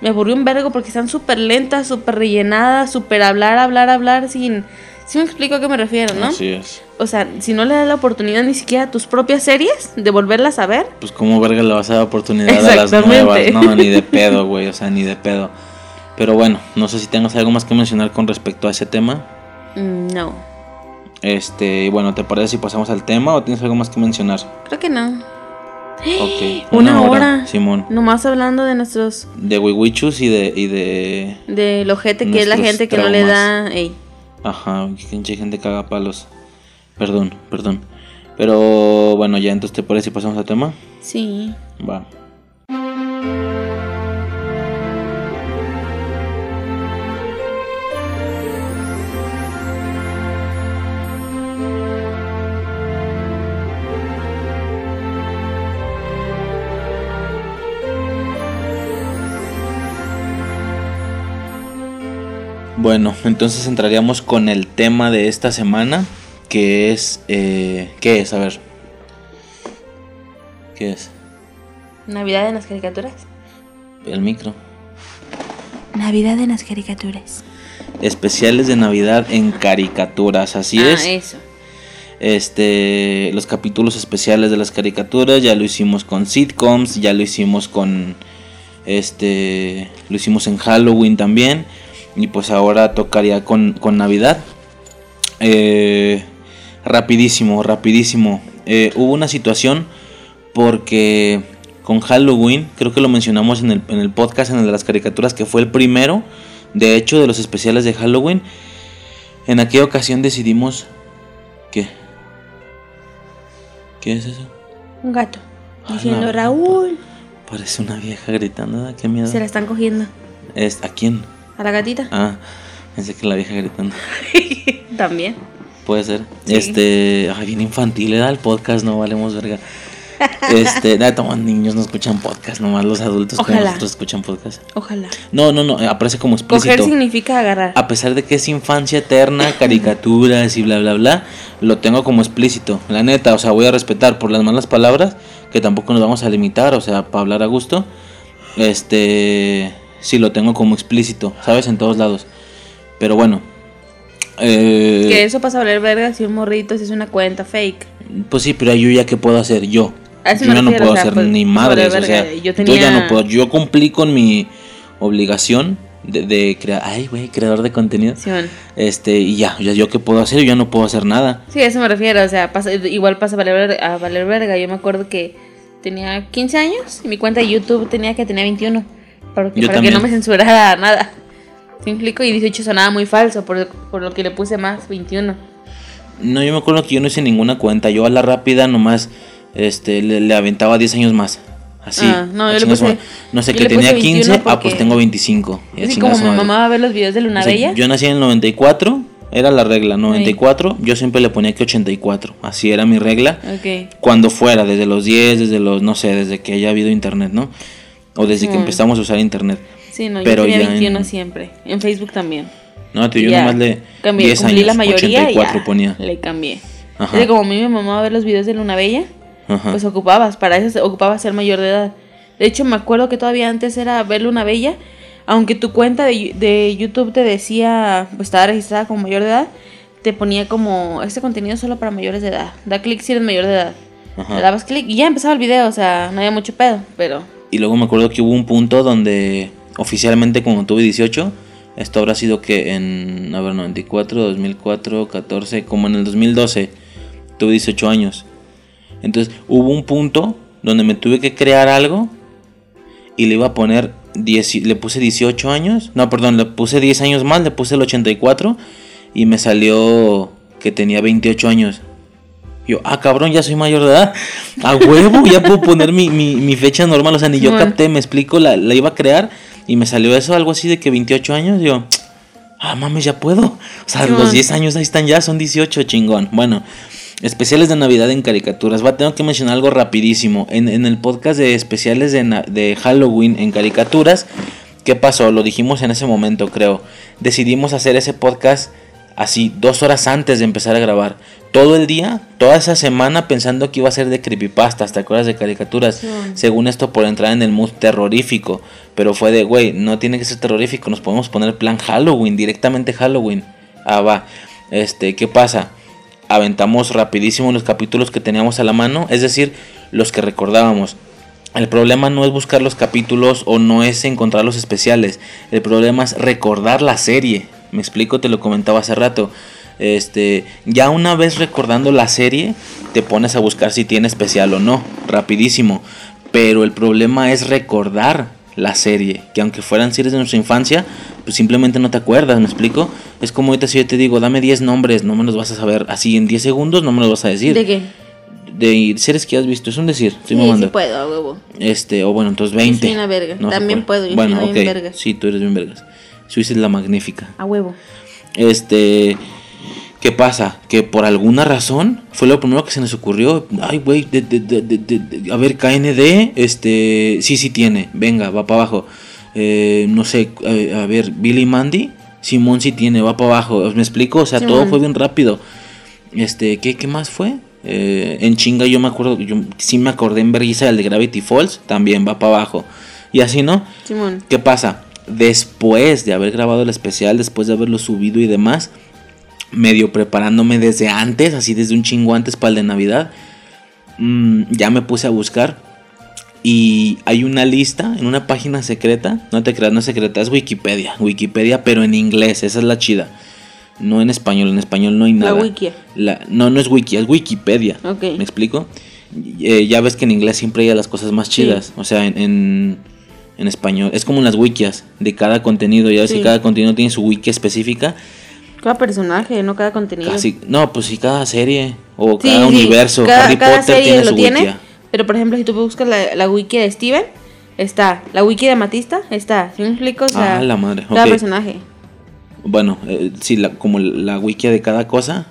Me aburrió un vergo porque están súper lentas, súper rellenadas, súper hablar, hablar, hablar sin... Sí me explico a qué me refiero, ¿no? Así es. O sea, si no le das la oportunidad ni siquiera a tus propias series de volverlas a ver, Pues como verga le vas a dar oportunidad a las nuevas. No, (laughs) ni de pedo, güey. O sea, ni de pedo. Pero bueno, no sé si tengas algo más que mencionar con respecto a ese tema. mm, no. Este, bueno, ¿te parece si pasamos al tema o tienes algo más que mencionar? Creo que no. Ok. (gasps) Una hora. Simón. Nomás hablando de nuestros. De wiwichus y de, y de. del ojete que es la gente que no le da. Ey. Ajá, pinche gente caga palos. Perdón, perdón. Pero bueno, ya entonces te parece si pasamos al tema. Sí. Va. Bueno, entonces entraríamos con el tema de esta semana, que es... Eh, ¿Qué es? A ver. ¿Qué es? Navidad en las caricaturas. El micro. Navidad en las caricaturas. Especiales de Navidad en caricaturas, así ah, es. eso. Este, los capítulos especiales de las caricaturas ya lo hicimos con sitcoms, ya lo hicimos con este, lo hicimos en Halloween también y pues ahora tocaría con, con Navidad. Eh, rapidísimo, rapidísimo. Eh, hubo una situación porque con Halloween, creo que lo mencionamos en el, en el podcast, en el de las caricaturas, que fue el primero, de hecho, de los especiales de Halloween. En aquella ocasión decidimos... ¿Qué? ¿Qué es eso? Un gato. A la Diciendo. Raúl. Parece una vieja gritando, ¿ah? qué miedo. Se la están cogiendo. ¿A quién? A la gatita. Ah, pensé que la vieja gritando. (laughs) También. Puede ser. Sí. Este, ay, bien infantil era el podcast, no valemos verga. (laughs) Este, nada, toma, niños no escuchan podcast, nomás los adultos como Ojalá. nosotros escuchan podcast. Ojalá. No, no, no, aparece como explícito. Coger significa agarrar. A pesar de que es infancia eterna, caricaturas y bla, bla, bla, lo tengo como explícito. La neta, o sea, voy a respetar por las malas palabras, que tampoco nos vamos a limitar, o sea, para hablar a gusto. Este, sí, lo tengo como explícito, ¿sabes? En todos lados. Pero bueno. eh, que eso pasa a valer verga si un morrito si es una cuenta fake. Pues sí, pero yo ya qué puedo hacer yo. Yo ya no puedo o sea, hacer pues, ni madres, o sea, yo yo, ya no puedo. Yo cumplí con mi obligación de, de crear, ay, güey, creador de contenido. Este, y ya, ya yo qué puedo hacer, yo ya no puedo hacer nada. Sí, a eso me refiero, o sea, pasa- igual pasa a valer, a valer verga. Yo me acuerdo que tenía 15 años y mi cuenta de YouTube tenía que tener 21. Porque, Yo para que no también. me censurara (laughs) nada. ¿Sí me explico? Y 18 sonaba muy falso, por, por lo que le puse más, 21. No, yo me acuerdo que yo no hice ninguna cuenta, yo a la rápida nomás este le, le aventaba 10 años más. Así. Ah, no, yo le puse- no sé, que tenía puse 21 15, ah, pues porque- tengo 25. y a Así como mi mamá va a ver los videos de Luna O sea, Bella. yo nací en el 94, era la regla, 94, yo siempre le ponía que 84, así era mi regla. Ok. Cuando fuera, desde los 10, desde los, no sé, desde que haya habido internet, ¿no? O desde que empezamos a usar internet. Sí, no, Pero yo tenía ya 21 en- siempre. En Facebook también. No, yo Ya, nomás le cambié, 10 cumplí años, la mayoría 84 y ya, ponía. le cambié. Ajá. Es que como a mí mi mamá va a ver los videos de Luna Bella, Ajá. pues ocupabas, para eso ocupabas ser mayor de edad. De hecho, me acuerdo que todavía antes era ver Luna Bella, aunque tu cuenta de, de YouTube te decía, pues estaba registrada como mayor de edad, te ponía como, este contenido solo para mayores de edad. Da clic si eres mayor de edad. Ajá. Le dabas clic y ya empezaba el video, o sea, no había mucho pedo, pero... Y luego me acuerdo que hubo un punto donde oficialmente cuando tuve 18 Esto habrá sido que en, a ver, 94, 2004, 14, como en el 2012. Tuve 18 años. Entonces hubo un punto donde me tuve que crear algo y le iba a poner 10, le puse 18 años. No, perdón, le puse 10 años más, le puse el 84 y me salió que tenía 28 años. Yo, ah, cabrón, ya soy mayor de edad. A huevo, ya puedo poner mi, mi, mi fecha normal. O sea, ni yo capté, me explico, la, la, iba a crear y me salió eso, algo así de que 28 años. Yo, ah, mames, ya puedo. O sea, los 10 años ahí están ya, son 18, chingón. Bueno, especiales de Navidad en caricaturas. Va, tengo que mencionar algo rapidísimo. En, en el podcast de especiales de, de Halloween en caricaturas, ¿qué pasó? Lo dijimos en ese momento, creo. Decidimos hacer ese podcast así dos horas antes de empezar a grabar. Todo el día, toda esa semana pensando que iba a ser de creepypastas, ¿te acuerdas de caricaturas? Sí. Según esto por entrar en el mood terrorífico. Pero fue de, güey, no tiene que ser terrorífico, nos podemos poner plan Halloween, directamente Halloween. Ah, va. Este, ¿qué pasa? Aventamos rapidísimo los capítulos que teníamos a la mano, es decir, los que recordábamos. El problema no es buscar los capítulos o no es encontrar los especiales. El problema es recordar la serie. Me explico, te lo comentaba hace rato. Este, ya una vez recordando la serie, te pones a buscar si tiene especial o no, rapidísimo. Pero el problema es recordar la serie, que aunque fueran series de nuestra infancia, pues simplemente no te acuerdas, ¿me explico? Es como ahorita si yo te digo, dame 10 nombres, no me los vas a saber así en 10 segundos, no me los vas a decir. ¿De qué? De series que has visto, es un decir, estoy sí, mamando. sí puedo, a huevo. Este, o bueno, entonces 20. Yo soy una verga, No también puedo, yo bueno, soy ok, bien verga. sí, tú eres bien vergas. Suiza es la magnífica. A huevo. Este, ¿qué pasa? Que por alguna razón fue lo primero que se nos ocurrió. Ay, güey, de, de, de, de- de- de- a ver, KND, este, sí, sí tiene, venga, va para abajo. Eh, no sé, a, a ver, Billy Mandy, Simón sí tiene, va para abajo. ¿Me explico? O sea, todo fue bien rápido. Este, ¿qué, qué más fue? Eh, en chinga yo me acuerdo, yo sí me acordé en Berguisa del de Gravity Falls, también va para abajo. Y así, ¿no? Simón. ¿Qué pasa? Después de haber grabado el especial, después de haberlo subido y demás, medio preparándome desde antes, así desde un chingo antes para el de Navidad, mm, ya me puse a buscar. Y hay una lista en una página secreta, no te creas, no es secreta, es Wikipedia, Wikipedia, pero en inglés, esa es la chida. No en español, en español no hay La nada. wiki. La- no, no es wiki, es Wikipedia. Ok. ¿Me explico? Eh, ya ves que en inglés siempre hay las cosas más chidas. O sea, en, en, en español. Es como en las wikias de cada contenido. Ya ves Sí. que cada contenido tiene su wiki específica. Cada personaje, no cada contenido. Casi, no, pues sí, cada serie o Sí, cada sí, universo. Cada, Harry cada Potter serie tiene lo su tiene. wikia. Pero por ejemplo, si tú buscas la, la wiki de Steven, está. La wiki de Matista, está. ¿Sí me explico? O sea, Ah, la madre, Cada personaje. Bueno, eh, sí, la, como la wiki de cada cosa.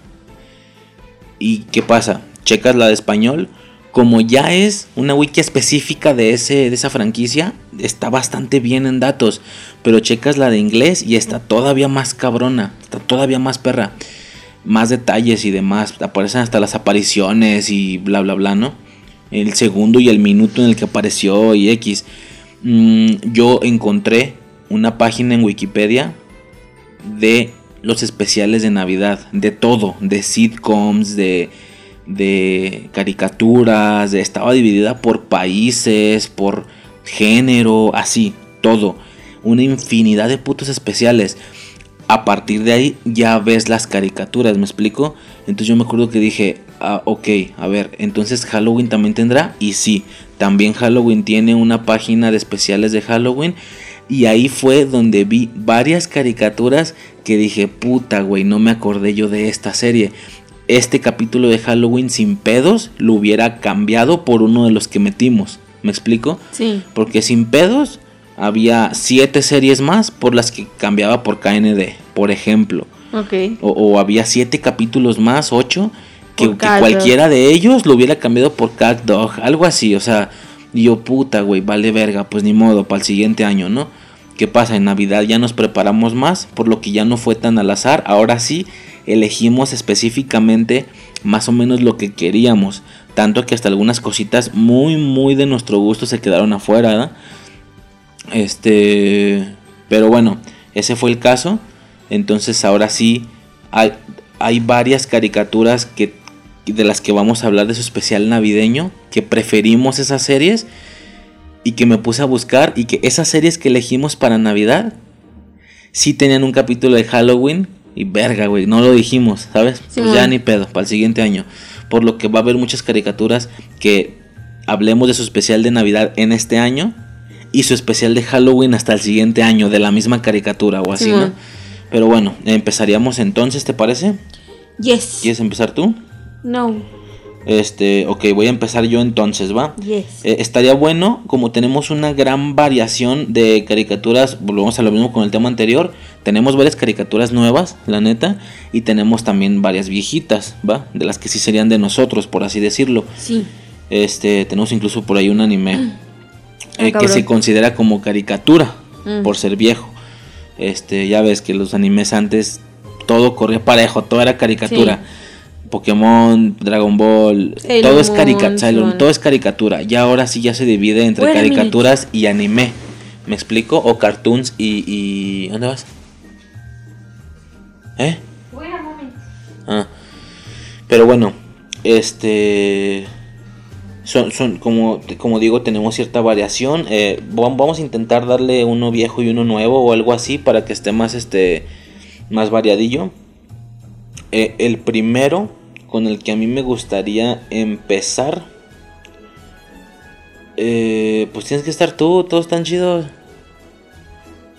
¿Y qué pasa? Checas la de español. Como ya es una wiki específica de, ese, de esa franquicia, está bastante bien en datos. Pero checas la de inglés y está todavía más cabrona. Está todavía más perra. Más detalles y demás. Aparecen hasta las apariciones y bla, bla, bla, ¿no? El segundo y el minuto en el que apareció y X. Mm, yo encontré una página en Wikipedia de los especiales de Navidad, de todo, de sitcoms, de, de caricaturas, estaba dividida por países, por género, así, todo. Una infinidad de putos especiales. A partir de ahí ya ves las caricaturas, ¿me explico? Entonces yo me acuerdo que dije, ah, ok, a ver, entonces Halloween también tendrá. Y sí, también Halloween tiene una página de especiales de Halloween. Y ahí fue donde vi varias caricaturas que dije, puta, güey, no me acordé yo de esta serie. Este capítulo de Halloween sin pedos lo hubiera cambiado por uno de los que metimos. ¿Me explico? Sí. Porque sin pedos había siete series más por las que cambiaba por KND, por ejemplo. Ok. O, o había siete capítulos más, ocho, que, cualquiera de ellos lo hubiera cambiado por Cat Dog, algo así, o sea, yo puta, güey, vale verga, pues ni modo, para el siguiente año, ¿no? ¿Qué pasa? En Navidad ya nos preparamos más, por lo que ya no fue tan al azar, ahora sí elegimos específicamente más o menos lo que queríamos, tanto que hasta algunas cositas muy, muy de nuestro gusto se quedaron afuera. Este, pero bueno, ese fue el caso. Entonces ahora sí hay, hay varias caricaturas que de las que vamos a hablar de su especial navideño, que preferimos esas series y que me puse a buscar y que esas series que elegimos para Navidad sí tenían un capítulo de Halloween y verga, güey, no lo dijimos, ¿sabes? pues ya ni pedo, para el siguiente año. Por lo que va a haber muchas caricaturas que hablemos de su especial de Navidad en este año y su especial de Halloween hasta el siguiente año de la misma caricatura o así, ¿no? Pero bueno, empezaríamos entonces, ¿te parece? Yes. ¿Quieres empezar tú? No. Este, ok, voy a empezar yo entonces, ¿va? Yes. Eh, estaría bueno, como tenemos una gran variación de caricaturas, volvemos a lo mismo con el tema anterior, tenemos varias caricaturas nuevas, la neta, y tenemos también varias viejitas, ¿va? De las que sí serían de nosotros, por así decirlo. Sí. Este, tenemos incluso por ahí un anime Ah, eh, que se considera como caricatura, Mm. por ser viejo. Este, ya ves que los animes antes todo corría parejo, todo era caricatura. Pokémon, Dragon Ball, Sailor todo es caricatura, todo es caricatura. Ya ahora sí ya se divide entre caricaturas y anime. ¿Me explico? O cartoons y, y ¿dónde vas? ¿Eh? Ah. Pero bueno, este son, son como, como digo, tenemos cierta variación. Eh, vam- vamos a intentar darle uno viejo y uno nuevo o algo así para que esté más este más variadillo. Eh, el primero con el que a mí me gustaría empezar. eh, pues tienes que estar tú, todos están chidos.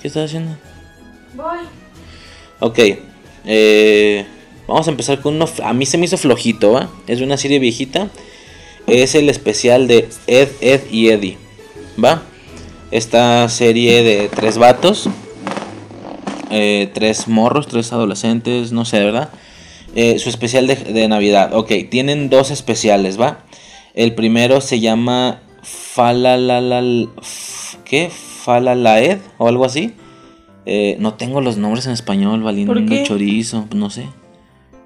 ¿Qué estás haciendo? Voy. Ok, eh, vamos a empezar con uno. A mí se me hizo flojito, ¿va? Es de una serie viejita. Es el especial de Ed, Ed y Eddie, ¿va? Esta serie de tres vatos, eh, tres morros, tres adolescentes, no sé, ¿verdad? Eh, su especial de, de Navidad. Ok, tienen dos especiales, ¿va? El primero se llama Falalal... ¿Qué? Falalaed o algo así. Eh, no tengo los nombres en español, valiendo chorizo, no sé.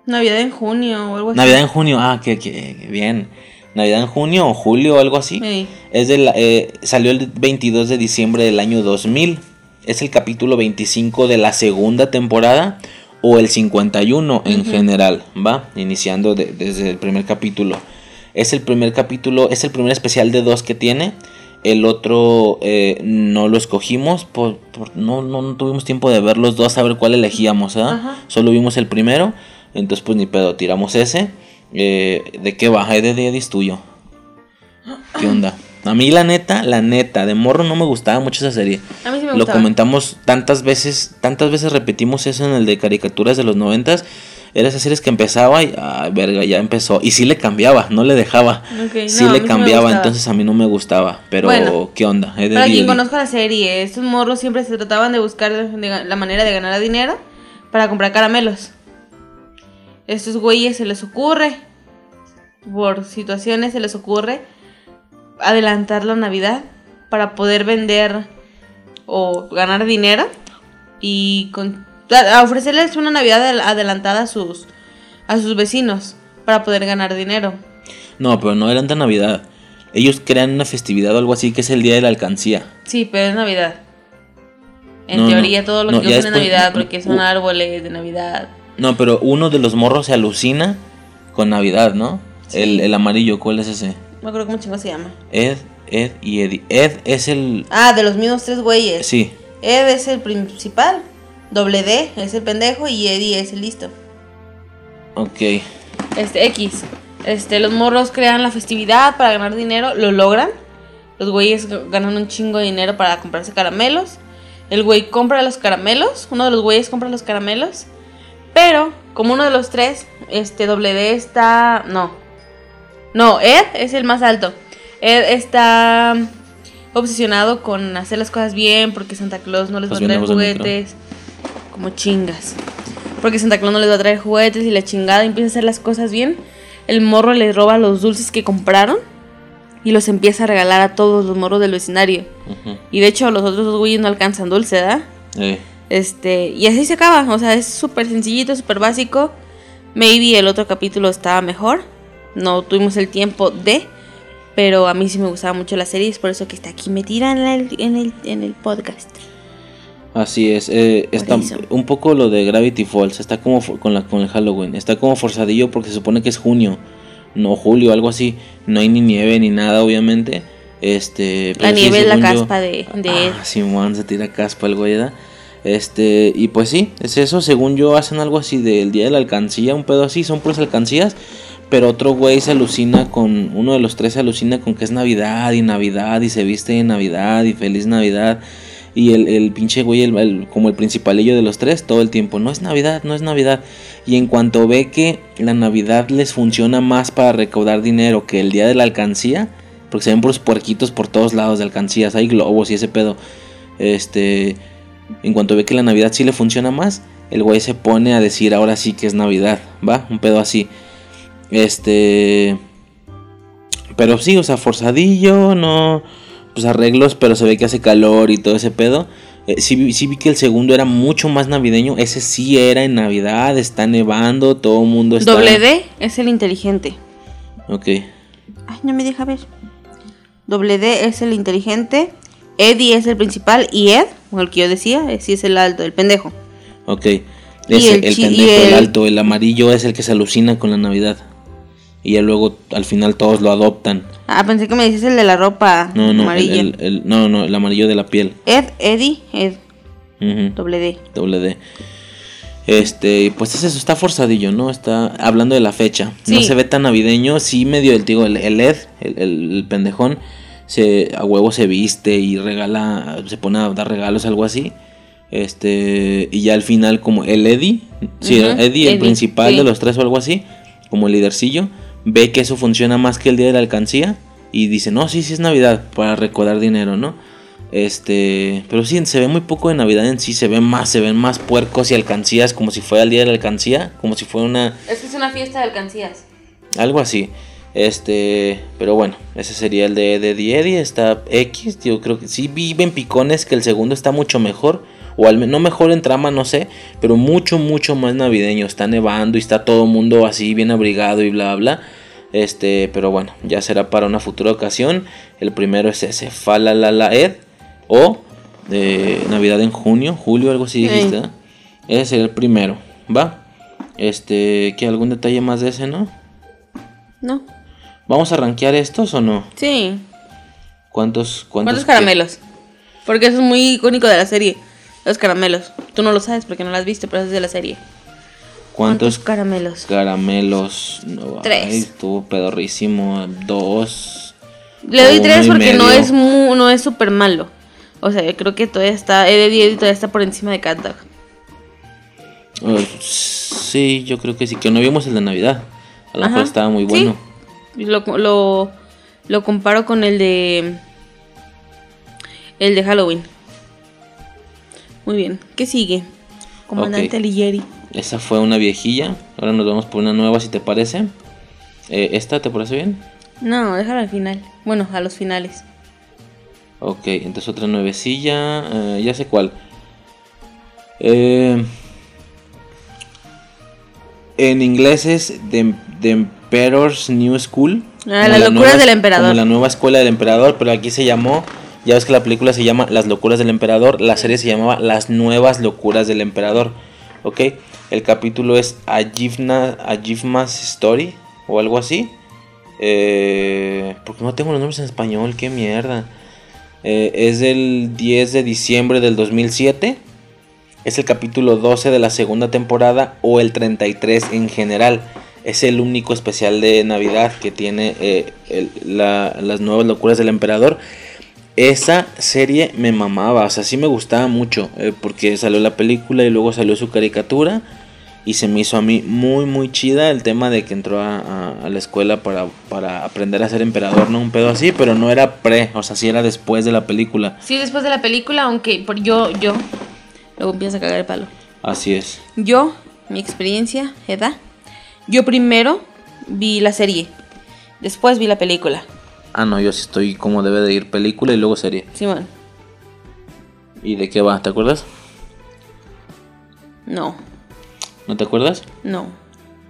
Navidad en junio o algo así. Navidad en junio, ah, que, que que bien. Navidad en junio o julio o algo así. Ey. Es de la- eh, salió el 22 de diciembre del año 2000. Es el capítulo 25 de la segunda temporada o el 51 en general, ¿va? Iniciando de- desde el primer capítulo. Es el primer capítulo, es el primer especial de dos que tiene. El otro eh, no lo escogimos, por, por- no, no, no tuvimos tiempo de ver los dos, a ver cuál elegíamos, ¿ah? Solo vimos el primero, entonces pues ni pedo, tiramos ese. Eh, ¿De qué va? Ed, Ed, Ed es tuyo. ¿Qué onda? A mí la neta, la neta, de morro no me gustaba mucho esa serie. A mí sí me Lo gustaba. comentamos tantas veces, tantas veces repetimos eso en el de caricaturas de los noventas. Era esas series que empezaba y, ay, verga, ya empezó. Y sí le cambiaba, no le dejaba. Sí le cambiaba, entonces a mí no me gustaba. Pero, Bueno, ¿qué onda? Para quien conozca la serie, estos morros siempre se trataban de buscar la manera de ganar dinero para comprar caramelos. Estos güeyes se les ocurre, por situaciones se les ocurre, adelantar la Navidad para poder vender o ganar dinero y con- a- a ofrecerles una Navidad adel- adelantada a sus, a sus vecinos para poder ganar dinero. No, pero no de Navidad. Ellos crean una festividad o algo así que es el día de la alcancía. Sí, pero es Navidad. En No, no. teoría, todo lo No, que usan es después- Navidad porque son uh. árboles de Navidad. No, pero uno de los morros se alucina con Navidad, ¿no? El, el amarillo, ¿cuál es ese? No creo cómo chingo se llama. Ed, Ed y Eddie. Ed es el... Ah, de los mismos tres güeyes. Sí, Ed es el principal. Doble D es el pendejo y Eddie es el listo. ok. Este, X. Este, los morros crean la festividad para ganar dinero, lo logran. Los güeyes ganan un chingo de dinero para comprarse caramelos. El güey compra los caramelos, uno de los güeyes compra los caramelos. Pero, como uno de los tres, este doble D está. No. No, Ed es el más alto. Ed está obsesionado con hacer las cosas bien porque Santa Claus no les Pues va a traer juguetes. Como chingas. Porque Santa Claus no les va a traer juguetes y la chingada empieza a hacer las cosas bien. El morro les roba los dulces que compraron y los empieza a regalar a todos los morros del vecindario. Y de hecho los otros dos güeyes no alcanzan dulce, ¿verdad? Eh, Este, y así se acaba, o sea, es súper sencillito, súper básico. Maybe el otro capítulo estaba mejor. No tuvimos el tiempo de, pero a mí sí me gustaba mucho la serie, es por eso que está aquí metida en el, en el, en el podcast. así es. eh, está un poco lo de Gravity Falls. Está como con, la, con el Halloween. Está como forzadillo porque se supone que es junio. No julio, algo así. No hay ni nieve ni nada, obviamente. Este, La sí, nieve es la yo- caspa de, de. Ah, Simón se tira caspa el güey. Este, y pues sí, es eso. Según yo, hacen algo así del día de la alcancía, un pedo así, son puras alcancías. Pero otro güey se alucina con, uno de los tres se alucina con que es Navidad y Navidad y se viste de Navidad y feliz Navidad. Y el, pinche güey, el, el- como el principalillo de los tres, todo el tiempo, no es Navidad, no es Navidad. Y en cuanto ve que la Navidad les funciona más para recaudar dinero que el día de la alcancía, porque se ven puros puerquitos por todos lados de alcancías, hay globos y ese pedo. Este, en cuanto ve que la Navidad sí le funciona más, el güey se pone a decir ahora sí que es Navidad, ¿va? Un pedo así. Este. Pero sí, o sea, forzadillo, no. Pues arreglos, pero se ve que hace calor y todo ese pedo. Eh, sí, vi- sí vi que el segundo era mucho más navideño. Ese sí era en Navidad, está nevando, todo el mundo está. Doble D es el inteligente. Ok. Ay, no me deja ver. Doble D es el inteligente. Eddie es el principal. Y Ed, o el que yo decía, eh, sí es el alto, el pendejo. Ok. Ese, el pendejo, el... el- alto, el amarillo es el que se alucina con la Navidad. Y ya luego al final todos lo adoptan. Ah, pensé que me dices el de la ropa No, no, amarilla. el- el- no, no, el amarillo de la piel. Ed, Eddie, Ed, Ujú. doble D. Doble D. Este, pues es eso, está forzadillo, ¿no? Está hablando de la fecha. No se ve tan navideño, sí medio el digo, el, el Ed, el, el- pendejón, se, a huevo se viste y regala, se pone a dar regalos, algo así. Este, y ya al final como el Eddie, sí, Ujú, Eddie, el principal sí. de los tres o algo así, como el lidercillo, ve que eso funciona más que el día de la alcancía y dice, no, sí, sí es Navidad, para recaudar dinero, ¿no? Este, pero sí, se ve muy poco de Navidad en sí, se ve más, se ven más puercos y alcancías como si fuera el día de la alcancía, como si fuera una, Es que es una fiesta de alcancías. algo así. Este, pero bueno, ese sería el de, de está X, yo creo que sí viven picones que el segundo está mucho mejor, o al no mejor en trama, no sé, pero mucho, mucho más navideño, está nevando y está todo el mundo así bien abrigado y bla, bla. Este, pero bueno, ya será para una futura ocasión. El primero es ese, Fala la la Ed, o de Navidad en junio, julio, algo así Sí. dijiste, ¿verdad? Ese sería el primero, ¿va? Este, ¿qué algún detalle más de ese, no? ¿No? ¿Vamos a rankear estos o no? Sí. ¿Cuántos, cuántos, ¿Cuántos caramelos? Porque eso es muy icónico de la serie. Los caramelos. Tú no lo sabes porque no las viste, pero es de la serie. ¿Cuántos caramelos? caramelos? No, Tres. Ay, estuvo pedorrísimo. Dos. Le doy tres porque no es mu- no es súper malo. O sea, creo que todavía está. Eddie Eddie todavía está por encima de Cat Dog. Uh, sí, yo creo que sí. Que no vimos el de Navidad. A lo mejor estaba muy sí. bueno. Lo, lo, lo comparo con el de. El de Halloween. Muy bien. ¿Qué sigue? Comandante Ok. Ligieri. Esa fue una viejilla. Ahora nos vamos por una nueva, si te parece. Eh, ¿Esta te parece bien? No, déjalo al final. Bueno, a los finales. Ok, entonces otra nuevecilla. eh, ya sé cuál. Eh, en inglés es The, The Emperor's New School. Ah, la locuras nueva- del emperador. Como la nueva escuela del emperador, pero aquí se llamó. Ya ves que la película se llama Las locuras del emperador. La serie se llamaba Las nuevas locuras del emperador. Ok, el capítulo es Ajivna, Ajivma's Story o algo así. Eh, porque no tengo los nombres en español, qué mierda. Eh, es del 10 de diciembre del 2007. Es el capítulo 12 de la segunda temporada o el 33 en general. Es el único especial de Navidad que tiene eh, el- la- las nuevas locuras del emperador. Esa serie me mamaba, o sea, sí me gustaba mucho, eh, porque salió la película y luego salió su caricatura. Y se me hizo a mí muy, muy chida el tema de que entró a, a- a la escuela para, para aprender a ser emperador, ¿no? Un pedo así, pero no era pre, o sea, sí era después de la película. Sí, después de la película, aunque por yo, yo. Luego empieza a cagar el palo. Así es. Yo, mi experiencia, edad. Yo primero vi la serie. Después vi la película. Ah, no, yo sí estoy como debe de ir película y luego serie. Simón. ¿Y de qué va? ¿Te acuerdas? No, ¿No te acuerdas? no.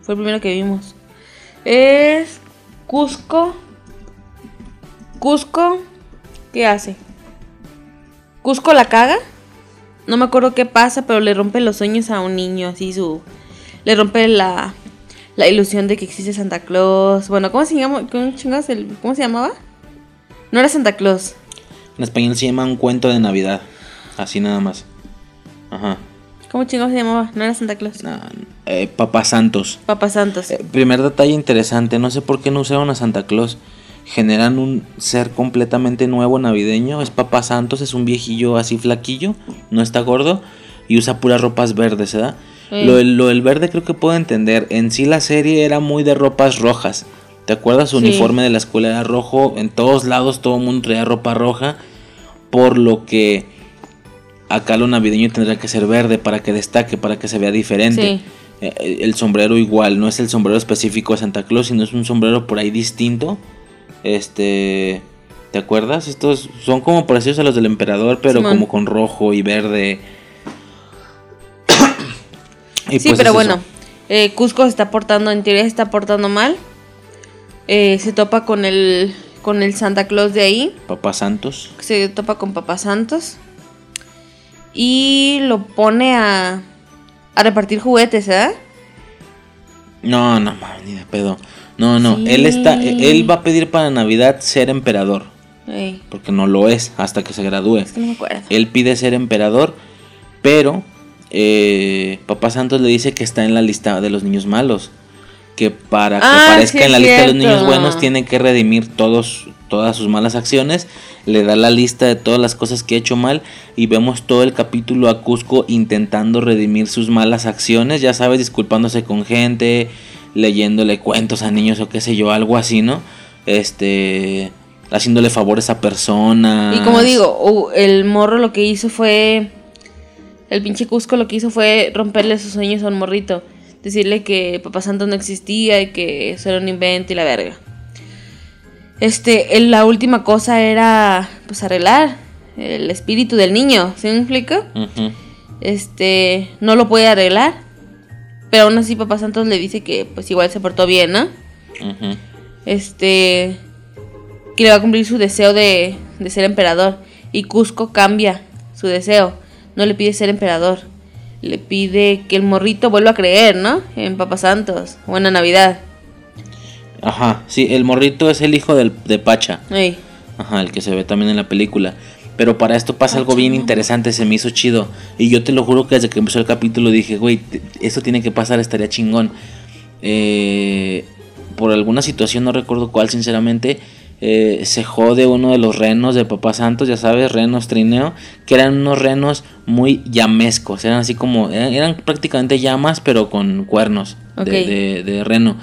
Fue el primero que vimos. Es Cusco. Cusco. ¿Qué hace? Cusco la caga. No me acuerdo qué pasa, pero le rompe los sueños a un niño, así su... Le rompe la, la ilusión de que existe Santa Claus. Bueno, ¿cómo se llama? ¿Cómo, chingados el- ¿Cómo se llamaba? No era Santa Claus. En español se llama un cuento de Navidad. Así nada más. Ajá. ¿Cómo chingados se llamaba? No era Santa Claus. No, eh, Papá Santos. Papá Santos. Eh, primer detalle interesante, no sé por qué no usaron a Santa Claus. Generan un ser completamente nuevo navideño. Es Papá Santos, es un viejillo así flaquillo, no está gordo y usa puras ropas verdes, ¿verdad? Sí. Lo, lo del verde creo que puedo entender. En sí la serie era muy de ropas rojas. ¿Te acuerdas? Su Sí. uniforme de la escuela era rojo. En todos lados todo el mundo traía ropa roja. Por lo que acá lo navideño tendría que ser verde para que destaque, para que se vea diferente. Sí. Eh, El sombrero igual, no es el sombrero específico de Santa Claus, sino es un sombrero por ahí distinto. Este, ¿te acuerdas? Estos son como parecidos a los del emperador, pero Simón. como con rojo y verde. Y sí, pues pero es bueno, eh, Cusco se está portando, en teoría se está portando mal. Eh, se topa con el, con el Santa Claus de ahí. Papá Santos. Se topa con Papá Santos. Y lo pone a, a repartir juguetes, ¿eh? No, no, ni de pedo. No, no, Sí. él está, él va a pedir para Navidad ser emperador, Ey, porque no lo es hasta que se gradúe. es que no me acuerdo. Él pide ser emperador, pero eh, Papá Santos le dice que está en la lista de los niños malos. Que para que Ah, aparezca sí, en la lista de los niños buenos tiene que redimir todos, todas sus malas acciones. Le da la lista de todas las cosas que ha hecho mal. Y vemos todo el capítulo a Cusco intentando redimir sus malas acciones. Ya sabes, disculpándose con gente, leyéndole cuentos a niños o qué sé yo, algo así, ¿no? Este. Haciéndole favores a personas. Y como digo, el morro lo que hizo fue. El pinche Cusco lo que hizo fue romperle sus sueños a un morrito. Decirle que Papá Santo no existía y que eso era un invento y la verga. Este, la última cosa era pues arreglar el espíritu del niño, ¿sí me explico? Ujú. Este, no lo puede arreglar. Pero aún así Papá Santos le dice que pues igual se portó bien, ¿no? Este que le va a cumplir su deseo de, de ser emperador y Cusco cambia su deseo no le pide ser emperador le pide que el morrito vuelva a creer no en Papá Santos buena Navidad Ajá, sí, el morrito es el hijo del, de Pacha. Ey, Ajá, el que se ve también en la película. Pero para esto pasa algo bien ¿no? interesante, se me hizo chido. Y yo te lo juro que desde que empezó el capítulo dije, güey, esto tiene que pasar, estaría chingón. Eh, por alguna situación, no recuerdo cuál, sinceramente, eh, se jode uno de los renos de Papá Santos, ya sabes, renos trineo, que eran unos renos muy llamescos, eran así como, eran, eran prácticamente llamas, pero con cuernos de- de, de reno.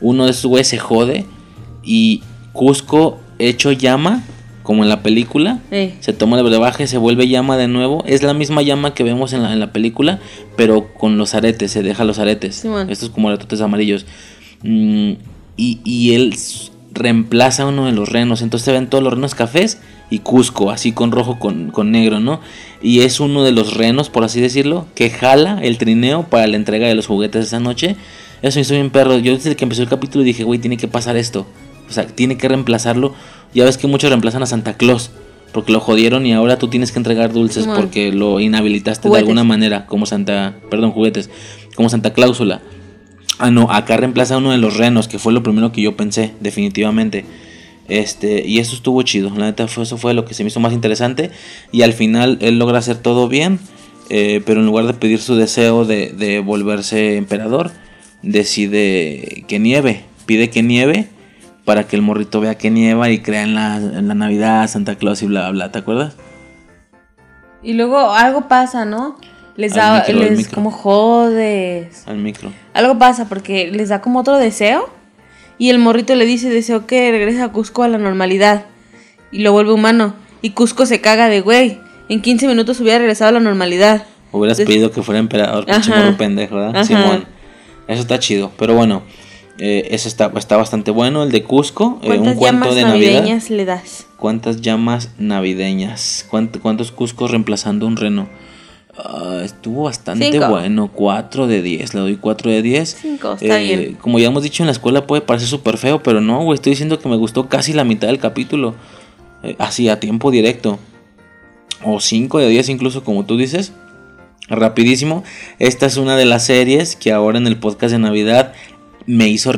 Uno de esos güeyes se jode y Cusco hecho llama, como en la película, ey. se toma el brebaje, se vuelve llama de nuevo. Es la misma llama que vemos en la, en la película, pero con los aretes, se deja los aretes. Estos como aretotes amarillos. Mm, y, y él reemplaza uno de los renos. Entonces se ven todos los renos cafés y Cusco, así con rojo con, con negro, ¿no? Y es uno de los renos, por así decirlo, que jala el trineo para la entrega de los juguetes esa noche. Eso me hizo bien perro. Yo desde que empezó el capítulo dije, güey, tiene que pasar esto. O sea, tiene que reemplazarlo. Ya ves que muchos reemplazan a Santa Claus. Porque lo jodieron y ahora tú tienes que entregar dulces porque lo inhabilitaste Juguetes. de alguna manera. Como Santa... Perdón, juguetes. Como Santa Cláusula. Ah, no, acá reemplaza a uno de los renos, que fue lo primero que yo pensé, definitivamente. Este, y eso estuvo chido. La neta, fue, eso fue lo que se me hizo más interesante. Y al final él logra hacer todo bien. eh, pero en lugar de pedir su deseo de, volverse emperador, decide que nieve. Pide que nieve para que el morrito vea que nieva y crea en la, en la Navidad, Santa Claus y bla, bla, bla. ¿Te acuerdas? y luego algo pasa no les da micro, les como jodes Al micro. algo pasa porque les da como otro deseo y el morrito le dice deseo que regrese a Cusco a la normalidad y lo vuelve humano y Cusco se caga de güey en 15 minutos hubiera regresado a la normalidad Hubieras pedido que fuera emperador, pinche pendejo, ¿verdad? Simón. Eso está chido. Pero bueno, eh, ese está, está bastante bueno. El de Cusco, eh, un ¿Cuántas cuento de Navidad. navideñas le das? ¿Cuántas llamas navideñas? ¿Cuánt- ¿Cuántos Cuscos reemplazando un reno? Ah, estuvo bastante Cinco. bueno. 4 de 10. Le doy 4 de 10. Cinco, está Eh, bien. Como ya hemos dicho en la escuela puede parecer súper feo, pero no, güey. Estoy diciendo que me gustó casi la mitad del capítulo. Eh, así, a tiempo directo. O 5 de 10 incluso, como tú dices. Rapidísimo. Esta es una de las series que ahora en el podcast de Navidad me hizo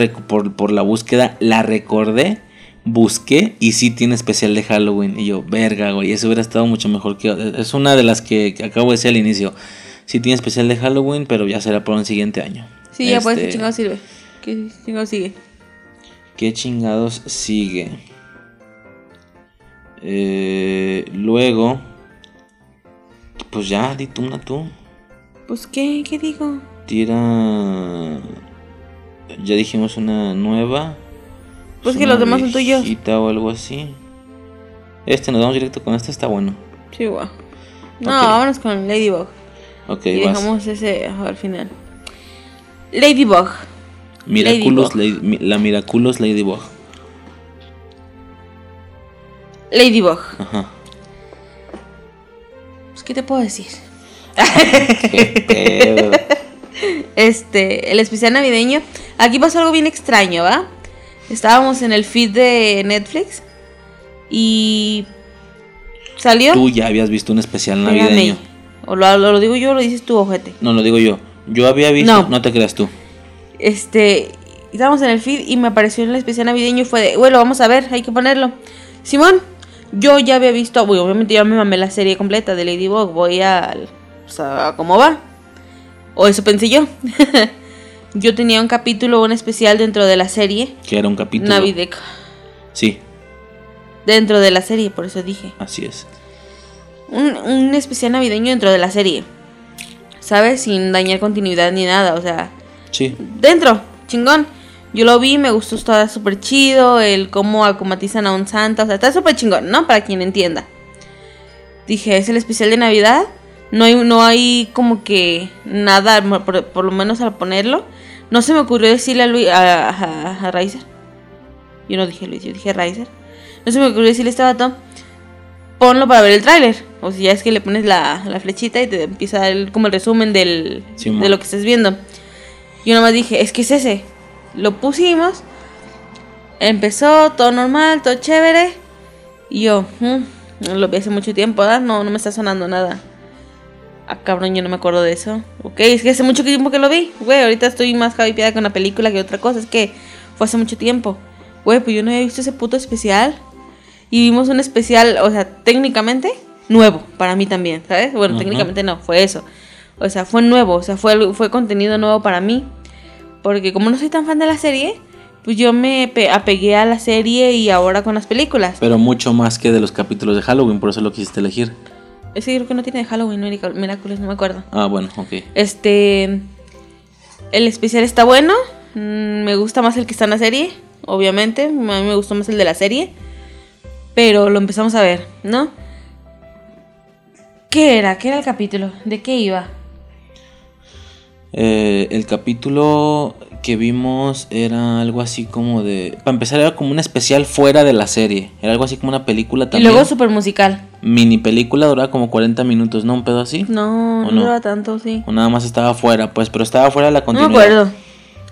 por la búsqueda. La recordé, busqué y sí tiene especial de Halloween. Y yo, verga, güey, eso hubiera estado mucho mejor que... Es una de las que, acabo de decir al inicio. Sí tiene especial de Halloween, pero ya será por un siguiente año. Sí, ya pues, Este, ¿qué chingado sirve? ¿Qué chingado sigue? ¿Qué chingados sigue? Eh, luego, pues ya, di tú una tú. Pues, ¿qué? ¿Qué digo? Tira. Ya dijimos una nueva. Pues que los demás son tuyos. o algo así. Este, nos vamos directo con este, está bueno. Sí, guau. No, vámonos con Ladybug. Ok, y vas. dejamos ese al final. Ladybug. Miraculous. Lady- mi- la Miraculous Ladybug. Ladybug. Ajá. Pues, ¿qué te puedo decir? (laughs) Qué pedo. (laughs) Este, el especial navideño. Aquí pasó algo bien extraño, ¿va? Estábamos en el feed de Netflix y salió. Tú ya habías visto un especial navideño. O lo, lo- lo digo yo o lo dices tú, ojete. No, lo digo yo. Yo había visto. No. No, te creas tú. Este, estábamos en el feed y me apareció en el especial navideño y fue de, bueno, vamos a ver, hay que ponerlo. Simón, yo ya había visto, bueno, obviamente ya me mamé la serie completa de Ladybug, voy al, o sea, a cómo va. O eso pensé yo. (laughs) yo tenía un capítulo, un especial dentro de la serie Que era un capítulo. navideño. Sí, Dentro de la serie, por eso dije. así es. Un, un especial navideño dentro de la serie. ¿Sabes? Sin dañar continuidad ni nada, o sea, Sí. dentro, chingón. Yo lo vi, me gustó, está súper chido, el cómo acomatizan a un santa, o sea, está súper chingón, ¿no? Para quien entienda. Dije, es el especial de Navidad, no hay, no hay como que nada, por, por lo menos al ponerlo. No se me ocurrió decirle a Luis, a, a, a Riser. Yo no dije Luis, yo dije Riser. No se me ocurrió decirle a este vato, ponlo para ver el tráiler. O sea, ya es que le pones la, la flechita y te empieza a dar como el resumen del, de lo que estés viendo. Yo nomás dije, es que es ese. Lo pusimos. Empezó todo normal, todo chévere. Y yo, "Mm, lo vi hace mucho tiempo, ¿verdad? No, no me está sonando nada. Ah, cabrón, yo no me acuerdo de eso. Ok, es que hace mucho tiempo que lo vi. Güey, ahorita estoy más hypeada con la película que otra cosa. Es que fue hace mucho tiempo. Güey, pues yo no había visto ese puto especial. Y vimos un especial, o sea, técnicamente nuevo para mí también, ¿sabes? Bueno, Ajá. técnicamente no, fue eso. O sea, fue nuevo, o sea, fue, fue contenido nuevo para mí. Porque como no soy tan fan de la serie, pues yo me pe- apegué a la serie y ahora con las películas. Pero mucho más que de los capítulos de Halloween, por eso lo quisiste elegir. Es que creo que no tiene de Halloween, Miraculous, no me acuerdo. Ah, bueno, ok. Este. El especial está bueno. mm, Me gusta más el que está en la serie. Obviamente. A mí me gustó más el de la serie. Pero lo empezamos a ver, ¿no? ¿Qué era? ¿Qué era el capítulo? ¿De qué iba? Eh, el capítulo que vimos era algo así como de... Para empezar era como un especial fuera de la serie. Era algo así como una película Y también. luego super musical. Mini película duraba como 40 minutos, ¿no? Un pedo así. No, ¿O no, no? dura tanto, sí. O nada más estaba fuera, pues, pero estaba fuera de la No me continuidad. acuerdo.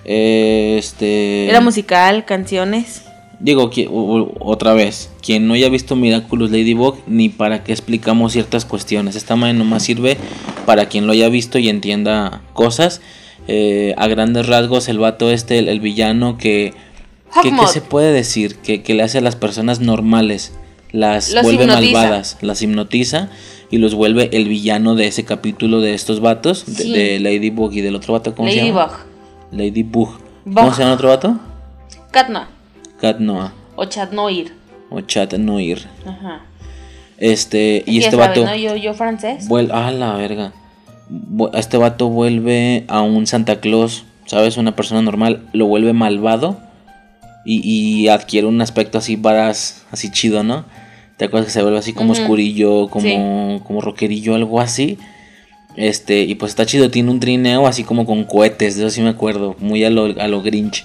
Eh, este... Era musical, canciones. Digo, que, u- u- otra vez, quien no haya visto Miraculous Ladybug, ni para qué explicamos ciertas cuestiones. Esta madre nomás sirve para quien lo haya visto y entienda cosas. Eh, a grandes rasgos, el vato este, el, el villano que... que- ¿Qué Hawkmoth. se puede decir? Que, que le hace a las personas normales. Las Los vuelve hipnotiza. malvadas, las hipnotiza y los vuelve el villano de ese capítulo de estos vatos, de- Sí. de, Ladybug y del otro vato, ¿cómo se llama? Ladybug. Ladybug. ¿Cómo Bug. se llama el otro vato? Katna. Cat Noah O Chatnoir. o Chat Noir. Ajá. Este, y este sabes, vato ¿no? Yo, yo francés. vuelve, ah, la verga. Este vato vuelve a un Santa Claus, ¿sabes? Una persona normal, lo vuelve malvado y, y adquiere un aspecto así varas, así chido, ¿no? ¿Te acuerdas que se vuelve así como Ujú. oscurillo, como, como rockerillo, algo así? Este, y pues está chido, tiene un trineo así como con cohetes, de eso sí me acuerdo, muy a lo, a lo Grinch.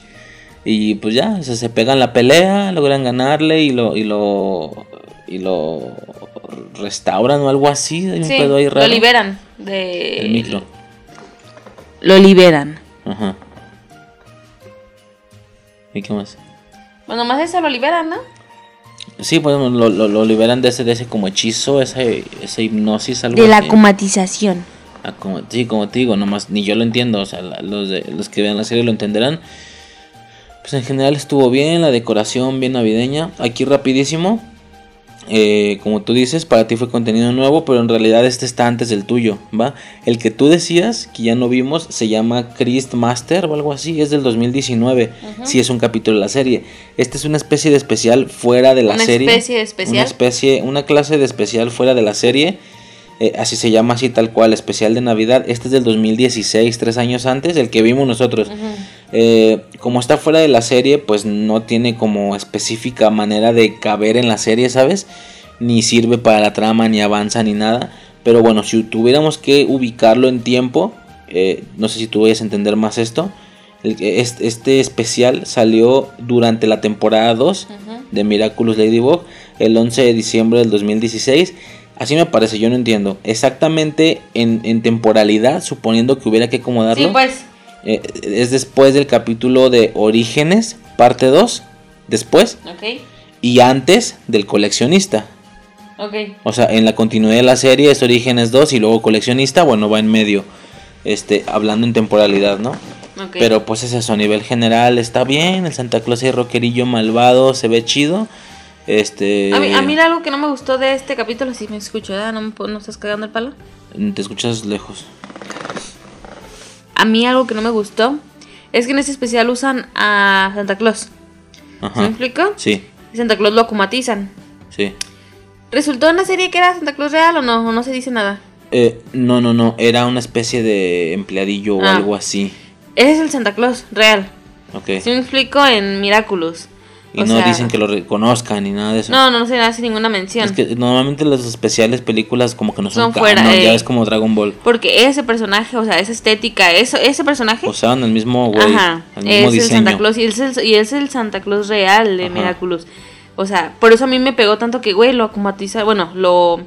Y pues ya, o sea, se pegan la pelea, logran ganarle y lo, y lo, y lo restauran o algo así. Hay un Sí, pedo ahí raro. lo liberan de... El micro. Lo liberan. Ajá. ¿Y qué más? Bueno, más eso lo liberan, ¿no? Sí, pues lo, lo, lo liberan de ese, de ese como hechizo, ese, esa hipnosis, algo De la así. comatización. Ah, como, sí, como te digo, nomás ni yo lo entiendo, o sea, la- los, de, los que vean la serie lo entenderán. Pues en general estuvo bien, la decoración bien navideña. Aquí rapidísimo, eh, como tú dices, para ti fue contenido nuevo, pero en realidad este está antes del tuyo, ¿va? El que tú decías, que ya no vimos, se llama Christ Master o algo así, es del 2019, sí es un capítulo de la serie. Este es una especie de especial fuera de la serie. Una especie de especial. Una especie, una clase de especial fuera de la serie. Eh, así se llama así tal cual, especial de Navidad. Este es del 2016, tres años antes, el que vimos nosotros. Eh, como está fuera de la serie, pues no tiene como específica manera de caber en la serie, ¿sabes? Ni sirve para la trama, ni avanza, ni nada. Pero bueno, si tuviéramos que ubicarlo en tiempo, eh, no sé si tú vayas a entender más esto. Este especial salió durante la temporada 2 de Miraculous Ladybug, el 11 de diciembre del 2016. Así me parece, yo no entiendo. Exactamente en, en temporalidad, suponiendo que hubiera que acomodarlo. Sí, pues. Eh, es después del capítulo de Orígenes, parte 2. Después. Y antes del coleccionista. O sea, en la continuidad de la serie es Orígenes 2 y luego coleccionista, bueno, va en medio. Este, hablando en temporalidad, ¿no? Ok. Pero pues es eso, a nivel general está bien. El Santa Claus y rockerillo malvado se ve chido. Este. A mí, a mí algo que no me gustó de este capítulo, si me escucho. ¿No, me ¿No estás cagando el palo? Te escuchas lejos. A mí algo que no me gustó es que en este especial usan a Santa Claus. ¿Sí me Ajá. explico? Sí, Santa Claus lo acumatizan. sí. ¿Resultó en la serie que era Santa Claus real o no? ¿O no se dice nada? Eh, no, no, no. Era una especie de empleadillo o Ah. algo así. Ese es el Santa Claus real. Ok. ¿Sí me explico? En Miraculous. Y O no sea, dicen que lo reconozcan ni nada de eso. No, no, se hace ninguna mención. Es que normalmente las especiales películas como que no son, Son fuera, canon, ya eh. es como Dragon Ball. Porque ese personaje, o sea, esa estética, eso, ese personaje. Usaban el mismo güey, Ajá, el mismo es diseño. el Santa Claus y es el, y es el Santa Claus real de Ajá. Miraculous. O sea, por eso a mí me pegó tanto que, güey, lo acumatiza, bueno, lo...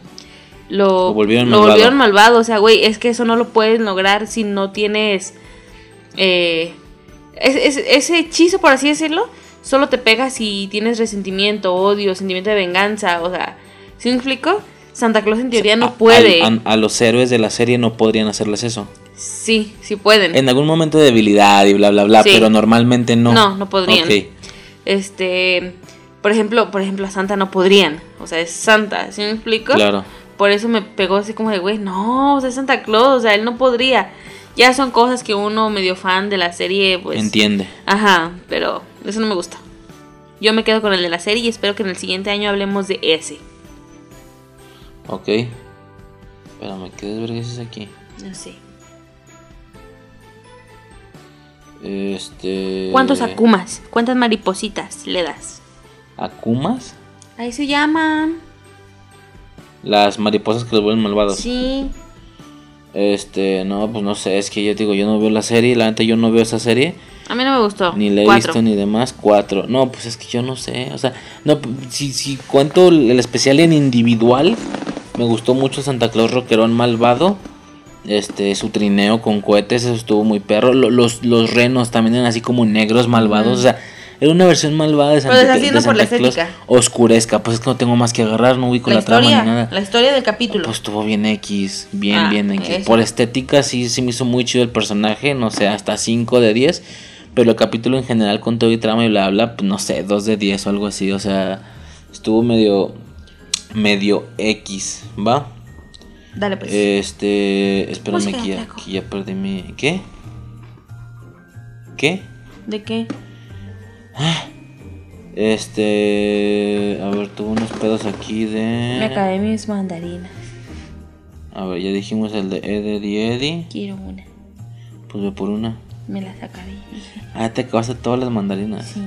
Lo, Lo volvieron lo malvado. volvieron malvado. O sea, güey, es que eso no lo puedes lograr si no tienes... Eh, es- es- ese hechizo, por así decirlo, solo te pega si tienes resentimiento, odio, sentimiento de venganza. O sea, ¿sí me explico? Santa Claus en teoría no A- puede. A, a los héroes de la serie no podrían hacerles eso. Sí, sí pueden. En algún momento de debilidad y bla, bla, bla, Sí. pero normalmente no. No, no podrían. Este, por ejemplo, por ejemplo, a Santa no podrían. O sea, es Santa, ¿sí me explico? claro. Por eso me pegó así como de, güey, no, o sea, es Santa Claus, o sea, él no podría. Ya son cosas que uno medio fan de la serie, pues. Entiende. Ajá, pero eso no me gusta. Yo me quedo con el de la serie y espero que en el siguiente año hablemos de ese. Ok. Espérame, ¿qué desvergüenza es aquí? No sé. Este. ¿Cuántos akumas? ¿Cuántas maripositas le das? ¿Akumas? Ahí se llaman. Las mariposas que los vuelven malvados. Sí. Este, no, pues no sé, es que yo digo, yo no veo la serie, la neta yo no veo esa serie, A mí no me gustó. ni la he Cuatro. visto ni demás, cuatro. No, pues es que yo no sé, o sea, no, si, si cuento el especial en individual, me gustó mucho Santa Claus Rockerón Malvado, este, su trineo con cohetes, eso estuvo muy perro, Lo- los, los renos también eran así como negros malvados, o sea, era una versión malvada de Santa, Pero estás de yendo por la Santa Claus oscurezca, pues es que no tengo más que agarrar, no ubico La la, trama ni nada. la historia del capítulo. Pues estuvo bien X, bien, Ah, bien X. eso. Por estética sí, sí me hizo muy chido el personaje, no sé, hasta 5 de 10. Pero el capítulo en general con todo y trama y bla, bla, pues no sé, 2 de 10 o algo así. O sea, estuvo medio, medio X, ¿va? Dale pues. Este, espérame que ya, flaco. que ya perdí mi... ¿Qué? ¿Qué? ¿De qué? Este, a ver, tuvo unos pedos aquí de... Me acabé mis mandarinas. A ver, ya dijimos el de Eddie Eddie. Quiero una. Pues ve por una. Me las acabé. Ah, te acabaste todas las mandarinas. Sí.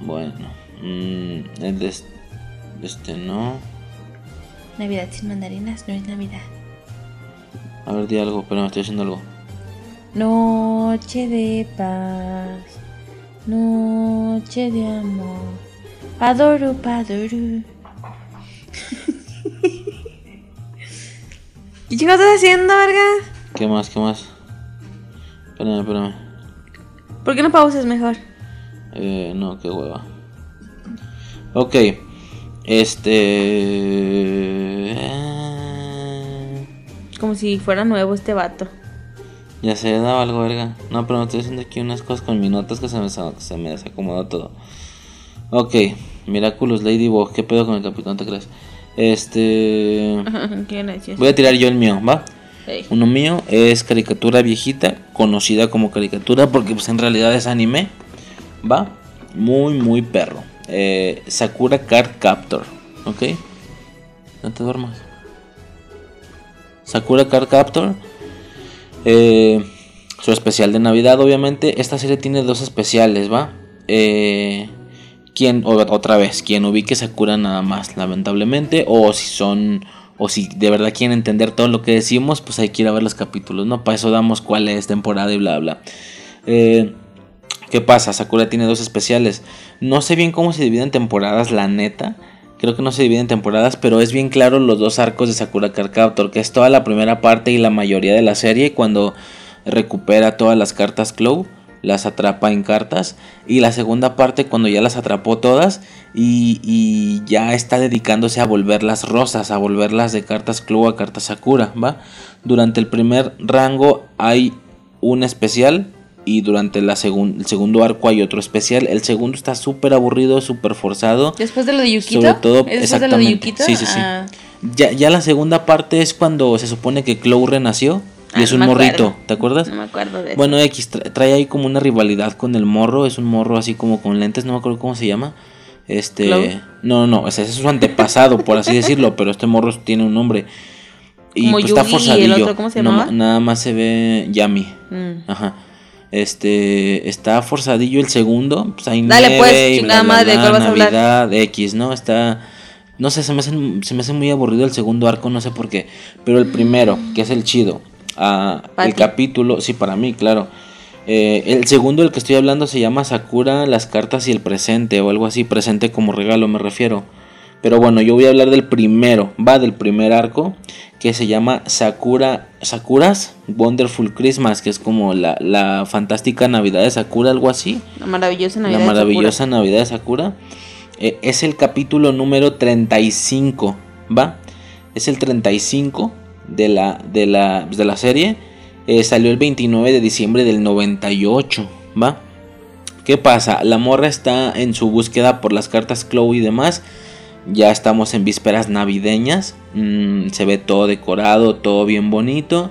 Bueno, mm, el de este, este no. Navidad sin mandarinas no es Navidad. A ver, di algo, pero me estoy haciendo algo. Noche de paz. Noche de amor. Padoru, padoru. (laughs) ¿Qué chingados estás haciendo, verga? ¿Qué más? ¿Qué más? Espérame, espérame. ¿Por qué no pausas mejor? Eh, no, qué hueva. Ok. Este. Como si fuera nuevo este vato. Ya se daba algo, verga. No, pero me estoy haciendo aquí unas cosas con mis notas que se me, se me desacomodó todo. Ok. Miraculous Ladybug. ¿Qué pedo con el capítulo? No te crees. Este. (laughs) Qué gracioso. Voy a tirar yo el mío, ¿va? Uno mío es caricatura viejita, conocida como caricatura porque pues en realidad es anime. Va, muy muy perro. Eh, Sakura Card Captor, ¿ok? No te duermas. Sakura Card Captor. eh, su especial de Navidad, obviamente. Esta serie tiene dos especiales, ¿va? Eh, otra vez, quien ubique Sakura nada más, lamentablemente. O si son, o si de verdad quieren entender todo lo que decimos, pues hay que ir a ver los capítulos, ¿no? Para eso damos cuál es temporada y bla, bla. Eh, ¿Qué pasa? Sakura tiene dos especiales. No sé bien cómo se dividen temporadas, la neta. Creo que no se dividen temporadas, pero es bien claro los dos arcos de Sakura Card que es toda la primera parte y la mayoría de la serie cuando recupera todas las cartas Clow, las atrapa en cartas, y la segunda parte cuando ya las atrapó todas y, y ya está dedicándose a volverlas rosas, a volverlas de cartas Clow a cartas Sakura, ¿va? Durante el primer rango hay un especial y durante la segun- el segundo arco hay otro especial. El segundo está súper aburrido, súper forzado. Después de lo de Yukito. Sobre todo, ¿Es después de lo de exactamente. Yukito? Sí, sí, sí. Ah, Ya, ya la segunda parte es cuando se supone que Clow renació y Ah, es un morrito, acuerdo. ¿te acuerdas? no me acuerdo de eso. Bueno, X tra- trae ahí como una rivalidad con el morro, es un morro así como con lentes, no me acuerdo cómo se llama. Este, ¿Clow? no, no, ese, es su antepasado, por así decirlo, pero este morro tiene un nombre. Y Como pues está el forzadillo. otro, ¿cómo se No, nada más se ve Yami. Mm. Ajá. Este, está forzadillo el segundo, pues hay Dale, nieve pues, chingada madre, ¿cuál vas a hablar? Navidad, X, ¿no? Está no sé, se me, hace, se me hace muy aburrido el segundo arco, no sé por qué, pero el primero, que es el chido, ah, ¿Para el ti? capítulo, sí, para mí, claro. Eh, el segundo del que estoy hablando se llama Sakura, las cartas y el presente, o algo así, presente como regalo me refiero. Pero bueno, yo voy a hablar del primero, va del primer arco, que se llama Sakura, Sakuras Wonderful Christmas, que es como la, la fantástica Navidad de Sakura, algo así. La maravillosa Navidad. la de maravillosa Sakura. Navidad de Sakura. Eh, es el capítulo número 35, ¿va? Es el 35 de la, de la, de la serie. Eh, salió el 29 de diciembre del 98, ¿va? ¿Qué pasa? La morra está en su búsqueda por las cartas Chloe y demás. Ya estamos en vísperas navideñas. Mm, se ve todo decorado, todo bien bonito.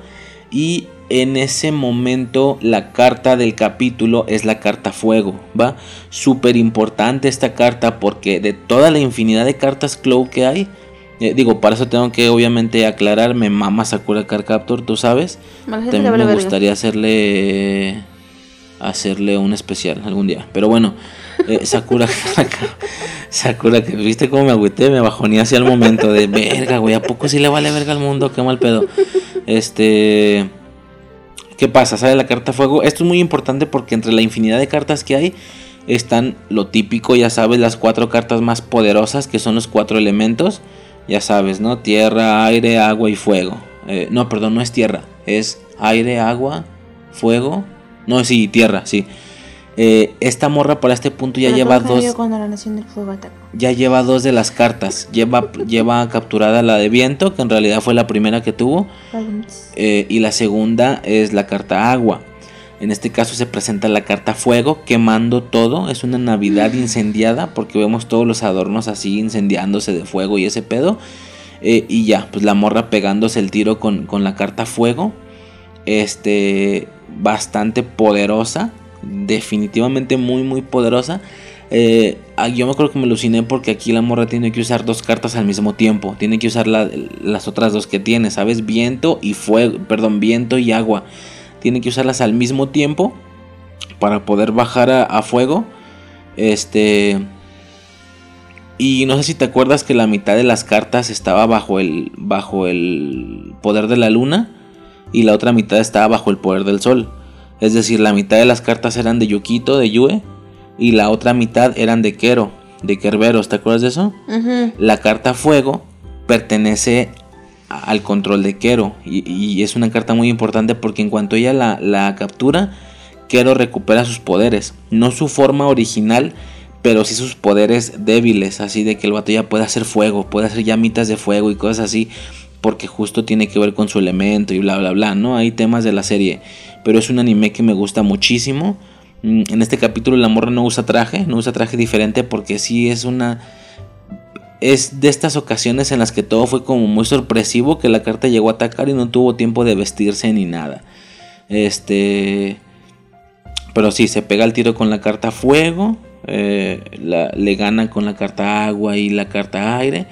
Y en ese momento la carta del capítulo es la carta fuego, ¿va? Súper importante esta carta porque de toda la infinidad de cartas Clow que hay, eh, digo, para eso tengo que obviamente aclarar, me mama Sakura Card Captor, tú sabes. También me verga. gustaría hacerle hacerle un especial algún día. Pero bueno, eh, (laughs) Sakura Sakura, que viste cómo me agüité, me bajoné hacia el momento de verga, güey, ¿a poco sí le vale verga al mundo? Qué mal pedo. Este ¿Qué pasa? Sale la carta fuego. Esto es muy importante porque entre la infinidad de cartas que hay están lo típico, ya sabes, las cuatro cartas más poderosas que son los cuatro elementos. Ya sabes, ¿no? Tierra, aire, agua y fuego. Eh, no, perdón, no es tierra. Es aire, agua, fuego. No, sí, tierra, sí. Eh, esta morra para este punto ya Pero lleva ¿cómo cambió dos Cuando la nación del fuego atacó. ya lleva dos de las cartas. Lleva, lleva capturada la de viento, que en realidad fue la primera que tuvo. eh, y la segunda es la carta agua. En este caso se presenta la carta fuego, quemando todo. Es una Navidad incendiada, porque vemos todos los adornos así incendiándose de fuego y ese pedo. Eh, y ya, pues la morra pegándose el tiro con, con la carta fuego. Este, bastante poderosa. Definitivamente muy, muy poderosa. Eh, ah, yo me acuerdo que me aluciné porque aquí la morra tiene que usar dos cartas al mismo tiempo. Tiene que usar la- las otras dos que tiene, ¿sabes? Viento y fuego, perdón, viento y agua. Tiene que usarlas al mismo tiempo para poder bajar a, a fuego. Este. Y no sé si te acuerdas que la mitad de las cartas estaba bajo el, bajo el poder de la luna y la otra mitad estaba bajo el poder del sol. Es decir, la mitad de las cartas eran de Yukito, de Yue, y la otra mitad eran de Kero, de Kerberos. ¿Te acuerdas de eso? La carta fuego pertenece a- al control de Kero y, es una carta muy importante porque en cuanto ella la, la captura, Kero recupera sus poderes. No su forma original, pero sí sus poderes débiles, así de que el vato ya puede hacer fuego, puede hacer llamitas de fuego y cosas así, porque justo tiene que ver con su elemento y bla bla bla, ¿no? Hay temas de la serie, pero es un anime que me gusta muchísimo. Mm, En este capítulo la morra no usa traje, no usa traje diferente porque sí es una... Es de estas ocasiones en las que todo fue como muy sorpresivo, que la carta llegó a atacar y no tuvo tiempo de vestirse ni nada. Este... Pero sí, se pega el tiro con la carta fuego, eh, la- le gana con la carta agua y la carta aire.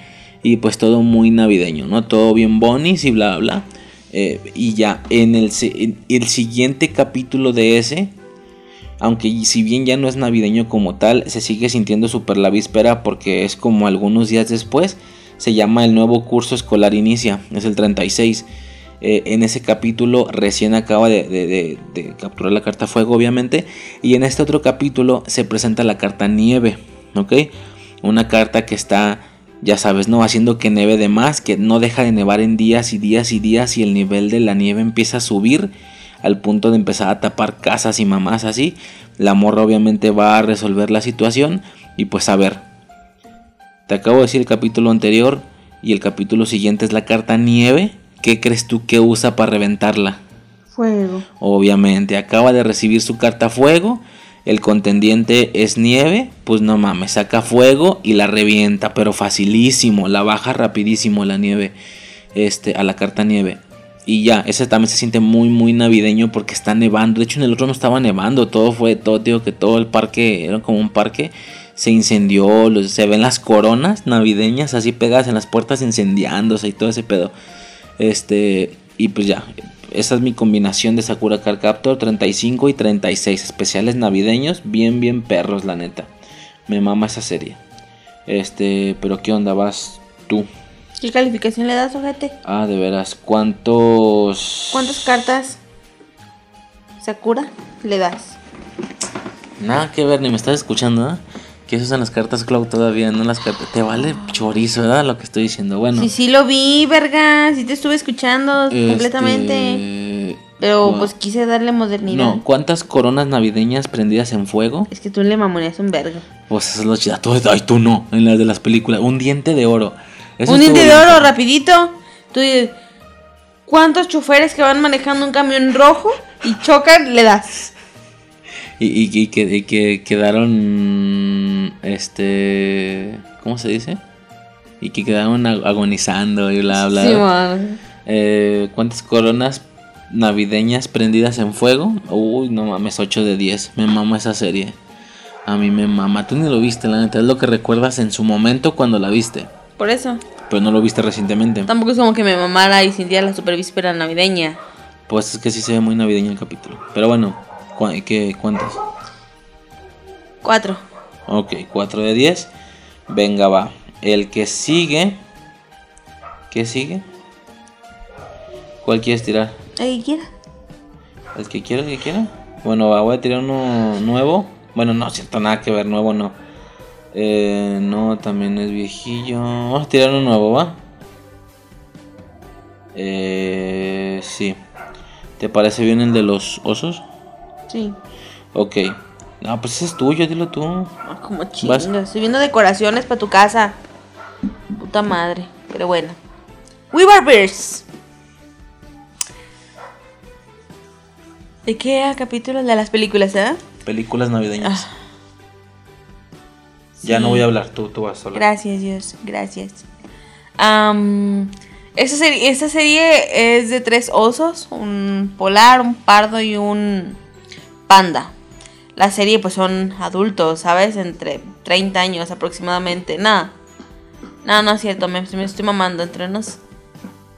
Y pues todo muy navideño, ¿no? Todo bien bonis y bla, bla. Eh, y ya, en el, en el siguiente capítulo de ese, aunque si bien ya no es navideño como tal, se sigue sintiendo súper la víspera porque es como algunos días después. Se llama el nuevo curso escolar inicia, es el 36. Eh, en ese capítulo recién acaba de, de- capturar la carta fuego, obviamente. Y en este otro capítulo se presenta la carta nieve, ¿ok? Una carta que está, ya sabes, ¿no? Haciendo que nieve de más, que no deja de nevar en días y días y días y el nivel de la nieve empieza a subir al punto de empezar a tapar casas y mamás así. La morra obviamente va a resolver la situación y pues a ver. Te acabo de decir el capítulo anterior y el capítulo siguiente es la carta nieve. ¿Qué crees tú que usa para reventarla? Fuego. Obviamente, acaba de recibir su carta fuego. El contendiente es nieve. Pues no mames, saca fuego y la revienta. Pero facilísimo. La baja rapidísimo la nieve. Este, a la carta nieve. Y ya, ese también se siente muy, muy navideño porque está nevando. De hecho, en el otro no estaba nevando. Todo fue, todo, digo que todo el parque era como un parque. Se incendió. se ven las coronas navideñas así pegadas en las puertas incendiándose y todo ese pedo. Este, y pues ya, esa es mi combinación de Sakura Card Captor 35 y 36 especiales navideños, bien bien perros la neta. Me mama esa serie. Este, pero qué onda vas tú? ¿Qué calificación le das, ojete? Ah, de veras, ¿cuántos ¿Cuántas cartas Sakura le das? Nada que ver, ni me estás escuchando, ¿eh? Que eso son las cartas Cloud todavía, no las cartas. Te vale chorizo, ¿verdad? Lo que estoy diciendo. Bueno. Sí, sí lo vi, verga. Sí te estuve escuchando este, completamente. Pero pues quise darle modernidad. No, ¿cuántas coronas navideñas prendidas en fuego? Es que tú le mamoneas un verga. Pues eso es lo chido. Tú- Ay, tú no, en las de las películas. Un diente de oro. Eso un oro, rapidito. Tú dices, ¿cuántos choferes que van manejando un camión rojo y chocan le das? Y, y- y que, y que quedaron. Este. ¿Cómo se dice? Y que quedaron ag- agonizando y bla, bla. Sí, man. Eh, ¿Cuántas coronas navideñas prendidas en fuego? Uy, no mames, 8 de 10. Me mama esa serie. A mí me mama. Tú ni lo viste, la neta. Es lo que recuerdas en su momento cuando la viste. Por eso. Pero no lo viste recientemente. Tampoco es como que me mamara y sintiera la super víspera navideña. Pues es que sí se ve muy navideño el capítulo. Pero bueno, ¿cu- ¿qué, ¿cuántas? Cuatro. Ok, 4 de 10. Venga, va. El que sigue. ¿Qué sigue? ¿Cuál quieres tirar? El que quiera. ¿El que quiera, el que quiera? Bueno, va, voy a tirar uno nuevo. Bueno, no, siento nada que ver, nuevo no. Eh, no, también es viejillo. Vamos a tirar uno nuevo, ¿va? Eh, sí. ¿Te parece bien el de los osos? Sí. Ok. No, pues ese es tuyo, dilo tú. Ah, como Vas. chingas. Estoy viendo decoraciones para tu casa. Puta madre. Pero bueno. We were bears. ¿De qué capítulos de las películas, eh? Películas navideñas. Ah. Ya no voy a hablar, tú, tú vas a hablar. Gracias, Dios. Gracias. Am, esta, serie, esta serie es de tres osos. Un polar, un pardo y un panda. La serie pues son adultos, ¿sabes? Entre 30 años aproximadamente. Nada. No, no es cierto, me, me estoy mamando. Entre unos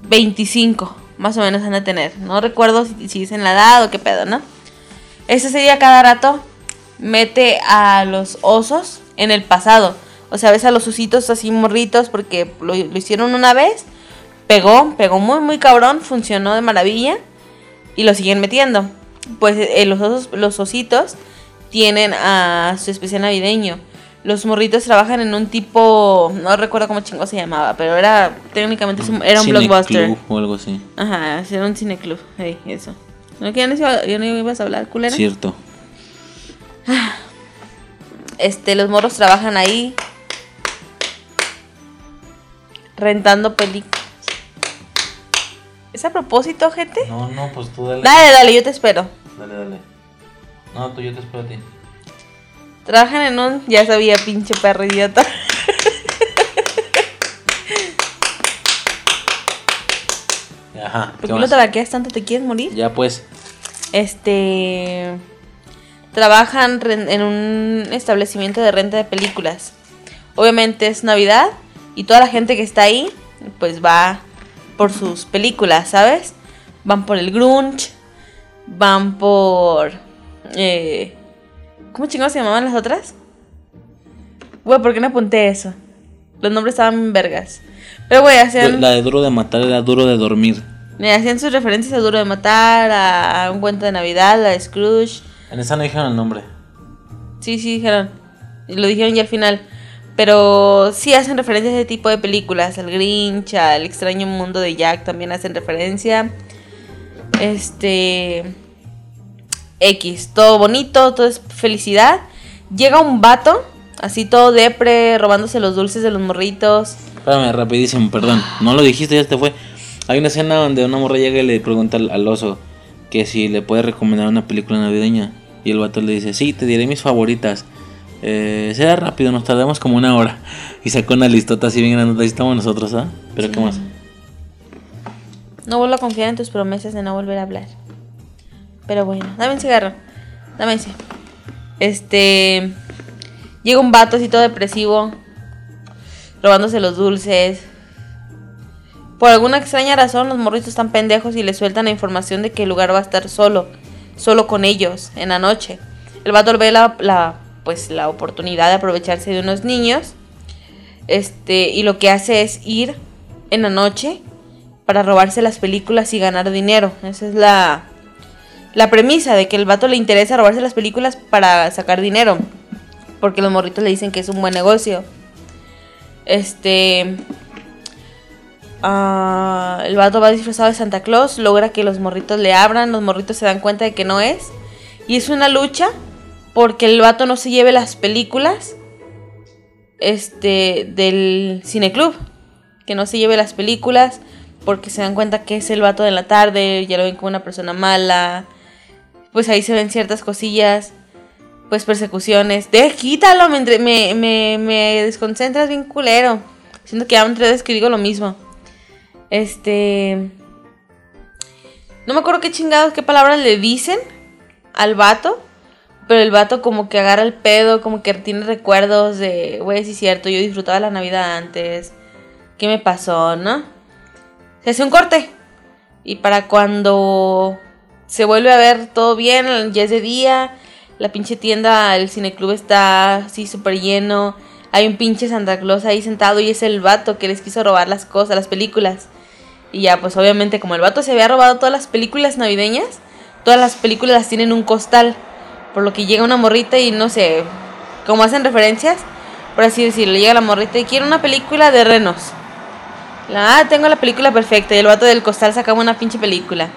25 más o menos han de tener. No recuerdo si, si dicen la edad o qué pedo, ¿no? Esta serie a cada rato mete a los osos en el pasado. O sea, ves a los ositos así morritos porque lo, lo hicieron una vez. Pegó, pegó muy, muy cabrón. Funcionó de maravilla. Y lo siguen metiendo. Pues eh, los, osos, los ositos tienen a su especial navideño. Los morritos trabajan en un tipo. No recuerdo cómo chingo se llamaba. Pero era. Técnicamente era un Cineclub blockbuster. o algo así. Ajá, era un cineclub. Hey, eso. ¿No, que ya, no, iba- ya no ibas a hablar, culera? Cierto. Este, los morros trabajan ahí rentando películas. ¿Es a propósito, gente? No, no, pues tú dale. Dale, dale, yo te espero. Dale, dale. No, tú, yo te espero a ti. Trabajan en un. Ya sabía, pinche perro idiota. Ajá. ¿Por ¿qué lo más? tabaqueas tanto? ¿Te quieres morir? Ya pues. Este. Trabajan en un establecimiento de renta de películas. Obviamente es Navidad y toda la gente que está ahí, pues va por sus películas, ¿sabes? Van por el Grunge, van por. Eh, ¿Cómo chingados se llamaban las otras? Güey, ¿por qué no apunté eso? Los nombres estaban vergas. Pero, güey, hacían. La de duro de matar era duro de dormir. Me hacían sus referencias a Duro de Matar, a Un Cuento de Navidad, a Scrooge. En esa no dijeron el nombre. Sí, sí, dijeron. Lo dijeron ya al final. Pero sí hacen referencia a ese tipo de películas. Al Grinch, al extraño mundo de Jack también hacen referencia. Este. X. Todo bonito, todo es felicidad. Llega un vato, así todo depre, robándose los dulces de los morritos. Espérame, rapidísimo, perdón. No lo dijiste, ya te fue. Hay una escena donde una morra llega y le pregunta al, al oso que si le puede recomendar una película navideña. Y el vato le dice, sí, te diré mis favoritas. Eh, sea rápido, nos tardamos como una hora. (laughs) Y sacó una listota así bien grande. Ahí estamos nosotros, ¿ah? Pero ¿qué más? No vuelvo a confiar en tus promesas de no volver a hablar. Pero bueno, dame un cigarro. Dame ese. Este. Llega un vato así todo depresivo. Robándose los dulces. Por alguna extraña razón, los morritos están pendejos y le sueltan la información de que el lugar va a estar solo. Solo con ellos, en la noche. El vato ve la, la, pues, la oportunidad de aprovecharse de unos niños. Este, y lo que hace es ir en la noche para robarse las películas y ganar dinero. Esa es la, la premisa de que el vato le interesa robarse las películas para sacar dinero. Porque los morritos le dicen que es un buen negocio. Este. Ah, el vato va disfrazado de Santa Claus, logra que los morritos le abran, los morritos se dan cuenta de que no es. Y es una lucha porque el vato no se lleve las películas este del cineclub. Que no se lleve las películas porque se dan cuenta que es el vato de la tarde, ya lo ven como una persona mala. Pues ahí se ven ciertas cosillas, pues persecuciones. De quítalo, me, desconcentras bien culero. Siento que ya otra vez que digo lo mismo. Este. No me acuerdo qué chingados, qué palabras le dicen al vato. Pero el vato como que agarra el pedo, como que tiene recuerdos de, güey, sí cierto, yo disfrutaba la Navidad antes. ¿Qué me pasó, no? Se hace un corte. Y para cuando se vuelve a ver todo bien, ya es de día, la pinche tienda, el cineclub está así súper lleno. Hay un pinche Santa Claus ahí sentado y es el vato que les quiso robar las cosas, las películas. Y ya, pues obviamente, como el vato se había robado todas las películas navideñas, todas las películas las tienen en un costal. Por lo que llega una morrita y no sé, como hacen referencias, por así decirlo, llega la morrita y quiere una película de renos. Ah, tengo la película perfecta. Y el vato del costal sacaba una pinche película.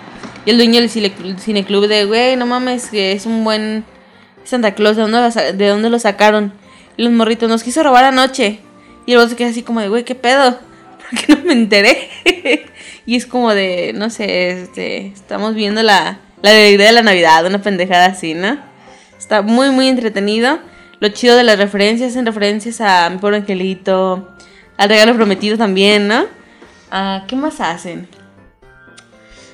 Y el dueño del cine- cineclub de, güey, no mames, que es un buen Santa Claus, ¿de dónde, ¿de dónde lo sacaron? Y los morritos, nos quiso robar anoche. Y el se queda así como de, güey, ¿qué pedo? (laughs) ¿Por qué no me enteré? (laughs) y es como de, no sé, este, estamos viendo la, la alegría de la Navidad, una pendejada así, ¿no? Está muy, muy entretenido. Lo chido de las referencias, hacen referencias a Mi Pobre Angelito, al Regalo Prometido también, ¿no? Ah, ¿Qué más hacen?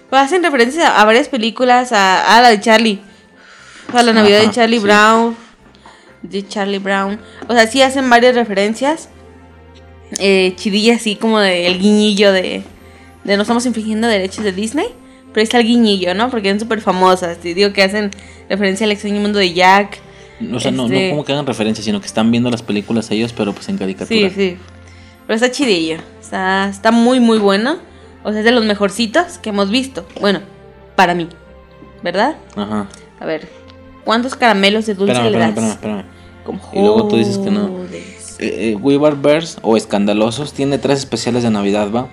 Pues hacen referencias a, a varias películas, a, a la de Charlie, a la Navidad de Charlie sí. Brown, de Charlie Brown. O sea, sí hacen varias referencias. Eh, chidilla así como de el guiñillo de, de no estamos infringiendo derechos de Disney. Pero ahí está el guiñillo, ¿no? Porque son súper famosas. Te digo que hacen referencia al extraño mundo de Jack. O sea, no, no Este- como que hagan referencia, sino que están viendo las películas ellos, pero pues en caricatura. Sí, sí. Pero está chidillo. Está, está muy, muy bueno. O sea, es de los mejorcitos que hemos visto. Bueno, para mí. ¿Verdad? Ajá. A ver. ¿Cuántos caramelos de dulce Espérame, le espérame, das? espérame, espérame. Como Y luego tú dices que no. Eh, eh, Bears o Escandalosos tiene tres especiales de Navidad, ¿va?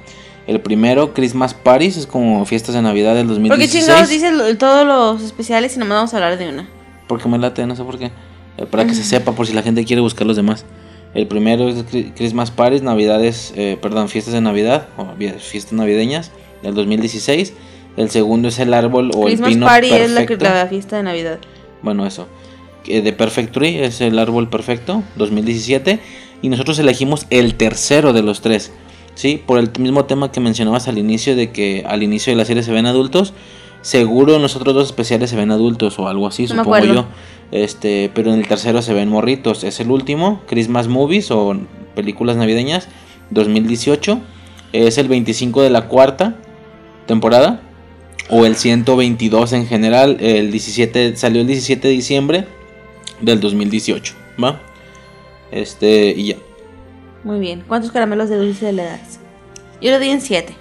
El primero, Christmas Parties, es como fiestas de Navidad del ¿Por qué 2016. chingados dices todos los especiales y nomás vamos a hablar de una? Porque me late, no sé por qué. Eh, para que se sepa, por si la gente quiere buscar los demás. El primero es Christmas Parties, Navidades, eh, perdón, fiestas de Navidad, o fiestas navideñas del 2016. El segundo es el árbol o Christmas el pino Party es la, perfecto. la fiesta de Navidad. Bueno, eso. Que De Perfect Tree es el árbol perfecto, 2017. Y nosotros elegimos el tercero de los tres. ¿Sí? Por el mismo tema que mencionabas al inicio, de que al inicio de la serie se ven adultos. Seguro en los otros dos especiales se ven adultos o algo así, No supongo acuerdo. yo. Este, pero en el tercero se ven morritos. Es el último, Christmas Movies o películas navideñas, 2018. Es el 25 de la cuarta temporada. O el 122 en general. El 17 salió el 17 de diciembre del 2018. ¿Va? Este, y ya. Muy bien. ¿Cuántos caramelos de dulce le das? Yo le doy en 7.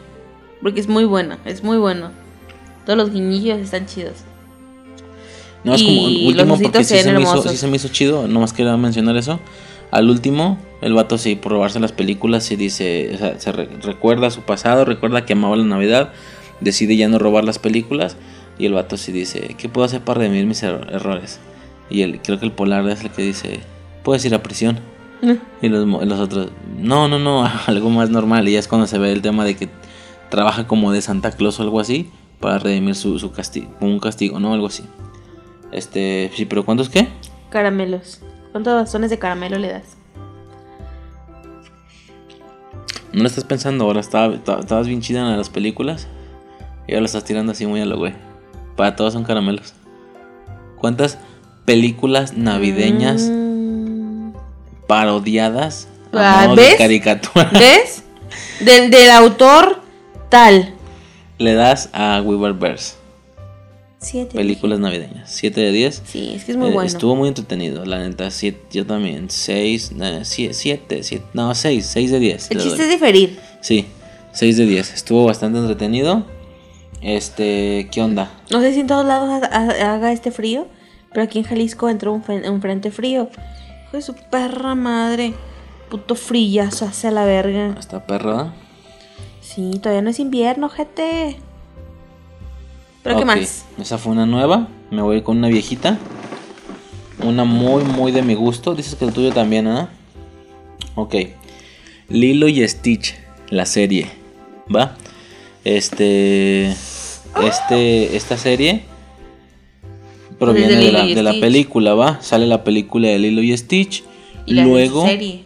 Porque es muy bueno, es muy bueno. Todos los guiñillos están chidos. No, es Y como los último porque se sí se, me hizo, sí se me hizo chido. Nomás quería mencionar eso. Al último, el vato sí, por robarse las películas, sí dice, o sea, se re- recuerda su pasado, recuerda que amaba la Navidad, decide ya no robar las películas. Y el vato sí dice, ¿qué puedo hacer para redimir mis er- errores? Y el, creo que el polar es el que dice, puedes ir a prisión. Y los, los otros, no, no, no, (laughs) algo más normal. Y ya es cuando se ve el tema de que trabaja como de Santa Claus o algo así para redimir su, su castigo, un castigo, ¿no? Algo así. Este, sí, pero ¿cuántos qué? Caramelos. ¿Cuántos bastones de caramelo le das? No lo estás pensando ahora, estaba, estaba- estabas bien chida en las películas y ahora lo estás tirando así muy a lo güey. Para todos son caramelos. ¿Cuántas películas navideñas Mm. parodiadas Ah, a modo de ¿ves? caricatura (laughs) ¿Ves? Del, del autor tal. le das a Weaververse? 7. Películas navideñas. 7 de 10. Sí, es que es muy Eh, bueno. Estuvo muy entretenido, la neta. siete- yo también. 6, 7, no, 6, 6 de 10. El chiste doy. es diferir. Sí, 6 de 10. Estuvo bastante entretenido. Este, ¿qué onda? No sé si en todos lados ha- ha- haga este frío, pero aquí en Jalisco entró un, frente frío. Hijo de su perra madre. Puto frillazo hacia la verga. Hasta perra. Sí, todavía no es invierno, gente. ¿Pero qué más? Esa fue una nueva. Me voy con una viejita. Una muy, muy de mi gusto. Dices que el tuyo también, ¿ah? Ok. Lilo y Stitch, la serie. ¿Va? Este. Este. Esta serie. Proviene De la, de la película, ¿va? Sale la película de Lilo y Stitch. Y la Luego. serie.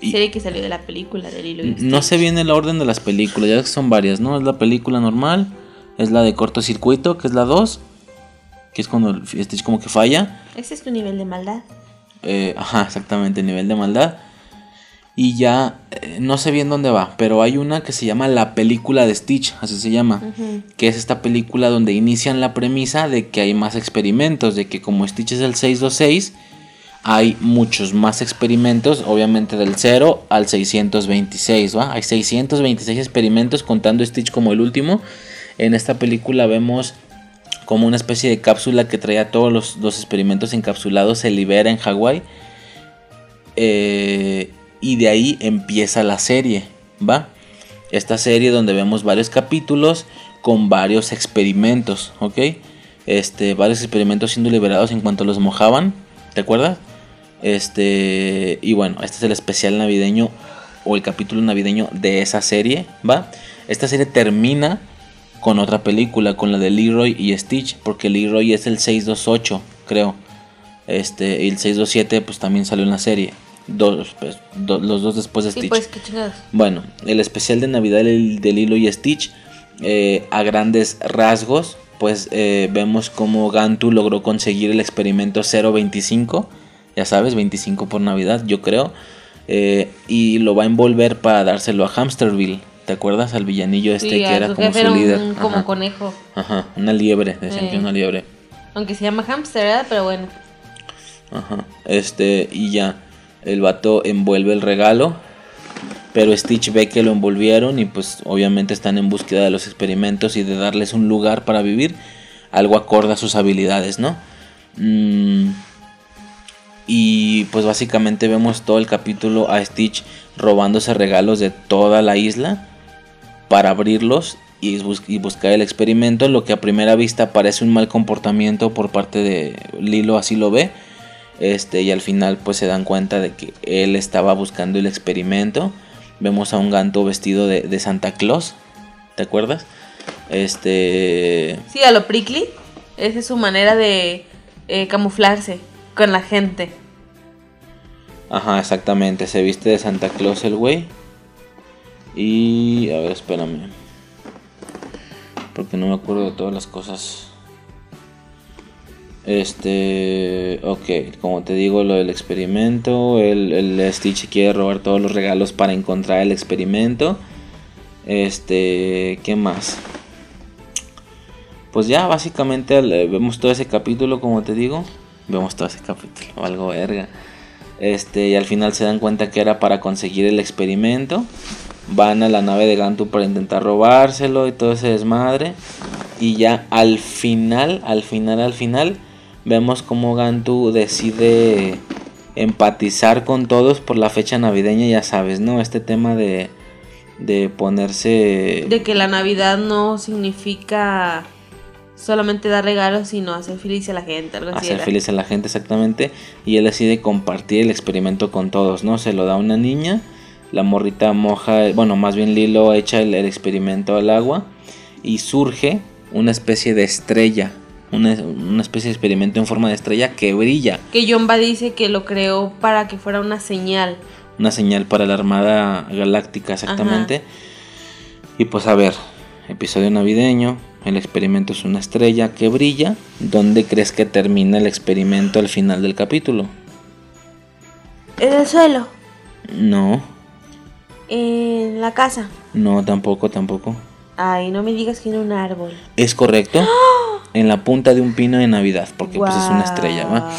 y- Serie que salió de la película de Lilo y No Stitch. sé bien el orden de las películas, ya que son varias, ¿no? Es la película normal, es la de cortocircuito, que es la 2, que es cuando Stitch como que falla. Ese es tu nivel de maldad. Eh, ajá, exactamente, nivel de maldad. Y ya, eh, no sé bien dónde va, pero hay una que se llama La película de Stitch, así se llama. Que es esta película donde inician la premisa de que hay más experimentos, de que como Stitch es el 626, hay muchos más experimentos, obviamente del 0 al 626, ¿va? Hay 626 experimentos contando Stitch como el último. En esta película vemos como una especie de cápsula que traía todos los, los experimentos encapsulados, se libera en Hawái. Eh, y de ahí empieza la serie, ¿va? Esta serie donde vemos varios capítulos con varios experimentos, ¿ok? Este, varios experimentos siendo liberados en cuanto los mojaban, ¿te acuerdas? Este, y bueno, este es el especial navideño o el capítulo navideño de esa serie, ¿va? Esta serie termina con otra película, con la de Leroy y Stitch, porque Leroy es el 628, creo. Este, y el 627 pues también salió en la serie. Dos, pues, do- los dos después de Sí, Stitch. pues qué chingados. Bueno, el especial de Navidad del- de Lilo y Stitch, eh, a grandes rasgos, pues eh, vemos cómo Gantu logró conseguir el experimento 025, ya sabes, 25 por Navidad, yo creo, eh, y lo va a envolver para dárselo a Hamsterville. ¿Te acuerdas? Al villanillo este Sí, que era como su era un- líder. como Ajá. conejo. Ajá, una liebre, decían que una liebre. Aunque se llama hamster, ¿verdad? Pero bueno. Ajá. Este, y ya, el vato envuelve el regalo. Pero Stitch ve que lo envolvieron y pues obviamente están en búsqueda de los experimentos y de darles un lugar para vivir. Algo acorde a sus habilidades, ¿no? Mm, y pues básicamente vemos todo el capítulo a Stitch robándose regalos de toda la isla para abrirlos y, bus- y buscar el experimento. Lo que a primera vista parece un mal comportamiento por parte de Lilo, así lo ve. Este, y al final pues se dan cuenta de que él estaba buscando el experimento. Vemos a un ganto vestido de, de Santa Claus. ¿Te acuerdas? Este. Sí, a lo prickly. Esa es su manera de, eh, camuflarse con la gente. Ajá, exactamente. Se viste de Santa Claus el güey. Y... A ver, espérame. Porque no me acuerdo de todas las cosas. Este... Ok, como te digo, lo del experimento. El, el Stitch quiere robar todos los regalos para encontrar el experimento. Este... ¿Qué más? Pues ya, básicamente vemos todo ese capítulo, como te digo. Vemos todo ese capítulo, (laughs) algo verga. Este, y al final se dan cuenta que era para conseguir el experimento. Van a la nave de Gantu para intentar robárselo y todo ese desmadre. Y ya al final, al final, al final, vemos como Gantu decide empatizar con todos por la fecha navideña, ya sabes, ¿no? Este tema de, de ponerse... De que la Navidad no significa solamente dar regalos, sino hacer feliz a la gente, algo así. Hacer feliz a la gente, exactamente. Y él decide compartir el experimento con todos, ¿no? Se lo da a una niña, la morrita moja, bueno, más bien Lilo echa el, experimento al agua y surge una especie de estrella. Una, especie de experimento en forma de estrella que brilla. Que Yomba dice que lo creó para que fuera una señal. Una señal para la Armada Galáctica, exactamente. Y pues a ver, episodio navideño, el experimento es una estrella que brilla. ¿Dónde crees que termina el experimento al final del capítulo? En el suelo. No. En la casa. No, tampoco, tampoco. Ay, no me digas que en un árbol. Es correcto. En la punta de un pino de Navidad, porque pues es una estrella, ¿va?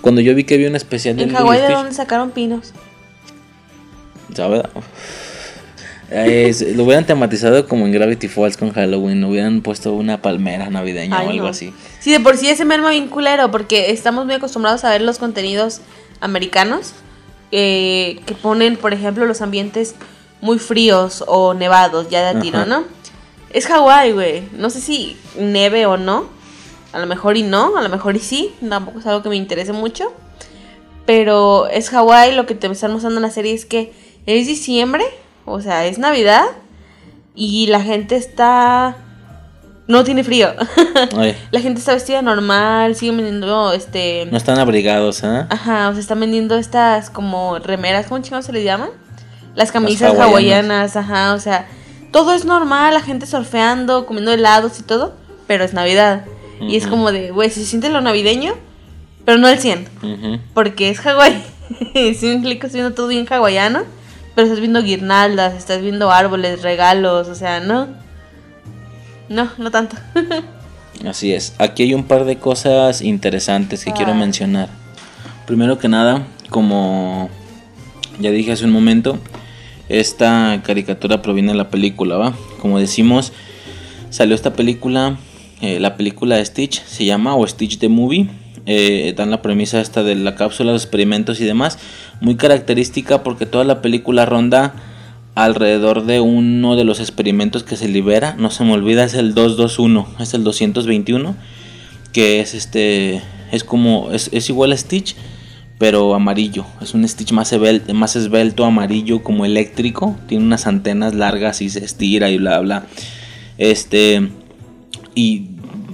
Cuando yo vi que había un especial de ¿En Hawái de dónde sacaron pinos? ¿Sabes? lo hubieran tematizado como en Gravity Falls con Halloween, hubieran puesto una palmera navideña o algo así. Sí, de por sí ese merma bien culero, porque estamos muy acostumbrados a ver los contenidos americanos eh, que ponen, por ejemplo, los ambientes muy fríos o nevados, ya de tiro, ¿no? Es Hawái, güey. No sé si neve o no. A lo mejor y no, a lo mejor y sí. Tampoco es algo que me interese mucho. Pero es Hawái, lo que te están mostrando en la serie es que es diciembre o sea, es Navidad y la gente está... No tiene frío. (laughs) la gente está vestida normal, siguen vendiendo este... No están abrigados, ¿eh? Ajá, o sea, están vendiendo estas como remeras, ¿cómo chingados se les llaman? Las camisas hawaianas. ajá, o sea, todo es normal, la gente surfeando, comiendo helados y todo, pero es Navidad. Y es como de, güey, se siente lo navideño, pero no al 100. Porque es Hawái. (laughs) si me explico, viendo todo bien hawaiano. Pero estás viendo guirnaldas, estás viendo árboles, regalos, o sea, no. No, no tanto. (laughs) Así es. Aquí hay un par de cosas interesantes que quiero mencionar. Primero que nada, como ya dije hace un momento, esta caricatura proviene de la película, ¿va? Como decimos, salió esta película, eh, la película de Stitch se llama o Stitch the Movie eh, dan la premisa esta de la cápsula, los experimentos y demás, muy característica porque toda la película ronda alrededor de uno de los experimentos que se libera, no se me olvida, es el 221, es el 221, que es este, es como, es, igual a Stitch, pero amarillo, es un Stitch más esbelto, amarillo, como eléctrico, tiene unas antenas largas y se estira y bla bla, este, y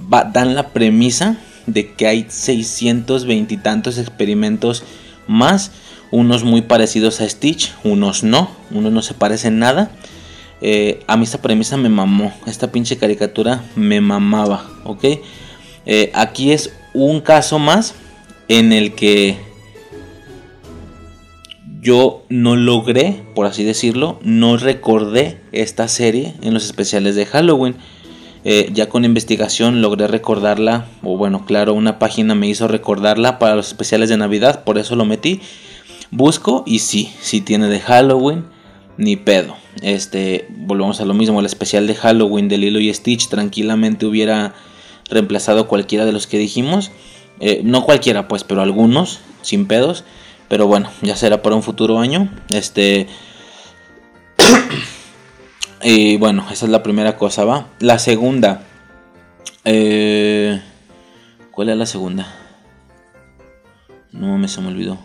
dan la premisa de que hay 620 y tantos experimentos más, unos muy parecidos a Stitch, unos no, unos no se parecen nada. Eh, a mí esta premisa me mamó, esta pinche caricatura me mamaba, ¿ok? Eh, aquí es un caso más en el que yo no logré, por así decirlo, no recordé esta serie en los especiales de Halloween. Eh, ya con investigación logré recordarla, o bueno, claro, una página me hizo recordarla para los especiales de Navidad, por eso lo metí. Busco y sí, sí tiene de Halloween, ni pedo. Este, volvemos a lo mismo, el especial de Halloween de Lilo y Stitch tranquilamente hubiera reemplazado cualquiera de los que dijimos. Eh, no cualquiera, pues, pero algunos, sin pedos. Pero bueno, ya será para un futuro año. Este. (clears throat) Y bueno, esa es la primera cosa, ¿va? La segunda. Eh, ¿Cuál es la segunda? No me se me olvidó.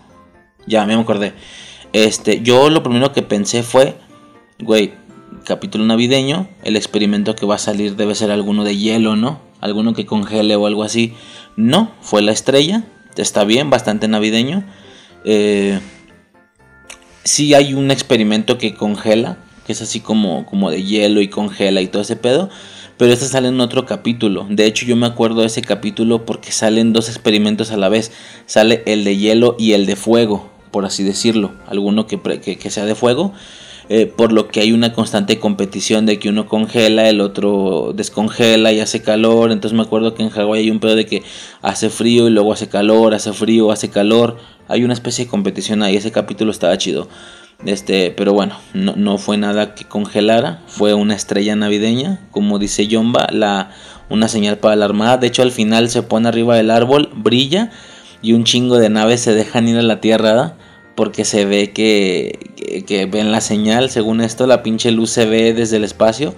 Ya, me acordé. Este, yo lo primero que pensé fue, güey, capítulo navideño, el experimento que va a salir debe ser alguno de hielo, ¿no? Alguno que congele o algo así. No, fue la estrella. Está bien, bastante navideño. Eh, sí hay un experimento que congela, que es así como, como de hielo y congela y todo ese pedo. Pero este sale en otro capítulo. De hecho, yo me acuerdo de ese capítulo porque salen dos experimentos a la vez. Sale el de hielo y el de fuego, por así decirlo. Alguno que, que, sea de fuego. Eh, por lo que hay una constante competición de que uno congela, el otro descongela y hace calor. Entonces me acuerdo que en Hawái hay un pedo de que hace frío y luego hace calor, hace frío, hace calor. Hay una especie de competición ahí. Ese capítulo estaba chido. Este, pero bueno, no, fue nada que congelara, fue una estrella navideña, como dice Yomba, la, una señal para la armada. De hecho, al final se pone arriba del árbol, brilla y un chingo de naves se dejan ir a la tierra porque se ve que, que, ven la señal. Según esto, la pinche luz se ve desde el espacio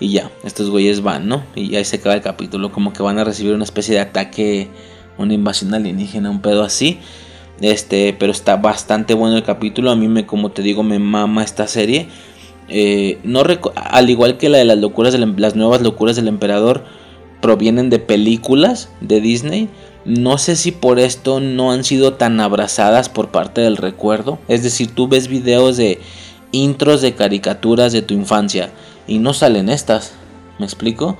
y ya, estos güeyes van, ¿no? Y ahí se acaba el capítulo, como que van a recibir una especie de ataque, una invasión alienígena, un pedo así. Este, pero está bastante bueno el capítulo. A mí me, como te digo, me mama esta serie. Eh, no al igual que la de las locuras em-, las nuevas locuras del emperador provienen de películas de Disney. No sé si por esto no han sido tan abrazadas por parte del recuerdo. Es decir, tú ves videos de intros de caricaturas de tu infancia y no salen estas. ¿Me explico?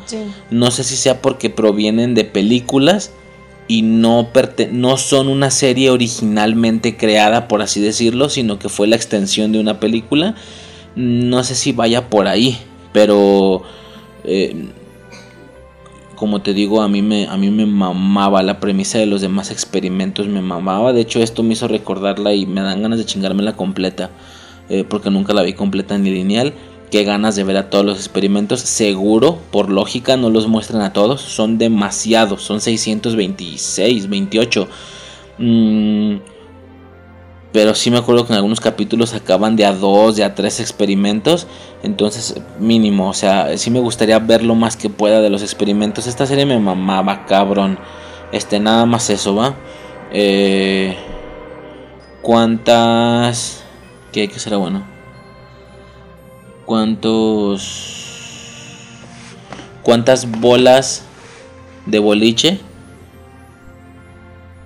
No sé si sea porque provienen de películas y no, no son una serie originalmente creada, por así decirlo, sino que fue la extensión de una película. No sé si vaya por ahí, pero eh, como te digo, a mí, me, a mí me mamaba la premisa de los demás experimentos, me mamaba. De hecho, esto me hizo recordarla y me dan ganas de chingármela completa, eh, porque nunca la vi completa ni lineal qué ganas de ver a todos los experimentos. Seguro, por lógica, no los muestran a todos. Son demasiados. Son 626, 28. Mm, pero sí me acuerdo que en algunos capítulos acaban de a dos, de a tres experimentos. Entonces, mínimo. O sea, sí me gustaría ver lo más que pueda de los experimentos. Esta serie me mamaba, cabrón. Este, nada más eso, ¿va? Eh, ¿Cuántas? ¿Qué, que será bueno? cuántos cuántas bolas de boliche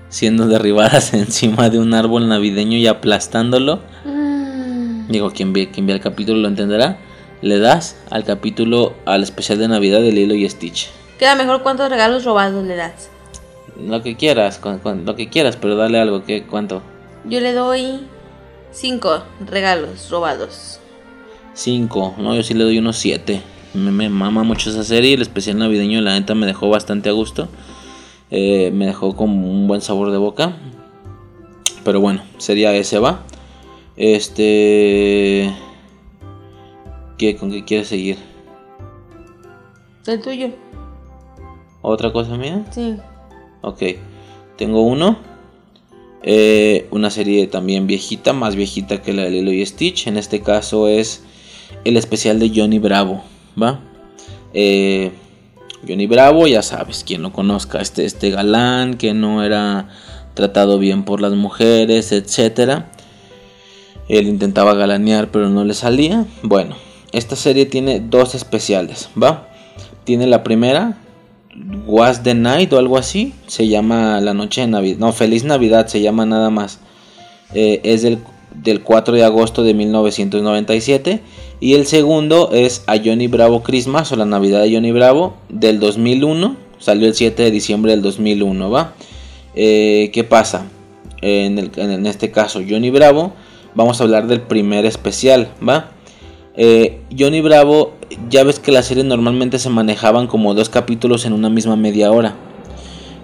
siendo derribadas (laughs) encima de un árbol navideño y aplastándolo. Mm. Digo, quien ve, quien ve el capítulo lo entenderá. Le das al capítulo, al especial de Navidad de Lilo y Stitch. Queda mejor cuántos regalos robados le das. Lo que quieras, lo que quieras, pero dale algo. ¿qué, ¿Cuánto? Yo le doy cinco regalos robados. 5, no, yo sí le doy unos 7. Me, mama mucho esa serie, el especial navideño la neta me dejó bastante a gusto. Eh, me dejó con un buen sabor de boca. Pero bueno, sería ese, va. Este... ¿Qué, ¿Con qué quieres seguir? El tuyo. ¿Otra cosa mía? Sí. Ok. Tengo uno. Eh, una serie también viejita, más viejita que la de Lilo y Stitch. En este caso es el especial de Johnny Bravo, ¿va? Eh, Johnny Bravo, ya sabes, quien lo conozca, este, este galán que no era tratado bien por las mujeres, etc. Él intentaba galanear pero no le salía. Bueno, esta serie tiene dos especiales, ¿va? Tiene la primera, Was the Night o algo así, se llama La Noche de Navidad, no, Feliz Navidad se llama nada más. Eh, es del, del 4 de agosto de 1997 y el segundo es A Johnny Bravo Christmas o la Navidad de Johnny Bravo del 2001. Salió el 7 de diciembre del 2001, ¿va? Eh, ¿Qué pasa? En, este caso, Johnny Bravo, vamos a hablar del primer especial, ¿va? Eh, Johnny Bravo, ya ves que las series normalmente se manejaban como dos capítulos en una misma media hora.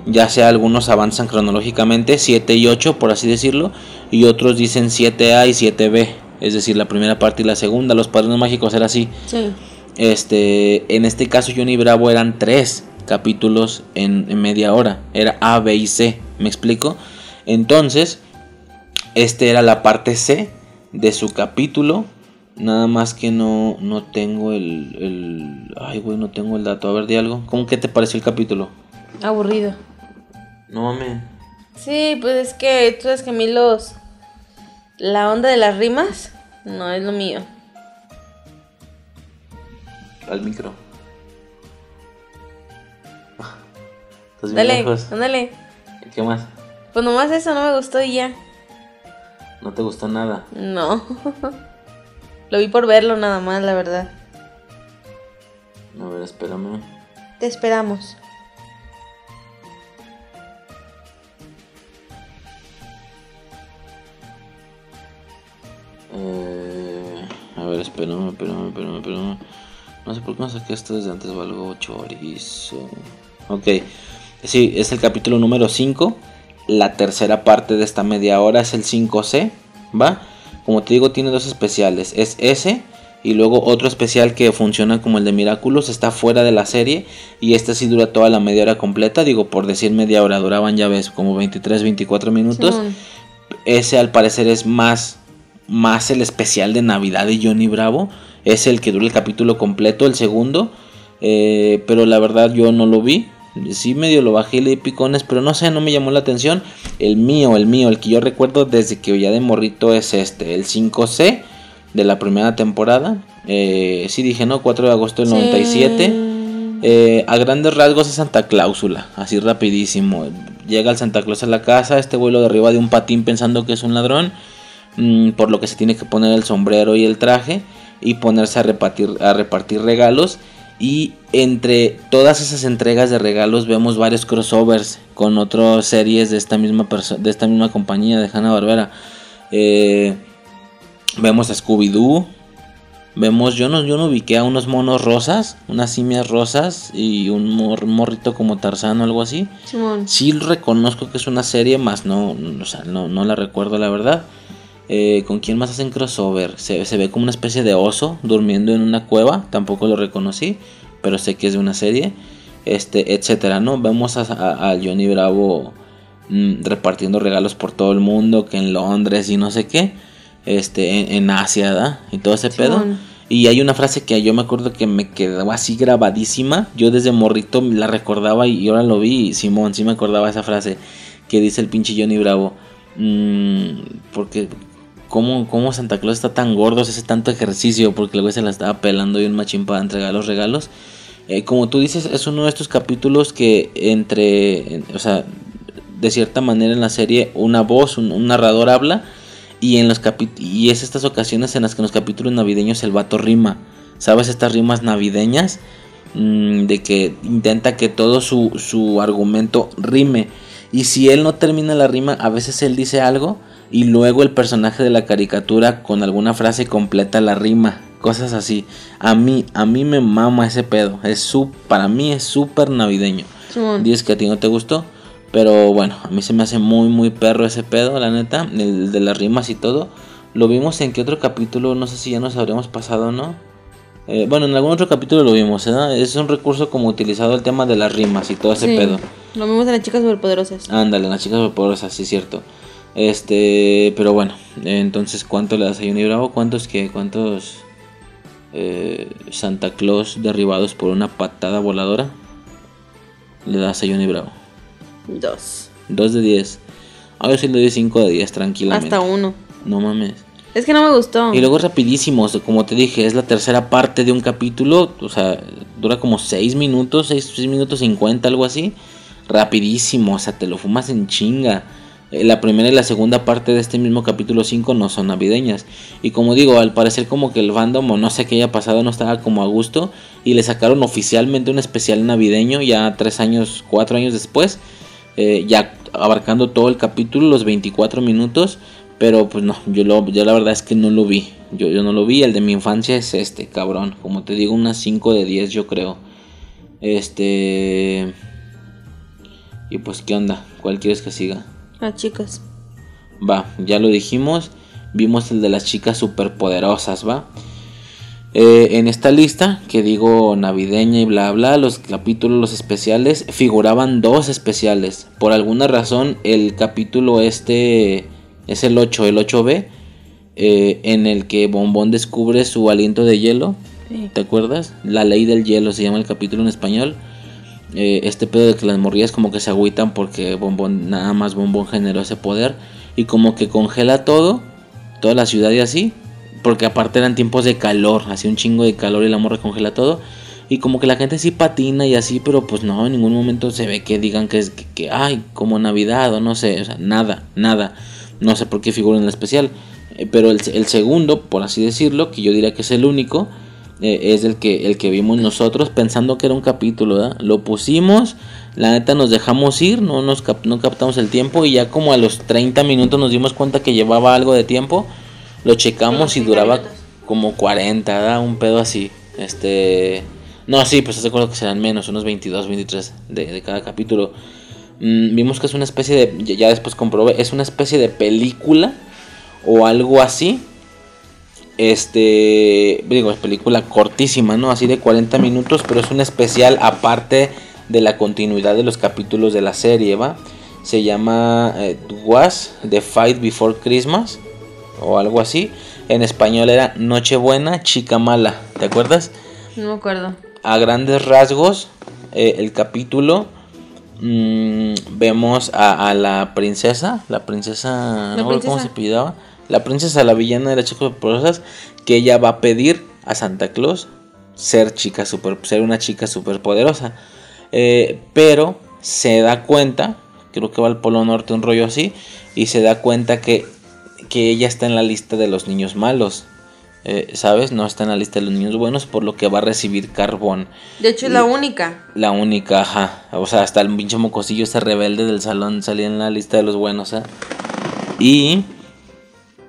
Ya sea algunos avanzan cronológicamente, 7 y 8 por así decirlo, y otros dicen 7A y 7B es decir, la primera parte y la segunda. Los Padrinos Mágicos era así. Sí. Este, en este caso, Johnny Bravo eran tres capítulos en, media hora. Era A, B y C. ¿Me explico? Entonces, este era la parte C de su capítulo. Nada más que no, no tengo el, el. Ay, güey, no tengo el dato. A ver, de algo. ¿Cómo que te pareció el capítulo? Aburrido. No mames. Sí, pues es que tú sabes que a mí los la onda de las rimas no es lo mío. Al micro. Estás bien Dale, lejos. ándale. ¿Qué más? Pues nomás eso no me gustó y ya. ¿No te gustó nada? No. (laughs) Lo vi por verlo nada más, la verdad. A ver, espérame. Te esperamos. Eh, a ver, espérame, espérame, espérame, espérame. No sé por qué no saqué esto desde antes, valgo chorizo. Ok, sí, es el capítulo número 5. La tercera parte de esta media hora es el 5C, ¿va? Como te digo, tiene dos especiales. Es ese y luego otro especial que funciona como el de Miraculous. Está fuera de la serie y este sí dura toda la media hora completa. Digo, por decir media hora, duraban ya ves como 23, 24 minutos. Ese al parecer es más, más el especial de Navidad de Johnny Bravo. Es el que dura el capítulo completo, el segundo. Eh, pero la verdad yo no lo vi. Sí medio lo bajé y le di picones, pero no sé, no me llamó la atención. El mío, el mío, el que yo recuerdo desde que ya de morrito es este, el 5C de la primera temporada. Eh, sí dije, ¿no? 4 de agosto del 97. Eh, a grandes rasgos es Santa Cláusula, así rapidísimo. Llega el Santa Claus a la casa, este vuelo de arriba de un patín pensando que es un ladrón, mm, por lo que se tiene que poner el sombrero y el traje y ponerse a repartir, a repartir regalos. Y entre todas esas entregas de regalos vemos varios crossovers con otras series de esta misma, de esta misma compañía de Hanna Barbera. vemos a Scooby-Doo, Vemos, yo no, yo no ubiqué a unos monos rosas, unas simias rosas y un mor- morrito como Tarzán o algo así. Simón. Sí reconozco que es una serie, más no, o sea, no, no la recuerdo la verdad. Eh, ¿Con quién más hacen crossover? Se, se ve como una especie de oso durmiendo en una cueva, tampoco lo reconocí, pero sé que es de una serie, este, etcétera, ¿no? Vemos a, a- a Johnny Bravo mm, repartiendo regalos por todo el mundo, que en Londres y no sé qué, este, en, en Asia, ¿verdad? Y todo ese pedo. Y hay una frase que yo me acuerdo que me quedó así grabadísima. Yo desde morrito la recordaba y ahora lo vi. y Simón, sí me acordaba esa frase que dice el pinche Johnny Bravo. Mm, porque, ¿cómo, ¿cómo Santa Claus está tan gordo? Se hace tanto ejercicio. Porque el se la estaba pelando y un machín para entregar los regalos. Eh, como tú dices, es uno de estos capítulos que entre. en- O sea, de cierta manera en la serie, una voz, un, un narrador habla. Y, en los capi- y es estas ocasiones en las que en los capítulos navideños el vato rima. ¿Sabes? Estas rimas navideñas. mm, de que intenta que todo su, su argumento rime. Y si él no termina la rima, a veces él dice algo. Y luego el personaje de la caricatura con alguna frase completa la rima. Cosas así. A mí, a mí me mama ese pedo. Es su, para mí es súper navideño. Simón. Dices que a ti no te gustó. Pero bueno, a mí se me hace muy, muy perro ese pedo, la neta. El de las rimas y todo. Lo vimos en qué otro capítulo, no sé si ya nos habríamos pasado o no. Eh, bueno, en algún otro capítulo lo vimos, ¿verdad? Es un recurso como utilizado el tema de las rimas y todo ese Sí. pedo. Lo vimos en las chicas superpoderosas. Ándale, las chicas poderosas, sí, cierto. Este, pero bueno, entonces, ¿cuánto le das a Johnny Bravo? ¿Cuántos que ¿Cuántos eh, Santa Claus derribados por una patada voladora le das a Johnny Bravo? Dos. 2 de 10. A ver si le doy 5 de 10 tranquilamente. Hasta uno. No mames. Es que no me gustó. Y luego rapidísimo, como te dije, es la tercera parte de un capítulo, o sea, dura como 6 minutos, 6, minutos 50, algo así. Rapidísimo, o sea, te lo fumas en chinga. Eh, La primera y la segunda parte de este mismo capítulo 5 no son navideñas. Y como digo, al parecer como que el fandom o no sé qué haya pasado no estaba como a gusto. Y le sacaron oficialmente un especial navideño ya 3 años, 4 años después. eh, ya abarcando todo el capítulo, los 24 minutos. Pero pues no, yo, lo, yo la verdad es que no lo vi. Yo, yo no lo vi. El de mi infancia es este, cabrón. Como te digo, unas 5 de 10 yo creo. Este... Y pues, ¿qué onda? ¿Cuál quieres que siga? Las chicas. Va, ya lo dijimos. Vimos el de las chicas superpoderosas, ¿va? Eh, en esta lista, que digo navideña y bla bla, los capítulos, los especiales, figuraban dos especiales. Por alguna razón, el capítulo este es el 8, el 8B, eh, en el que Bombón descubre su aliento de hielo. Sí. ¿Te acuerdas? La ley del hielo se llama el capítulo en español. Eh, este pedo de que las morrillas como que se agüitan porque Bombón, nada más Bombón generó ese poder. Y como que congela todo, toda la ciudad y así. Porque aparte eran tiempos de calor, hacía un chingo de calor y la morra congela todo. Y como que la gente sí patina y así, pero pues no, en ningún momento se ve que digan que es que, ay, como Navidad o no sé, o sea, nada, nada. No sé por qué figura en el especial. Eh, pero el, el, segundo, por así decirlo, que yo diría que es el único, eh, es el que, el que vimos nosotros pensando que era un capítulo, ¿verdad? Lo pusimos, la neta nos dejamos ir, no, nos no captamos el tiempo y ya como a los 30 minutos nos dimos cuenta que llevaba algo de tiempo, lo checamos y duraba como 40, ¿verdad? Un pedo así. Este... No, sí, pues te acuerdo que serán menos, unos 22, 23 de, de cada capítulo. Mm, vimos que es una especie de, ya después comprobé, es una especie de película o algo así. Este, digo, es película cortísima, ¿no? Así de 40 minutos, pero es un especial aparte de la continuidad de los capítulos de la serie, ¿va? Se llama eh, Was The Fight Before Christmas o algo así. En español era Nochebuena, Chica Mala, ¿te acuerdas? No me acuerdo. A grandes rasgos, eh, el capítulo mmm, vemos a, a, la princesa, la princesa, no recuerdo cómo se pidaba la princesa, la villana de las chicas superpoderosas, que ella va a pedir a Santa Claus ser chica super, ser una chica superpoderosa. Eh, pero se da cuenta, creo que va al Polo Norte un rollo así, y se da cuenta que, que ella está en la lista de los niños malos. Eh, ¿Sabes? No está en la lista de los niños buenos, por lo que va a recibir carbón. De hecho, es la única. La única, ajá. O sea, hasta el pinche mocosillo ese rebelde del salón salía en la lista de los buenos, ¿eh? Y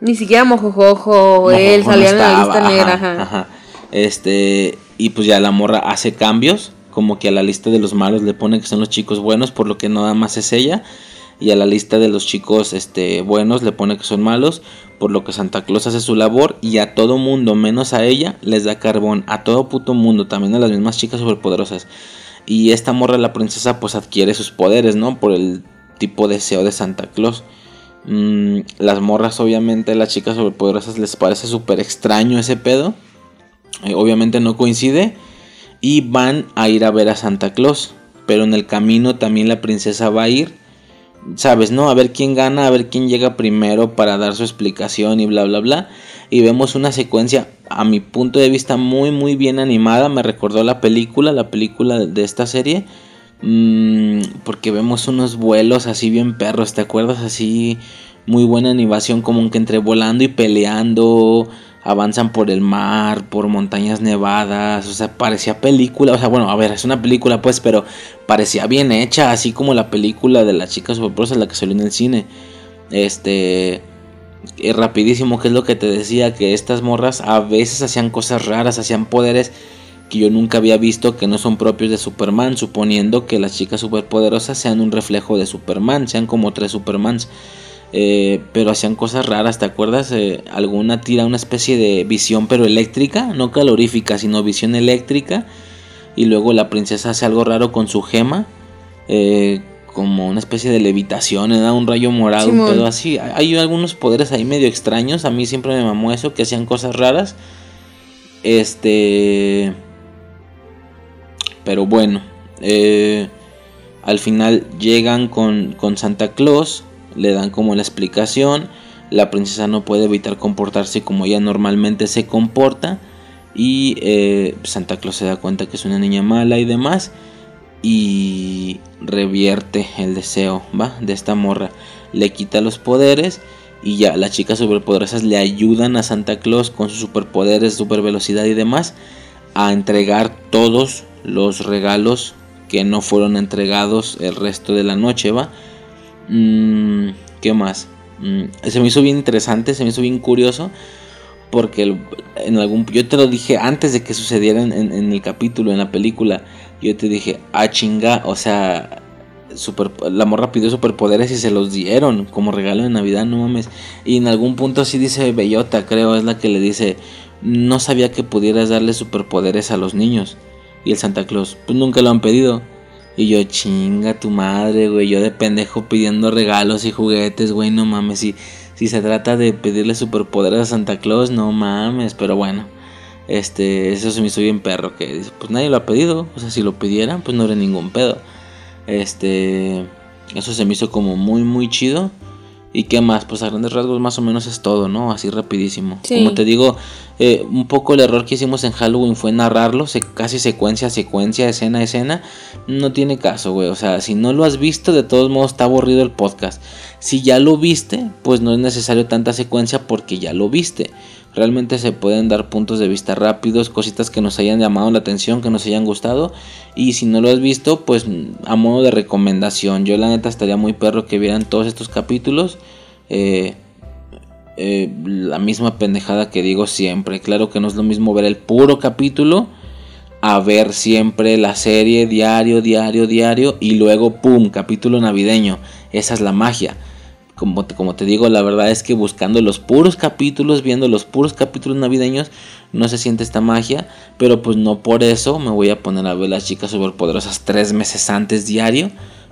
ni siquiera Mojojojo, él salía en la lista negra. Ajá, ajá. Este, y pues ya la morra hace cambios, como que a la lista de los malos le pone que son los chicos buenos, por lo que nada más es ella. Y a la lista de los chicos este, buenos le pone que son malos, por lo que Santa Claus hace su labor y a todo mundo, menos a ella, les da carbón. A todo puto mundo, también a las mismas chicas superpoderosas. Y esta morra, la princesa, pues adquiere sus poderes, ¿no? Por el tipo de deseo de Santa Claus. Mm, las morras, obviamente, las chicas superpoderosas les parece súper extraño ese pedo. Eh, obviamente no coincide. Y van a ir a ver a Santa Claus. Pero en el camino también la princesa va a ir. Sabes, ¿no? A ver quién gana, a ver quién llega primero para dar su explicación y bla, bla, bla. Y vemos una secuencia, a mi punto de vista, muy, muy bien animada. Me recordó la película, la película de esta serie. Mmm, porque vemos unos vuelos así bien perros, ¿te acuerdas? Así muy buena animación como que entre volando y peleando, avanzan por el mar, por montañas nevadas, o sea, parecía película, o sea, bueno, a ver, es una película pues, pero parecía bien hecha, así como la película de la chica superpoderosa, la que salió en el cine. Este, es rapidísimo, que es lo que te decía, que estas morras a veces hacían cosas raras, hacían poderes que yo nunca había visto que no son propios de Superman, suponiendo que las chicas superpoderosas sean un reflejo de Superman, sean como tres Supermans. Eh, pero hacían cosas raras, ¿te acuerdas? Eh, alguna tira una especie de visión pero eléctrica, no calorífica, sino visión eléctrica. Y luego la princesa hace algo raro con su gema, eh, como una especie de levitación, le da un rayo morado, un pedo así. Hay algunos poderes ahí medio extraños, a mí siempre me mamó eso, que hacían cosas raras. Este... Pero bueno, eh, al final llegan con, con Santa Claus, le dan como la explicación, la princesa no puede evitar comportarse como ella normalmente se comporta y eh, Santa Claus se da cuenta que es una niña mala y demás y revierte el deseo ¿va? de esta morra, le quita los poderes y ya las chicas superpoderosas le ayudan a Santa Claus con sus superpoderes, super velocidad y demás a entregar todos los regalos que no fueron entregados el resto de la noche, ¿va? Mm, ¿Qué más? Mm, se me hizo bien interesante, se me hizo bien curioso. Porque en algún. Yo te lo dije antes de que sucediera en, el capítulo, en la película. Yo te dije, ah, chinga, o sea. Super, la morra pidió superpoderes y se los dieron como regalo de Navidad, no mames. Y en algún punto así dice Bellota, creo, es la que le dice, no sabía que pudieras darle superpoderes a los niños. Y el Santa Claus, pues nunca lo han pedido. Y yo, chinga tu madre, güey. Yo de pendejo pidiendo regalos y juguetes, güey. No mames. Si, si se trata de pedirle superpoderes a Santa Claus, no mames. Pero bueno, este, eso se me hizo bien perro. Que pues nadie lo ha pedido. O sea, si lo pidieran, pues no era ningún pedo. Este, eso se me hizo como muy, muy chido. ¿Y qué más? Pues a grandes rasgos más o menos es todo, ¿no? Así rapidísimo. Sí. Como te digo, eh, un poco el error que hicimos en Halloween fue narrarlo, se- casi secuencia a secuencia, escena a escena. No tiene caso, güey. O sea, si no lo has visto, de todos modos está aburrido el podcast. Si ya lo viste, pues no es necesario tanta secuencia porque ya lo viste. Realmente se pueden dar puntos de vista rápidos, cositas que nos hayan llamado la atención, que nos hayan gustado. Y si no lo has visto, pues a modo de recomendación. Yo la neta estaría muy perro que vieran todos estos capítulos. Eh, eh, la misma pendejada que digo siempre. Claro que no es lo mismo ver el puro capítulo a ver siempre la serie diario, diario, diario y luego, ¡pum!, capítulo navideño. Esa es la magia. Como como te digo, la verdad es que buscando los puros capítulos, viendo los puros capítulos navideños, no se siente esta magia. Pero pues no por eso me voy a poner a ver las chicas superpoderosas tres meses antes diario.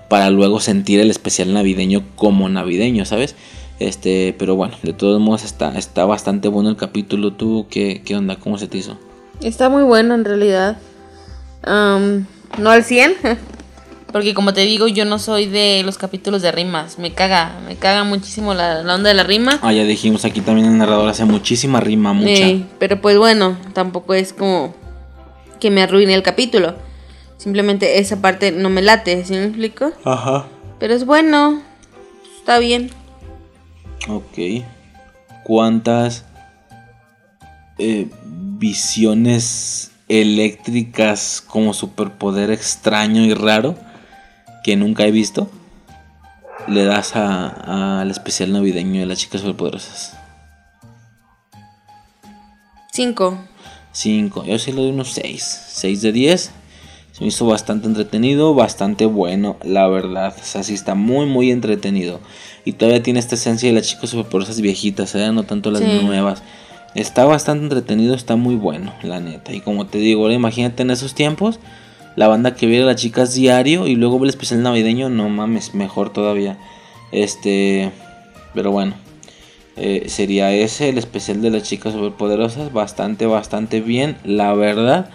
Para luego sentir el especial navideño como navideño, ¿sabes? Este, pero bueno, de todos modos está, está bastante bueno el capítulo. ¿Tú qué, qué onda? ¿Cómo se te hizo? Está muy bueno en realidad. No al 100. (laughs) Porque como te digo, yo no soy de los capítulos de rimas. Me caga, me caga muchísimo la, la onda de la rima. Ah, ya dijimos aquí también el narrador hace muchísima rima, mucha. Eh, pero pues bueno, tampoco es como que me arruine el capítulo. Simplemente esa parte no me late, ¿sí me explico? Ajá. Pero es bueno, está bien. Ok. ¿Cuántas eh, visiones eléctricas como superpoder extraño y raro que nunca he visto le das a- al especial navideño de las chicas superpoderosas? Cinco. 5. Yo sí le doy unos 6. 6 de 10. Se me hizo bastante entretenido, bastante bueno, la verdad. O sea, sí está muy, muy entretenido. Y todavía tiene esta esencia de las chicas superpoderosas viejitas, ¿eh? no tanto las Sí. nuevas. Está bastante entretenido, está muy bueno, la neta. Y como te digo, ahora imagínate en esos tiempos, la banda que viera a las chicas diario y luego ve el especial navideño, no mames, mejor todavía. Este, pero bueno. Eh, sería ese el especial de las chicas superpoderosas. Bastante, bastante bien, la verdad.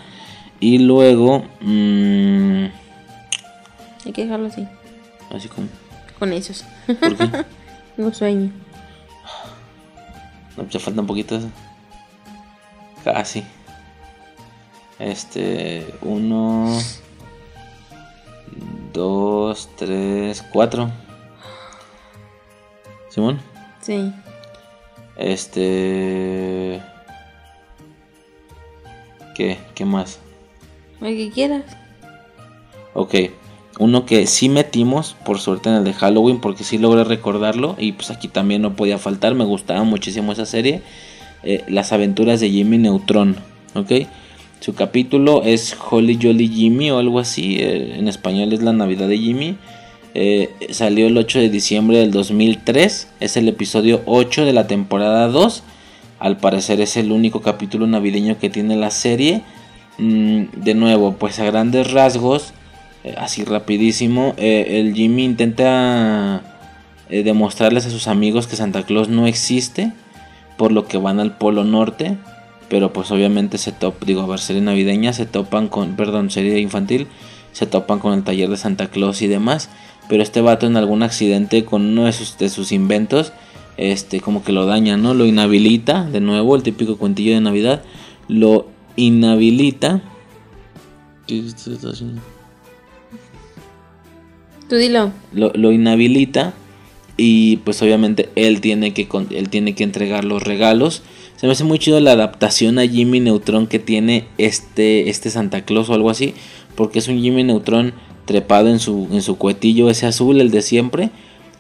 Y luego, mm, Hay que dejarlo así, así como, con esos. ¿por qué? (laughs) Tengo sueño. No, ya falta un poquito. Casi. Este, uno, dos, tres, cuatro. Simón. Sí. Este. ¿Qué? ¿Qué más? El que quieras. Ok, uno que sí metimos, por suerte en el de Halloween, porque sí logré recordarlo. Y pues aquí también no podía faltar, me gustaba muchísimo esa serie. eh, Las aventuras de Jimmy Neutron, ok. Su capítulo es Holly Jolly Jimmy o algo así. eh, en español es La Navidad de Jimmy. eh, salió el 8 de diciembre del 2003. Es el episodio 8 de la temporada 2. Al parecer es el único capítulo navideño que tiene la serie. Mm, de nuevo, pues a grandes rasgos, eh, así rapidísimo, el Jimmy intenta demostrarles a sus amigos que Santa Claus no existe, por lo que van al Polo Norte, pero pues obviamente se topan, digo, a ver, serie navideña, se topan con, perdón, serie infantil, se topan con el taller de Santa Claus y demás, pero este vato en algún accidente con uno de sus, de sus inventos, este, como que lo daña, ¿no? Lo inhabilita, de nuevo, el típico cuentillo de Navidad, lo inhabilita. ¿Qué haciendo? Tú dilo. Lo, lo inhabilita y pues obviamente él tiene que con- él tiene que entregar los regalos. Se me hace muy chido la adaptación a Jimmy Neutron que tiene este este Santa Claus o algo así, porque es un Jimmy Neutron trepado en su en su cuetillo ese azul el de siempre,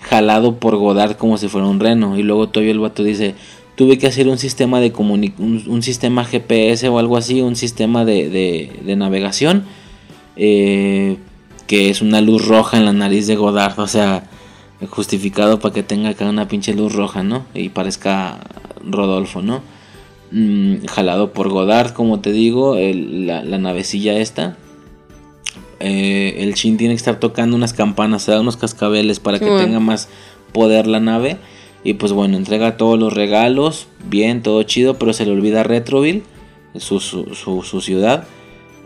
jalado por Godard como si fuera un reno. Y luego todavía el vato dice tuve que hacer un sistema de un, sistema GPS o algo así, un sistema de, de- de navegación, eh, que es una luz roja en la nariz de Godard, o sea, justificado para que tenga acá una pinche luz roja, ¿no? Y parezca Rodolfo, ¿no? Mm, jalado por Godard, como te digo, el- la, la navecilla esta. Eh, el Shin tiene que estar tocando unas campanas, se da unos cascabeles para que tenga más poder la nave. Y pues bueno, entrega todos los regalos, bien, todo chido, pero se le olvida Retroville, su, su, su- su ciudad.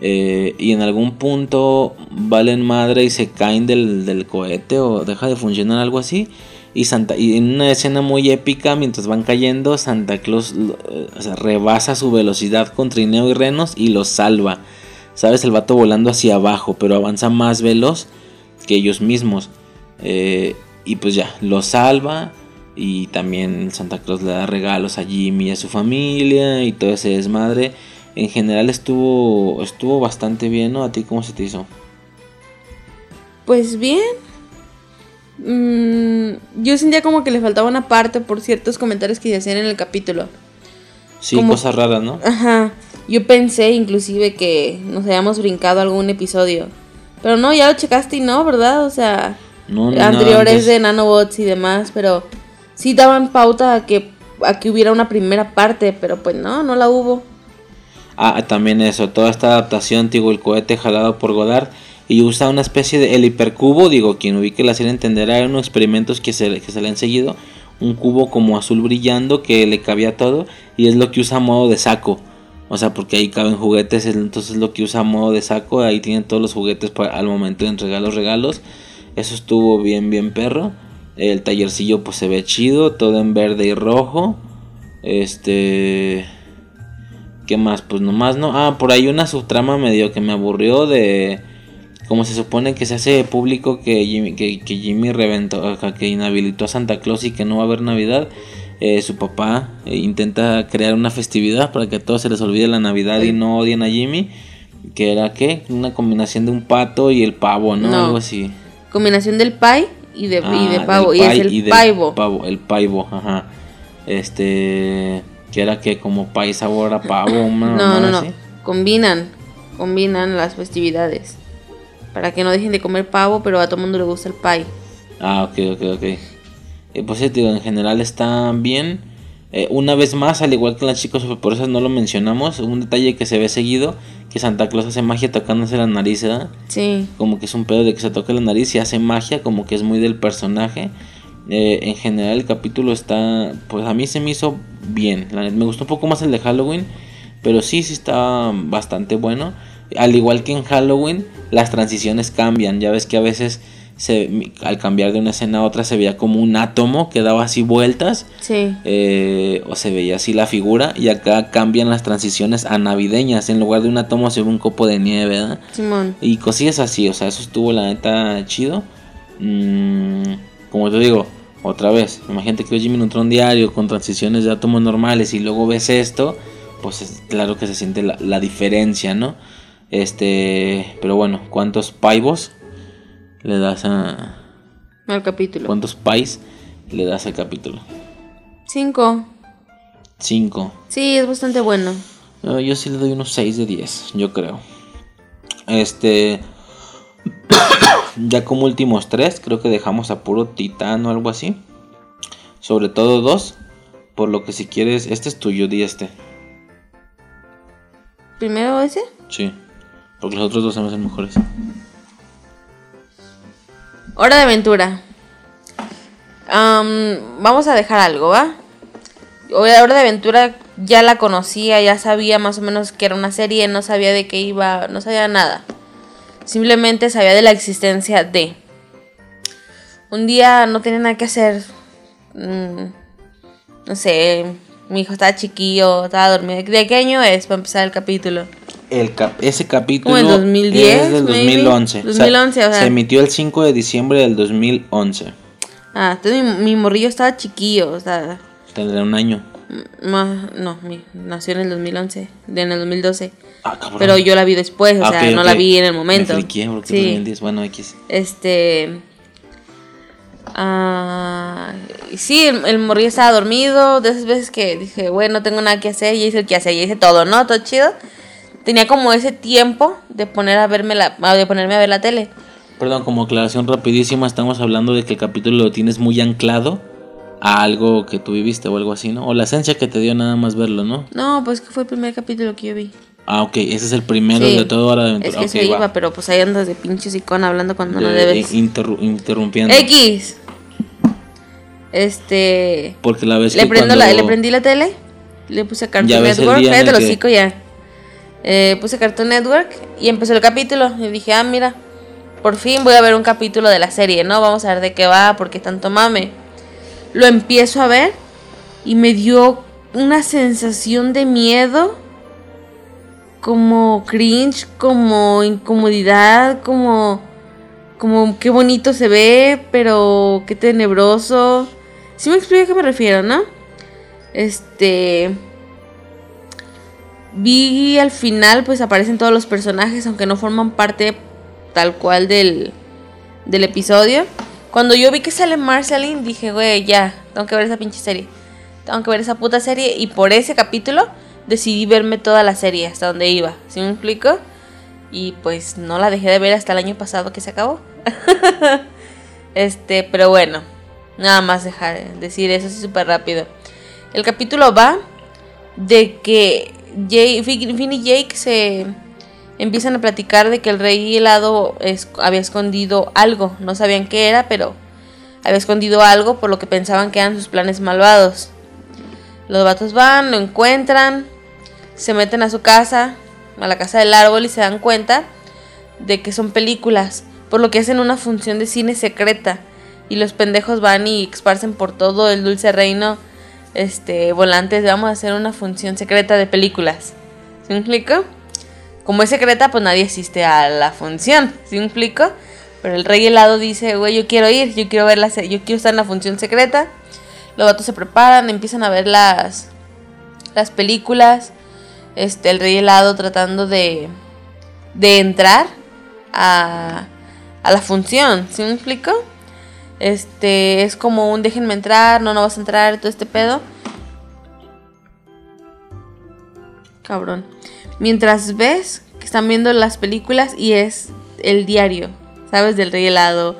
Eh, y en algún punto valen madre y se caen del, del cohete o deja de funcionar algo así. Y, Santa, y en una escena muy épica, mientras van cayendo, Santa Claus eh, rebasa su velocidad con trineo y renos y los salva. ¿Sabes? El vato volando hacia abajo, pero avanza más veloz que ellos mismos. Eh, y pues ya, los salva. Y también Santa Claus le da regalos a Jimmy y a su familia y todo ese desmadre. En general estuvo, estuvo bastante bien, ¿no? ¿A ti cómo se te hizo? Pues bien. Mm, yo sentía como que le faltaba una parte por ciertos comentarios que se hacían en el capítulo. Sí, cosas raras, ¿no? Ajá. Yo pensé inclusive que nos habíamos brincado algún episodio. Pero no, ya lo checaste y no, ¿verdad? O sea, anteriores de nanobots y demás, pero sí daban pauta a que, a que hubiera una primera parte, pero pues no, no la hubo. Ah, también eso, toda esta adaptación, digo, el cohete jalado por Godard y usa una especie de el hipercubo, digo, quien ubique la serie entenderá, eran unos experimentos que se, que le han seguido, un cubo como azul brillando que le cabía todo y es lo que usa a modo de saco. O sea, porque ahí caben juguetes, entonces lo que usa a modo de saco, ahí tienen todos los juguetes para, al momento de entregar los regalos. Eso estuvo bien, bien perro. El tallercillo pues se ve chido, todo en verde y rojo. Este... ¿Qué más? Pues nomás no. Ah, por ahí una subtrama medio que me aburrió de... Como se supone que se hace público que Jimmy, que, Jimmy reventó, que inhabilitó a Santa Claus y que no va a haber Navidad. Eh, su papá eh, intenta crear una festividad para que a todos se les olvide la Navidad y no odien a Jimmy. Que era qué? Una combinación de un pato y el pavo, ¿no? Algo así. Combinación del pie y de, y de ah, pavo. Y es el paivo. Pavo, el paivo, ajá. Este. Que era que como pie sabor a pavo. (laughs) no, no, no. Combinan. Combinan las festividades. Para que no dejen de comer pavo, pero a todo el mundo le gusta el pie. Ah, ok, ok, ok. Eh, pues en general está bien. Eh, una vez más, al igual que las chicas superpoderosas no lo mencionamos, un detalle que se ve seguido, que Santa Claus hace magia tocándose la nariz, ¿verdad? Sí. Como que es un pedo de que se toca la nariz y hace magia, como que es muy del personaje. Eh, en general el capítulo está, pues a mí se me hizo bien. Me gustó un poco más el de Halloween, pero sí, sí está bastante bueno. Al igual que en Halloween, las transiciones cambian. Ya ves que a veces al cambiar de una escena a otra se veía como un átomo que daba así vueltas. Sí. Eh, o se veía así la figura. Y acá cambian las transiciones a navideñas. En lugar de un átomo se ve un copo de nieve, ¿verdad? Simón. Y cosillas así. O sea, eso estuvo la neta chido. Mm, como te digo, otra vez. Imagínate que Jimmy Neutron diario con transiciones de átomos normales y luego ves esto. Pues es claro que se siente la, la diferencia, ¿no? Este, pero bueno, ¿cuántos paivos? le das a... Al capítulo. ¿Cuántos pais le das al capítulo? Cinco. Cinco. Sí, es bastante bueno. yo sí le doy unos seis de diez, yo creo. Este... ya como últimos tres, creo que dejamos a puro titán o algo así. Sobre todo dos. Por lo que si quieres, este es tuyo, di este. ¿Primero ese? Sí. Porque los otros dos se me hacen mejores. Hora de aventura. vamos a dejar algo, ¿va? Hora de aventura ya la conocía, ya sabía más o menos que era una serie, no sabía de qué iba, no sabía nada. Simplemente sabía de la existencia de. Un día no tenía nada que hacer. Mm, no sé, mi hijo estaba chiquillo, estaba dormido. ¿De qué año es para empezar el capítulo? el ese capítulo es del 2011. 2011 o sea, se emitió el 5 de diciembre del 2011. Ah, entonces mi, morrillo estaba chiquillo, o sea... Tendría un año. Más, no, nació en el 2011, en el 2012. Ah, Pero yo la vi después, o ah, sea, no la vi en el momento. Me friqué porque sí. 2010, bueno, X. Este... Ah, sí, el, el, morrillo estaba dormido. De esas veces que dije, bueno, no tengo nada que hacer. Y hice el que hacer, y hice todo, ¿no? Todo chido tenía como ese tiempo de poner a verme la, de ponerme a ver la tele. Perdón, como aclaración rapidísima, estamos hablando de que el capítulo lo tienes muy anclado a algo que tú viviste o algo así, ¿no? O la esencia que te dio nada más verlo, ¿no? No, pues que fue el primer capítulo que yo vi. Ah, ok, ese es el primero de todo Hora de Aventura. Es que se iba, pero pues ahí andas de pinche icona hablando cuando no debes. interrumpiendo. X. Este. Porque la vez le, prendo la, le prendí la tele, le puse Cartoon Network, cállate los que... ya. Eh, puse Cartoon Network y empezó el capítulo. Y dije, ah, mira, por fin voy a ver un capítulo de la serie, ¿no? Vamos a ver de qué va, porque tanto mame. Lo empiezo a ver y me dio una sensación de miedo, como cringe, como incomodidad, como como qué bonito se ve, pero qué tenebroso. Si me explico a qué me refiero, ¿no? Este vi al final pues aparecen todos los personajes aunque no forman parte tal cual del del episodio. Cuando yo vi que sale Marceline dije, güey, ya, tengo que ver esa pinche serie. Tengo que ver esa puta serie y por ese capítulo decidí verme toda la serie hasta donde iba. ¿Sí me explico? Y pues no la dejé de ver hasta el año pasado que se acabó. (laughs) este, pero bueno, nada más dejar decir eso así súper rápido. El capítulo va de que Jay, Finn y Jake se empiezan a platicar de que el rey helado había escondido algo. No sabían qué era, pero había escondido algo por lo que pensaban que eran sus planes malvados. Los vatos van, lo encuentran, se meten a su casa, a la casa del árbol y se dan cuenta de que son películas, por lo que hacen una función de cine secreta y los pendejos van y esparcen por todo el dulce reino este volantes, vamos a hacer una función secreta de películas. ¿Sí me explico? Como es secreta, pues nadie asiste a la función, ¿sí me explico? Pero el rey helado dice, güey, yo quiero ir, yo quiero ver la yo quiero estar en la función secreta. Los gatos se preparan, empiezan a ver las las películas este, el rey helado tratando de, de entrar a, a la función, ¿sí me explico? Este, es como un déjenme entrar, no, no vas a entrar, todo este pedo. Cabrón. Mientras ves que están viendo las películas y es el diario, ¿sabes? Del rey helado,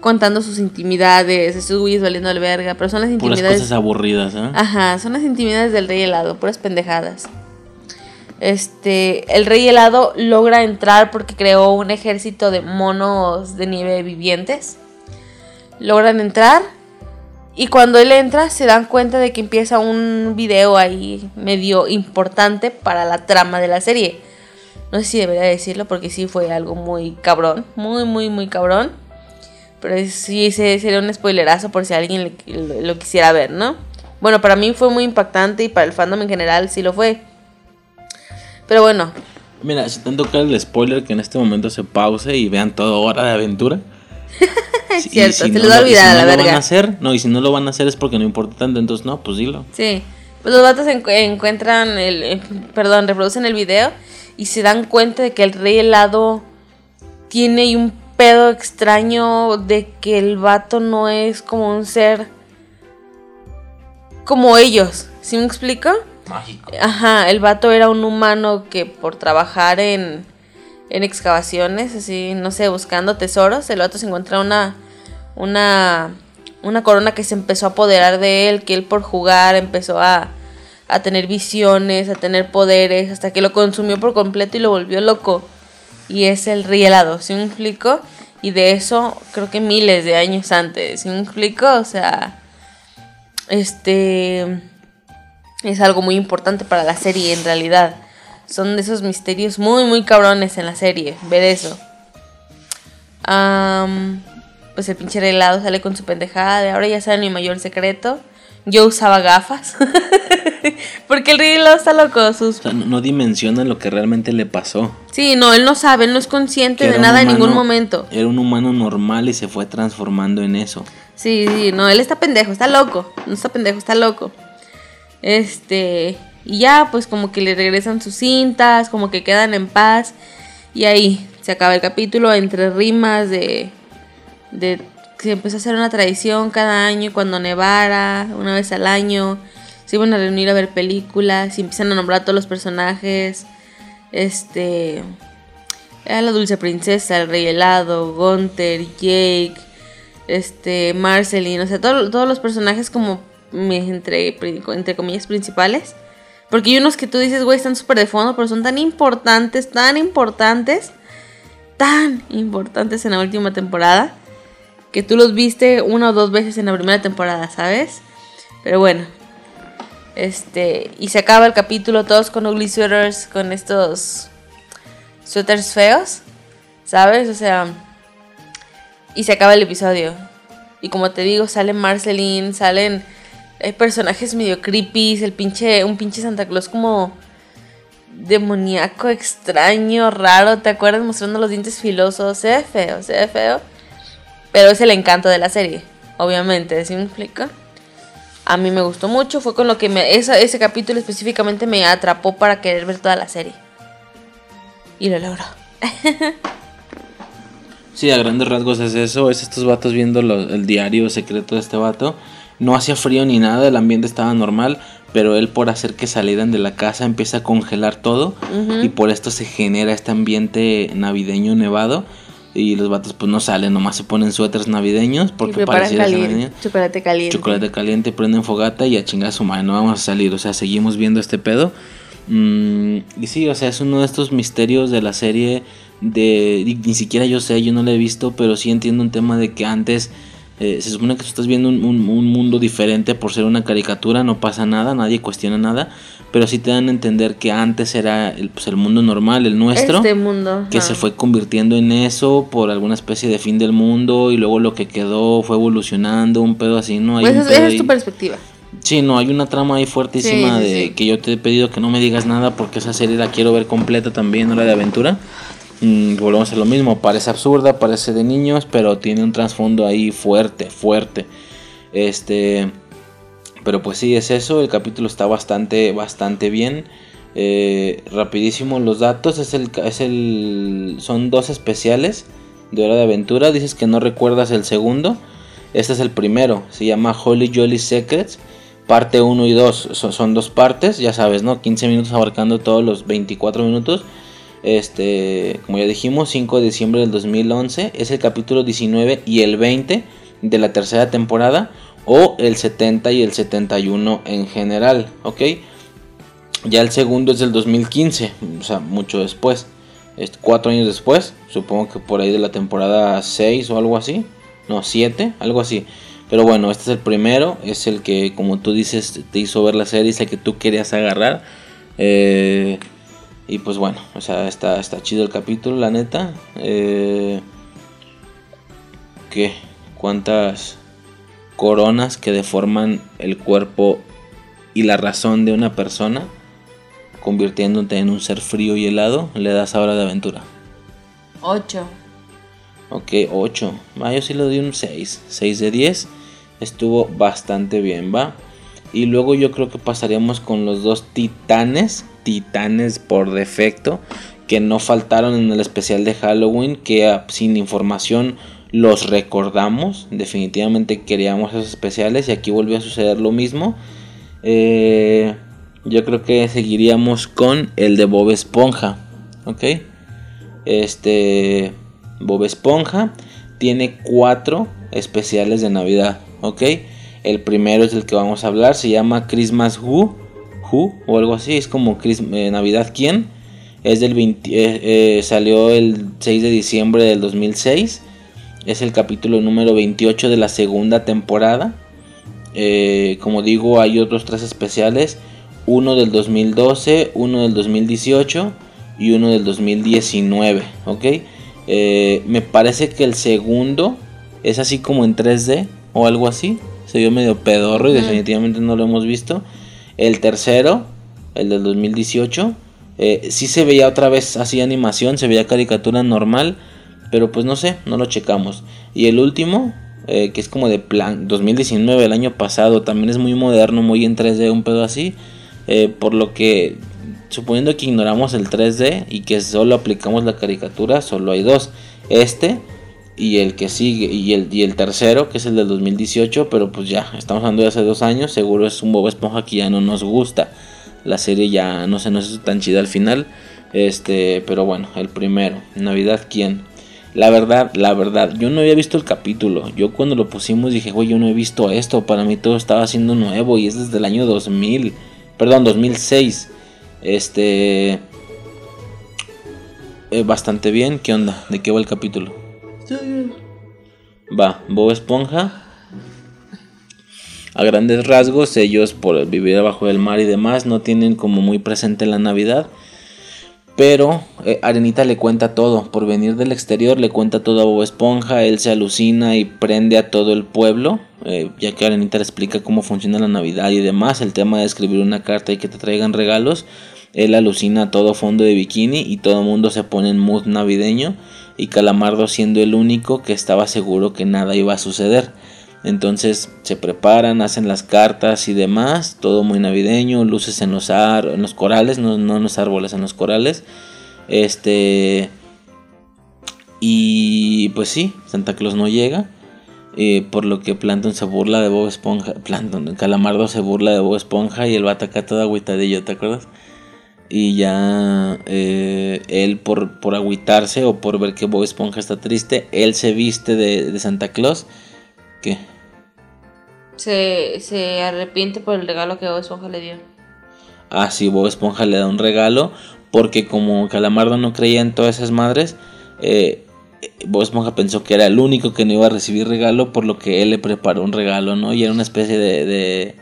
contando sus intimidades, esos güeyes valiendo al verga, pero son las intimidades. Puras cosas aburridas, ¿eh? Ajá, son las intimidades del rey helado, puras pendejadas. Este, el rey helado logra entrar porque creó un ejército de monos de nieve vivientes. Logran entrar y cuando él entra se dan cuenta de que empieza un video ahí medio importante para la trama de la serie. No sé si debería decirlo porque sí fue algo muy cabrón, muy muy muy cabrón. Pero sí sería un spoilerazo por si alguien lo quisiera ver, ¿no? Bueno, para mí fue muy impactante y para el fandom en general sí lo fue. Pero bueno. Mira, si te toca el spoiler que en este momento se pause y vean toda hora de aventura. (laughs) (laughs) es cierto, se les va a olvidar a la verga. Lo van a hacer, no, y si no lo van a hacer es porque no importa tanto, entonces no, pues dilo. Sí. Pues los vatos encuentran el, eh, perdón, reproducen el video y se dan cuenta de que el rey helado tiene un pedo extraño de que el vato no es como un ser como ellos. ¿Sí me explico? Mágico. Ajá, el vato era un humano que por trabajar en, en excavaciones, así, no sé, buscando tesoros, el vato se encuentra una, una, una corona que se empezó a apoderar de él, que él por jugar empezó a, a tener visiones, a tener poderes, hasta que lo consumió por completo y lo volvió loco. Y es el rielado, ¿sí me explico? Y de eso creo que miles de años antes, ¿sí me explico? O sea, este es algo muy importante para la serie en realidad. Son de esos misterios muy, muy cabrones en la serie. Ver eso. pues el pinche helado sale con su pendejada de ahora ya saben mi mayor secreto. Yo usaba gafas. (laughs) Porque el rey helado está loco. Sus... no, dimensiona lo que realmente le pasó. Sí, no, él no sabe, él no es consciente de nada en ningún momento. Era un humano normal y se fue transformando en eso. Sí, sí, no, él está pendejo, está loco. No está pendejo, está loco. Este, y ya pues como que le regresan sus cintas, como que quedan en paz. Y ahí se acaba el capítulo entre rimas de, de se empezó a hacer una tradición cada año cuando nevara, una vez al año. Se iban a reunir a ver películas y empiezan a nombrar a todos los personajes. Este. Era la dulce princesa, el rey helado, Gunther, Jake, este, Marceline, o sea, todos los personajes como entre, entre comillas principales. Porque hay unos que tú dices, güey, están súper de fondo, pero son tan importantes, tan importantes, tan importantes en la última temporada, que tú los viste una o dos veces en la primera temporada, ¿sabes? Pero bueno. Este, y se acaba el capítulo todos con ugly sweaters, con estos suéteres feos, ¿sabes? O sea, y se acaba el episodio. Y como te digo, sale Marceline, salen hay personajes medio creepy, el pinche, un pinche Santa Claus como demoníaco, extraño, raro, ¿te acuerdas? Mostrando los dientes filosos, se ve feo, se ve feo. Pero es el encanto de la serie, obviamente, ¿sí me explico? A mí me gustó mucho, fue con lo que me, ese capítulo específicamente me atrapó para querer ver toda la serie. Y lo logró. (laughs) sí, a grandes rasgos es eso, es estos vatos viendo el diario secreto de este vato. No hacía frío ni nada, el ambiente estaba normal, pero él por hacer que salieran de la casa empieza a congelar todo y por esto se genera este ambiente navideño nevado y los vatos pues no salen, nomás se ponen suéteres navideños porque pareciera chocolate caliente. Chocolate caliente, prenden fogata y a chingar su madre, no vamos a salir, o sea, seguimos viendo este pedo. Mm, y sí, o sea, es uno de estos misterios de la serie de ni siquiera yo sé, yo no lo he visto, pero sí entiendo un tema de que antes eh, se supone que tú estás viendo un, mundo diferente por ser una caricatura, no pasa nada, nadie cuestiona nada, pero sí te dan a entender que antes era el, pues, el mundo normal, el nuestro, este mundo, que se fue convirtiendo en eso por alguna especie de fin del mundo y luego lo que quedó fue evolucionando, un pedo así, ¿no? Hay pues esa es tu perspectiva. Sí, no, hay una trama ahí fuertísima de que yo te he pedido que no me digas nada porque esa serie la quiero ver completa también, no la de aventura. Mm, volvemos a lo mismo, parece absurda, parece de niños, pero tiene un trasfondo ahí fuerte, fuerte. Este, pero pues sí, es eso, el capítulo está bastante, bastante bien. Eh, rapidísimo los datos, es el, es el, son dos especiales de Hora de Aventura, dices que no recuerdas el segundo, este es el primero, se llama Holy Jolly Secrets, parte 1 y 2, son, son, dos partes, ya sabes, ¿no? 15 minutos abarcando todos los 24 minutos este, como ya dijimos, 5 de diciembre del 2011, es el capítulo 19 y el 20 de la tercera temporada, o el 70 y el 71 en general, ¿ok? Ya el segundo es del 2015, o sea, mucho después, cuatro años después, supongo que por ahí de la temporada 6 o algo así, no, 7, algo así. Pero bueno, este es el primero, es el que, como tú dices, te hizo ver la serie, es el que tú querías agarrar. Eh, y pues bueno, o sea, está, está chido el capítulo, la neta. Eh, ¿Qué? ¿Cuántas coronas que deforman el cuerpo y la razón de una persona, convirtiéndote en un ser frío y helado, le das ahora de aventura? 8. Ok, 8. Ah, yo sí le doy un 6. 6 de 10. Estuvo bastante bien, ¿va? Y luego yo creo que pasaríamos con los dos titanes titanes por defecto que no faltaron en el especial de Halloween, que ah, sin información los recordamos. Definitivamente queríamos esos especiales y aquí volvió a suceder lo mismo. Eh, yo creo que seguiríamos con el de Bob Esponja. ¿Ok? Este Bob Esponja tiene cuatro especiales de Navidad. ¿Ok? El primero es el que vamos a hablar. Se llama Christmas Who o algo así, es como eh, Navidad quién. Es del eh, eh, salió el 6 de diciembre del 2006. Es el capítulo número 28 de la segunda temporada. como digo, hay otros tres especiales. Uno del 2012, uno del 2018 y uno del 2019. ¿Ok? me parece que el segundo es así como en 3D o algo así. Se vio medio pedorro y definitivamente no lo hemos visto. El tercero, el del 2018, eh, sí se veía otra vez así animación, se veía caricatura normal, pero pues no sé, no lo checamos. Y el último, eh, que es como de plan 2019, el año pasado, también es muy moderno, muy en 3D, un pedo así. Eh, por lo que, suponiendo que ignoramos el 3D y que solo aplicamos la caricatura, solo hay dos. Este y el que sigue y el, y el tercero que es el del 2018 pero pues ya estamos hablando de hace dos años seguro es un Bob Esponja que ya no nos gusta. La serie ya no se nos hizo tan chida al final este pero bueno el primero Navidad quién la verdad la verdad yo no había visto el capítulo. Yo cuando lo pusimos dije güey yo no he visto esto para mí todo estaba siendo nuevo y es desde el año 2000 perdón 2006 este eh, bastante bien qué onda de qué va el capítulo Va, Bob Esponja. A grandes rasgos, ellos por vivir abajo del mar y demás no tienen como muy presente la Navidad. Pero eh, Arenita le cuenta todo. Por venir del exterior le cuenta todo a Bob Esponja. Él se alucina y prende a todo el pueblo. eh, ya que Arenita le explica cómo funciona la Navidad y demás. El tema de escribir una carta y que te traigan regalos. Él alucina todo fondo de bikini y todo el mundo se pone en mood navideño. Y Calamardo siendo el único que estaba seguro que nada iba a suceder. Entonces se preparan, hacen las cartas y demás, todo muy navideño, luces en los, ar en los corales, no, no en los árboles, en los corales. Este. Y pues sí, Santa Claus no llega. eh, por lo que Planton se burla de Bob Esponja. Planton, Calamardo se burla de Bob Esponja y él va a atacar todo agüitadillo, ¿te acuerdas? Y ya eh, él por, por agüitarse o por ver que Bob Esponja está triste, él se viste de, de Santa Claus. ¿Qué? Se, se arrepiente por el regalo que Bob Esponja le dio. Ah, sí, Bob Esponja le da un regalo. Porque como Calamardo no creía en todas esas madres, eh, Bob Esponja pensó que era el único que no iba a recibir regalo, por lo que él le preparó un regalo, ¿no? Y era una especie de, de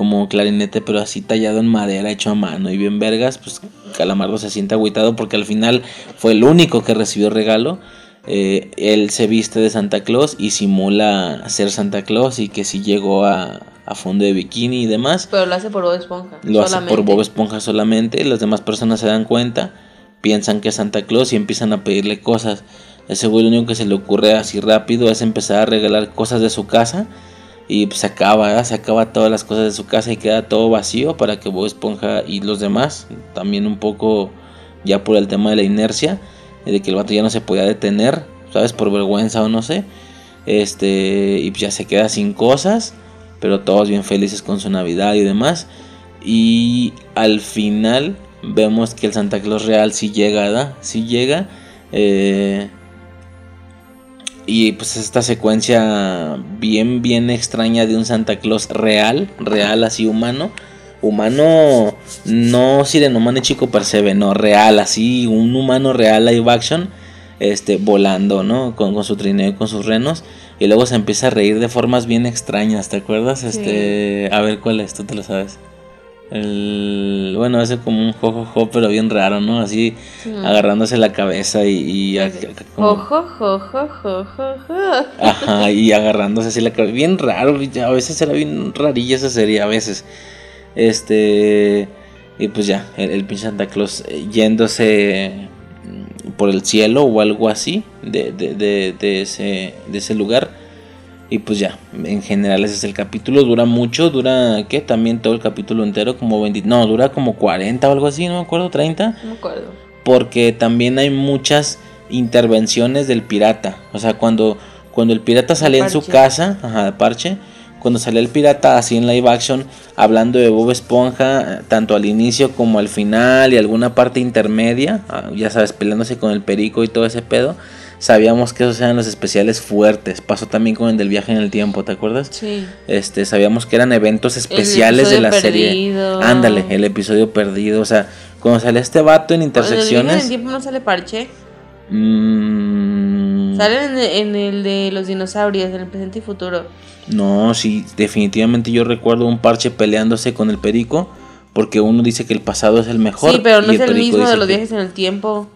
como clarinete, pero así tallado en madera, hecho a mano y bien vergas. Pues Calamardo se siente agüitado porque al final fue el único que recibió regalo. Eh, él se viste de Santa Claus y simula ser Santa Claus y que si llegó a, a fondo de bikini y demás. Pero lo hace por Bob Esponja. Lo hace por solamente. Bob Esponja solamente. Las demás personas se dan cuenta, piensan que es Santa Claus y empiezan a pedirle cosas. Ese güey lo único que se le ocurre así rápido es empezar a regalar cosas de su casa. Y pues, se acaba, ¿verdad? se acaba todas las cosas de su casa y queda todo vacío para que Bob Esponja y los demás, también un poco ya por el tema de la inercia, de que el vato ya no se podía detener, ¿sabes? Por vergüenza o no sé. Este, y pues ya se queda sin cosas, pero todos bien felices con su Navidad y demás. Y al final vemos que el Santa Claus real sí llega, ¿verdad? Sí llega. eh, y pues esta secuencia bien, bien extraña de un Santa Claus real, real así humano. Humano, no Sirenomano y Chico Percebe, no, real, así, un humano real live action, este, volando, ¿no? Con, con su trineo y con sus renos. Y luego se empieza a reír de formas bien extrañas, ¿te acuerdas? Este, a ver cuál es, tú te lo sabes. El, bueno, hace como un jojojo, pero bien raro, ¿no? Así agarrándose la cabeza y, y acá como- jo, jo, jo, jo, jo. Ajá, y agarrándose así la cabeza. Bien raro, a veces era bien rarilla esa serie, a veces. Este. Y pues ya, el, el pinche Santa Claus eh, yéndose mm, por el cielo o algo así de, de, de, de ese, de ese lugar. Y pues ya, en general ese es el capítulo. Dura mucho, dura, ¿qué? También todo el capítulo entero, como 20. No, dura como 40 o algo así, no me acuerdo, 30 No me acuerdo. porque también hay muchas intervenciones del pirata. O sea, cuando, cuando el pirata salía en su casa, ajá, de parche, cuando salía el pirata así en live action, hablando de Bob Esponja, tanto al inicio como al final y alguna parte intermedia, ah, ya sabes, peleándose con el perico y todo ese pedo. Sabíamos que esos eran los especiales fuertes. Pasó también con el del viaje en el tiempo, ¿te acuerdas? Sí. Este, sabíamos que eran eventos especiales de la serie. perdido. Ándale, el episodio perdido. O sea, cuando salía este vato en ¿En el intersecciones. tiempo no sale parche? mm, Sale en, en el de los dinosaurios, en el presente y futuro. no, sí, definitivamente yo recuerdo un parche peleándose con el perico. Porque uno dice que el pasado es el mejor. Sí, pero no y es el perico mismo de los viajes en el tiempo.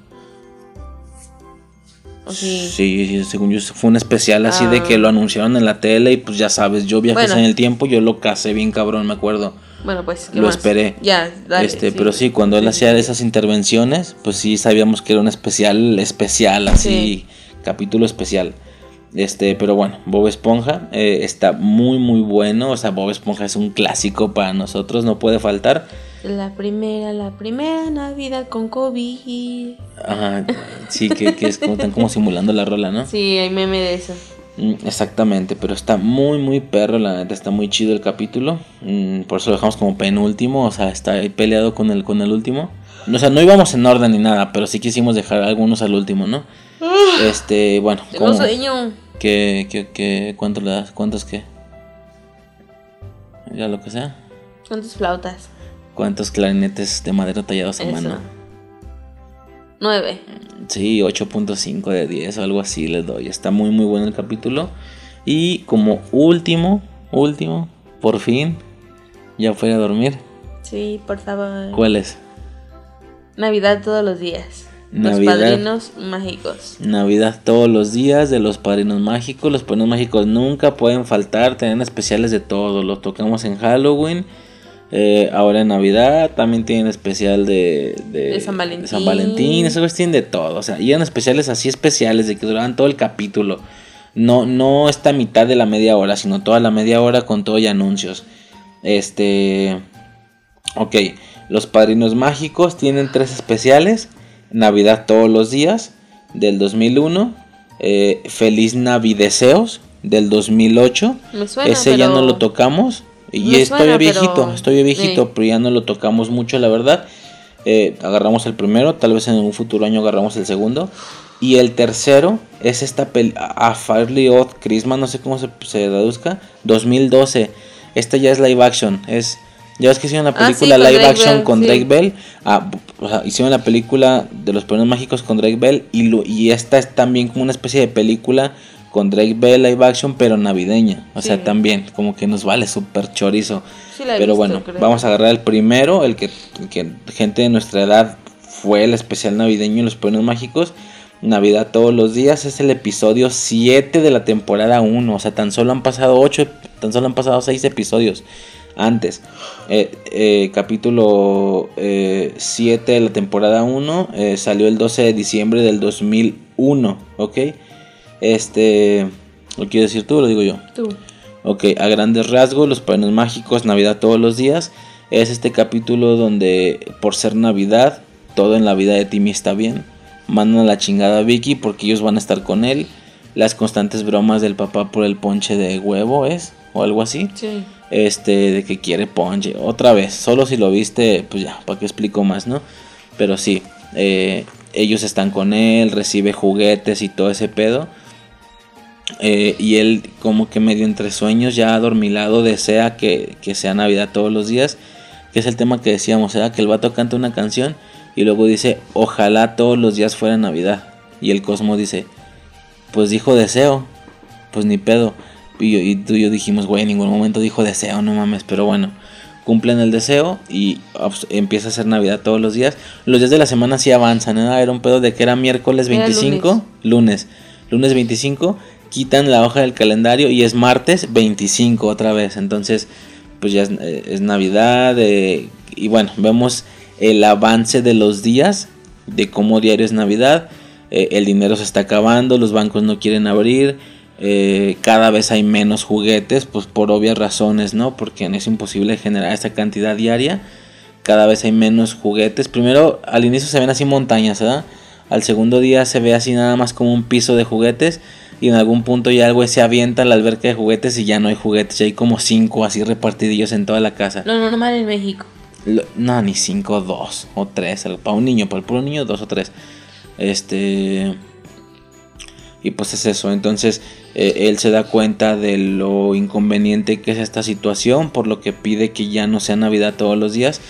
¿O sí? Sí, según yo fue un especial así de Ah. que lo anunciaron en la tele y pues ya sabes, yo viajes Bueno. en el tiempo, yo lo casé bien cabrón, me acuerdo. Bueno, pues. ¿qué Lo más? esperé. Ya, dale. este, pero sí, cuando él hacía esas intervenciones, pues sí sabíamos que era un especial, especial, así, Sí. capítulo especial. Este, pero bueno, Bob Esponja eh, está muy muy bueno, o sea, Bob Esponja es un clásico para nosotros, no puede faltar. La primera, la primera Navidad con COVID. Ajá, sí, que, que es como, están como simulando la rola, ¿no? Sí, hay meme de eso. Mm, Exactamente, pero está muy muy perro, la neta está muy chido el capítulo. Mm, por eso lo dejamos como penúltimo, o sea, está ahí peleado con el con el último. O sea, no íbamos en orden ni nada, pero sí quisimos dejar algunos al último, ¿no? Este, bueno, Tengo sueño. ¿Qué, qué, qué, cuánto le das? ¿Cuántos qué? Ya lo que sea. ¿Cuántas flautas? ¿Cuántos clarinetes de madera tallados a Eso. mano? Nueve. Sí, 8.5 de 10 o algo así les doy. Está muy muy bueno el capítulo. Y como último, último, por fin, ya fui a dormir. Sí, por favor. ¿Cuál es? Navidad todos los días. Los Navidad. padrinos mágicos. Navidad todos los días de los padrinos mágicos. Los padrinos mágicos nunca pueden faltar. Tienen especiales de todo. Los tocamos en Halloween. eh, ahora en Navidad también tienen especial de, De San Valentín. de San Valentín. Güeyes tienen de todo. O sea, y eran especiales así especiales de que duraban todo el capítulo. No, no esta mitad de la media hora, sino toda la media hora con todo y anuncios. Este. Ok, los padrinos mágicos tienen tres especiales. Navidad todos los días del 2001. eh, Feliz Navideseos del 2008. Me suena, Ese ya no lo tocamos. Y estoy suena, viejito, pero- estoy viejito, sí. pero ya no lo tocamos mucho, la verdad. Eh, agarramos el primero, tal vez en un futuro año agarramos el segundo. Y el tercero es esta peli A Fairly Odd Christmas, no sé cómo se, se traduzca, 2012. Esta ya es live action, es... Ya ves que hicieron la Ah, sí, película live Drake action Bell, con sí. Drake Bell. Ah, o sea, hicieron la película de los Padrinos Mágicos con Drake Bell. Y, lo, y esta es también como una especie de película con Drake Bell live action, pero navideña. O sea, también, como que nos vale súper chorizo. Pero visto, bueno, creo. vamos a agarrar el primero, el que, que gente de nuestra edad fue el especial navideño en los Padrinos Mágicos. Navidad todos los días es el episodio 7 de la temporada 1. O sea, tan solo han pasado 8, tan solo han pasado 6 episodios antes. Eh, eh, capítulo 7 de la temporada 1 eh, salió el 12 de diciembre del 2001. ¿Ok? Este. ¿Lo quieres decir tú o lo digo yo? Tú. Ok, a grandes rasgos, los padrinos mágicos, Navidad todos los días. Es este capítulo donde, por ser Navidad, todo en la vida de Timmy está bien. Mandan a la chingada a Vicky porque ellos van a estar con él. Las constantes bromas del papá por el ponche de huevo es, o algo así. Sí. Este, de que quiere ponche. Otra vez, solo si lo viste, pues ya, para que explico más, ¿no? Pero sí, eh, ellos están con él, recibe juguetes y todo ese pedo. Eh, y él como que medio entre sueños ya adormilado desea que, que sea Navidad todos los días. Que es el tema que decíamos, ¿verdad? Que el vato canta una canción y luego dice, ojalá todos los días fuera Navidad. Y el Cosmo dice, pues dijo deseo, pues ni pedo. Y, yo- y tú y yo dijimos, güey, en ningún momento dijo deseo, no mames, pero bueno. Cumplen el deseo y pues, empieza a ser Navidad todos los días. Los días de la semana sí avanzan, ¿eh? Era un pedo de que era miércoles Era 25, lunes. Lunes 25, quitan la hoja del calendario y es martes 25 otra vez. Entonces, pues ya es, eh, es Navidad. eh, y bueno, vemos el avance de los días, de cómo diario es Navidad. eh, el dinero se está acabando, los bancos no quieren abrir. Eh, cada vez hay menos juguetes, pues por obvias razones, ¿no? Porque es imposible generar esa cantidad diaria. Cada vez hay menos juguetes. Primero, al inicio se ven así montañas, ¿verdad? Al segundo día se ve así nada más como un piso de juguetes. Y en algún punto ya algo se avienta a la alberca de juguetes y ya no hay juguetes. Ya hay como cinco así repartidillos en toda la casa. Lo normal en México. Lo- No, ni cinco, dos o tres. Para un niño, para el puro niño, dos o tres. Este. Y pues es eso. Entonces eh, él se da cuenta de lo inconveniente que es esta situación. Por lo que pide que ya no sea Navidad todos los días.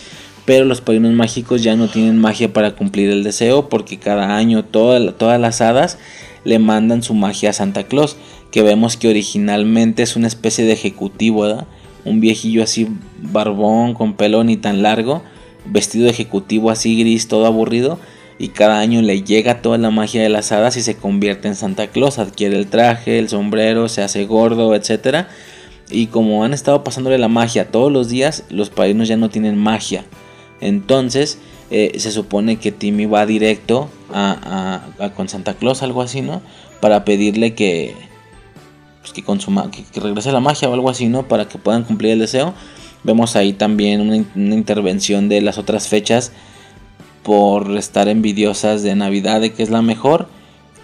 Pero los padrinos mágicos ya no tienen magia para cumplir el deseo. Porque cada año todas las hadas le mandan su magia a Santa Claus. Que vemos que originalmente es una especie de ejecutivo, ¿verdad? Un viejillo así barbón, con pelo ni tan largo, vestido de ejecutivo así gris, todo aburrido. Y cada año le llega toda la magia de las hadas y se convierte en Santa Claus. Adquiere el traje, el sombrero, se hace gordo, etc. Y como han estado pasándole la magia todos los días, los padrinos ya no tienen magia. Entonces eh, se supone que Timmy va directo a, con Santa Claus, algo así, ¿no? Para pedirle que, pues, que, regrese la magia o algo así, ¿no? Para que puedan cumplir el deseo. Vemos ahí también una intervención de las otras fechas por estar envidiosas de Navidad, de que es la mejor.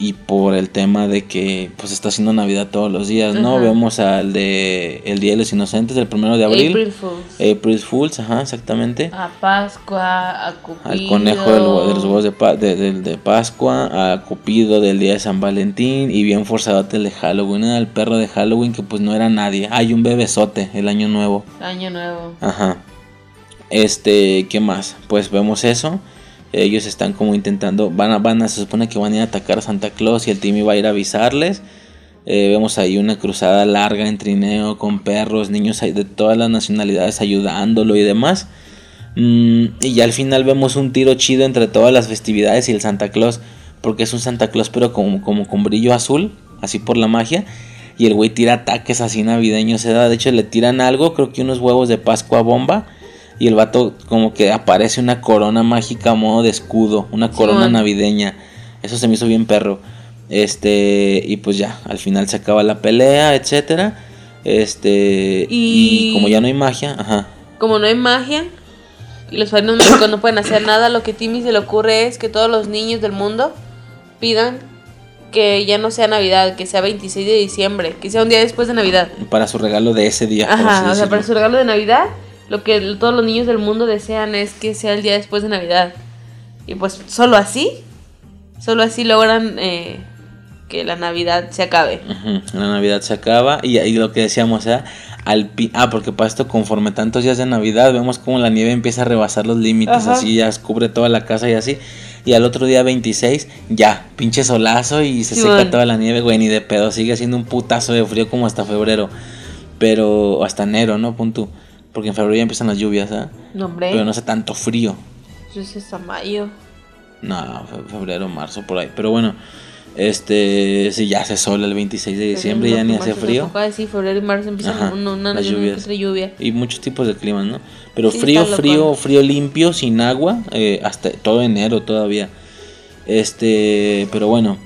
Y por el tema de que pues está haciendo Navidad todos los días, ¿no? Ajá. Vemos al de El Día de los Inocentes, el primero de abril. April Fools. April Fools, ajá, exactamente. A Pascua, a Cupido. Al conejo del de los huevos de, pa- de, de- de Pascua, a Cupido del día de San Valentín y bien forzadote el de Halloween, al perro de Halloween que pues no era nadie. Hay un bebesote, el año nuevo. Año Nuevo. Ajá. Este, ¿qué más? Pues vemos eso. Ellos están como intentando, van a, van a, se supone que van a ir a atacar a Santa Claus y el Timmy va a ir a avisarles. Eh, vemos ahí una cruzada larga en trineo con perros, niños de todas las nacionalidades ayudándolo y demás. Mm, y ya al final vemos un tiro chido entre todas las festividades y el Santa Claus. Porque es un Santa Claus, pero como, como con brillo azul, así por la magia. Y el güey tira ataques así navideños. Se da, de hecho, le tiran algo, creo que unos huevos de Pascua bomba. Y el vato, como que aparece una corona mágica a modo de escudo, una corona navideña. Eso se me hizo bien perro. Este, y pues ya, al final se acaba la pelea, etcétera. Este, y, como ya no hay magia, ajá. Como no hay magia, y los padrinos mágicos no pueden hacer nada, lo que Timmy se le ocurre es que todos los niños del mundo pidan que ya no sea Navidad, que sea 26 de diciembre, que sea un día después de Navidad. Para su regalo de ese día. Ajá, o sea, para su regalo de Navidad, lo que todos los niños del mundo desean es que sea el día después de Navidad. Y pues solo así, solo así logran eh, que la Navidad se acabe. La Navidad se acaba y, ahí lo que decíamos, ¿eh? Al ah, porque para esto, conforme tantos días de Navidad, vemos como la nieve empieza a rebasar los límites, así ya cubre toda la casa y así. Y al otro día 26, ya, pinche solazo y se seca toda la nieve, güey, ni de pedo. Sigue siendo un putazo de frío como hasta febrero. Pero hasta enero, ¿no? Punto. Porque en febrero ya empiezan las lluvias, ¿eh? No, hombre. Pero no hace tanto frío. Eso es hasta mayo. No, febrero, marzo, por ahí. Pero bueno, este, si ya hace sol el 26 de diciembre, ya ni hace frío. Sí, febrero y marzo empiezan una, las lluvias. lluvia. Y muchos tipos de climas, ¿no? Pero frío, frío, frío limpio, sin agua, eh, hasta todo enero todavía. Este, pero bueno,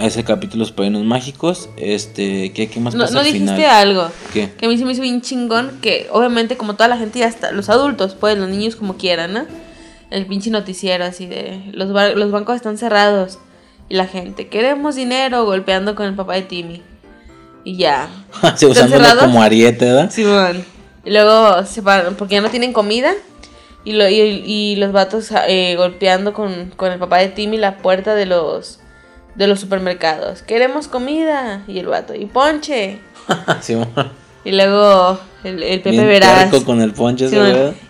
ese capítulo los padrinos mágicos, este, ¿qué, qué más pasa no, dijiste algo que a mí se me hizo bien chingón, que obviamente como toda la gente ya está, los adultos, pues los niños como quieran, ¿no? El pinche noticiero así de, los, los bancos están cerrados y la gente, queremos dinero, golpeando con el papá de Timmy. Y ya. (laughs) Se usándolo como ariete, ¿verdad? Sí, Y luego se van, porque ya no tienen comida. Y, lo, y, los vatos eh, golpeando con, con, el papá de Timmy la puerta de los de los supermercados. Queremos comida. Y el vato, y ponche. (laughs) sí, y luego el, el Pepe Verás. con el ponche,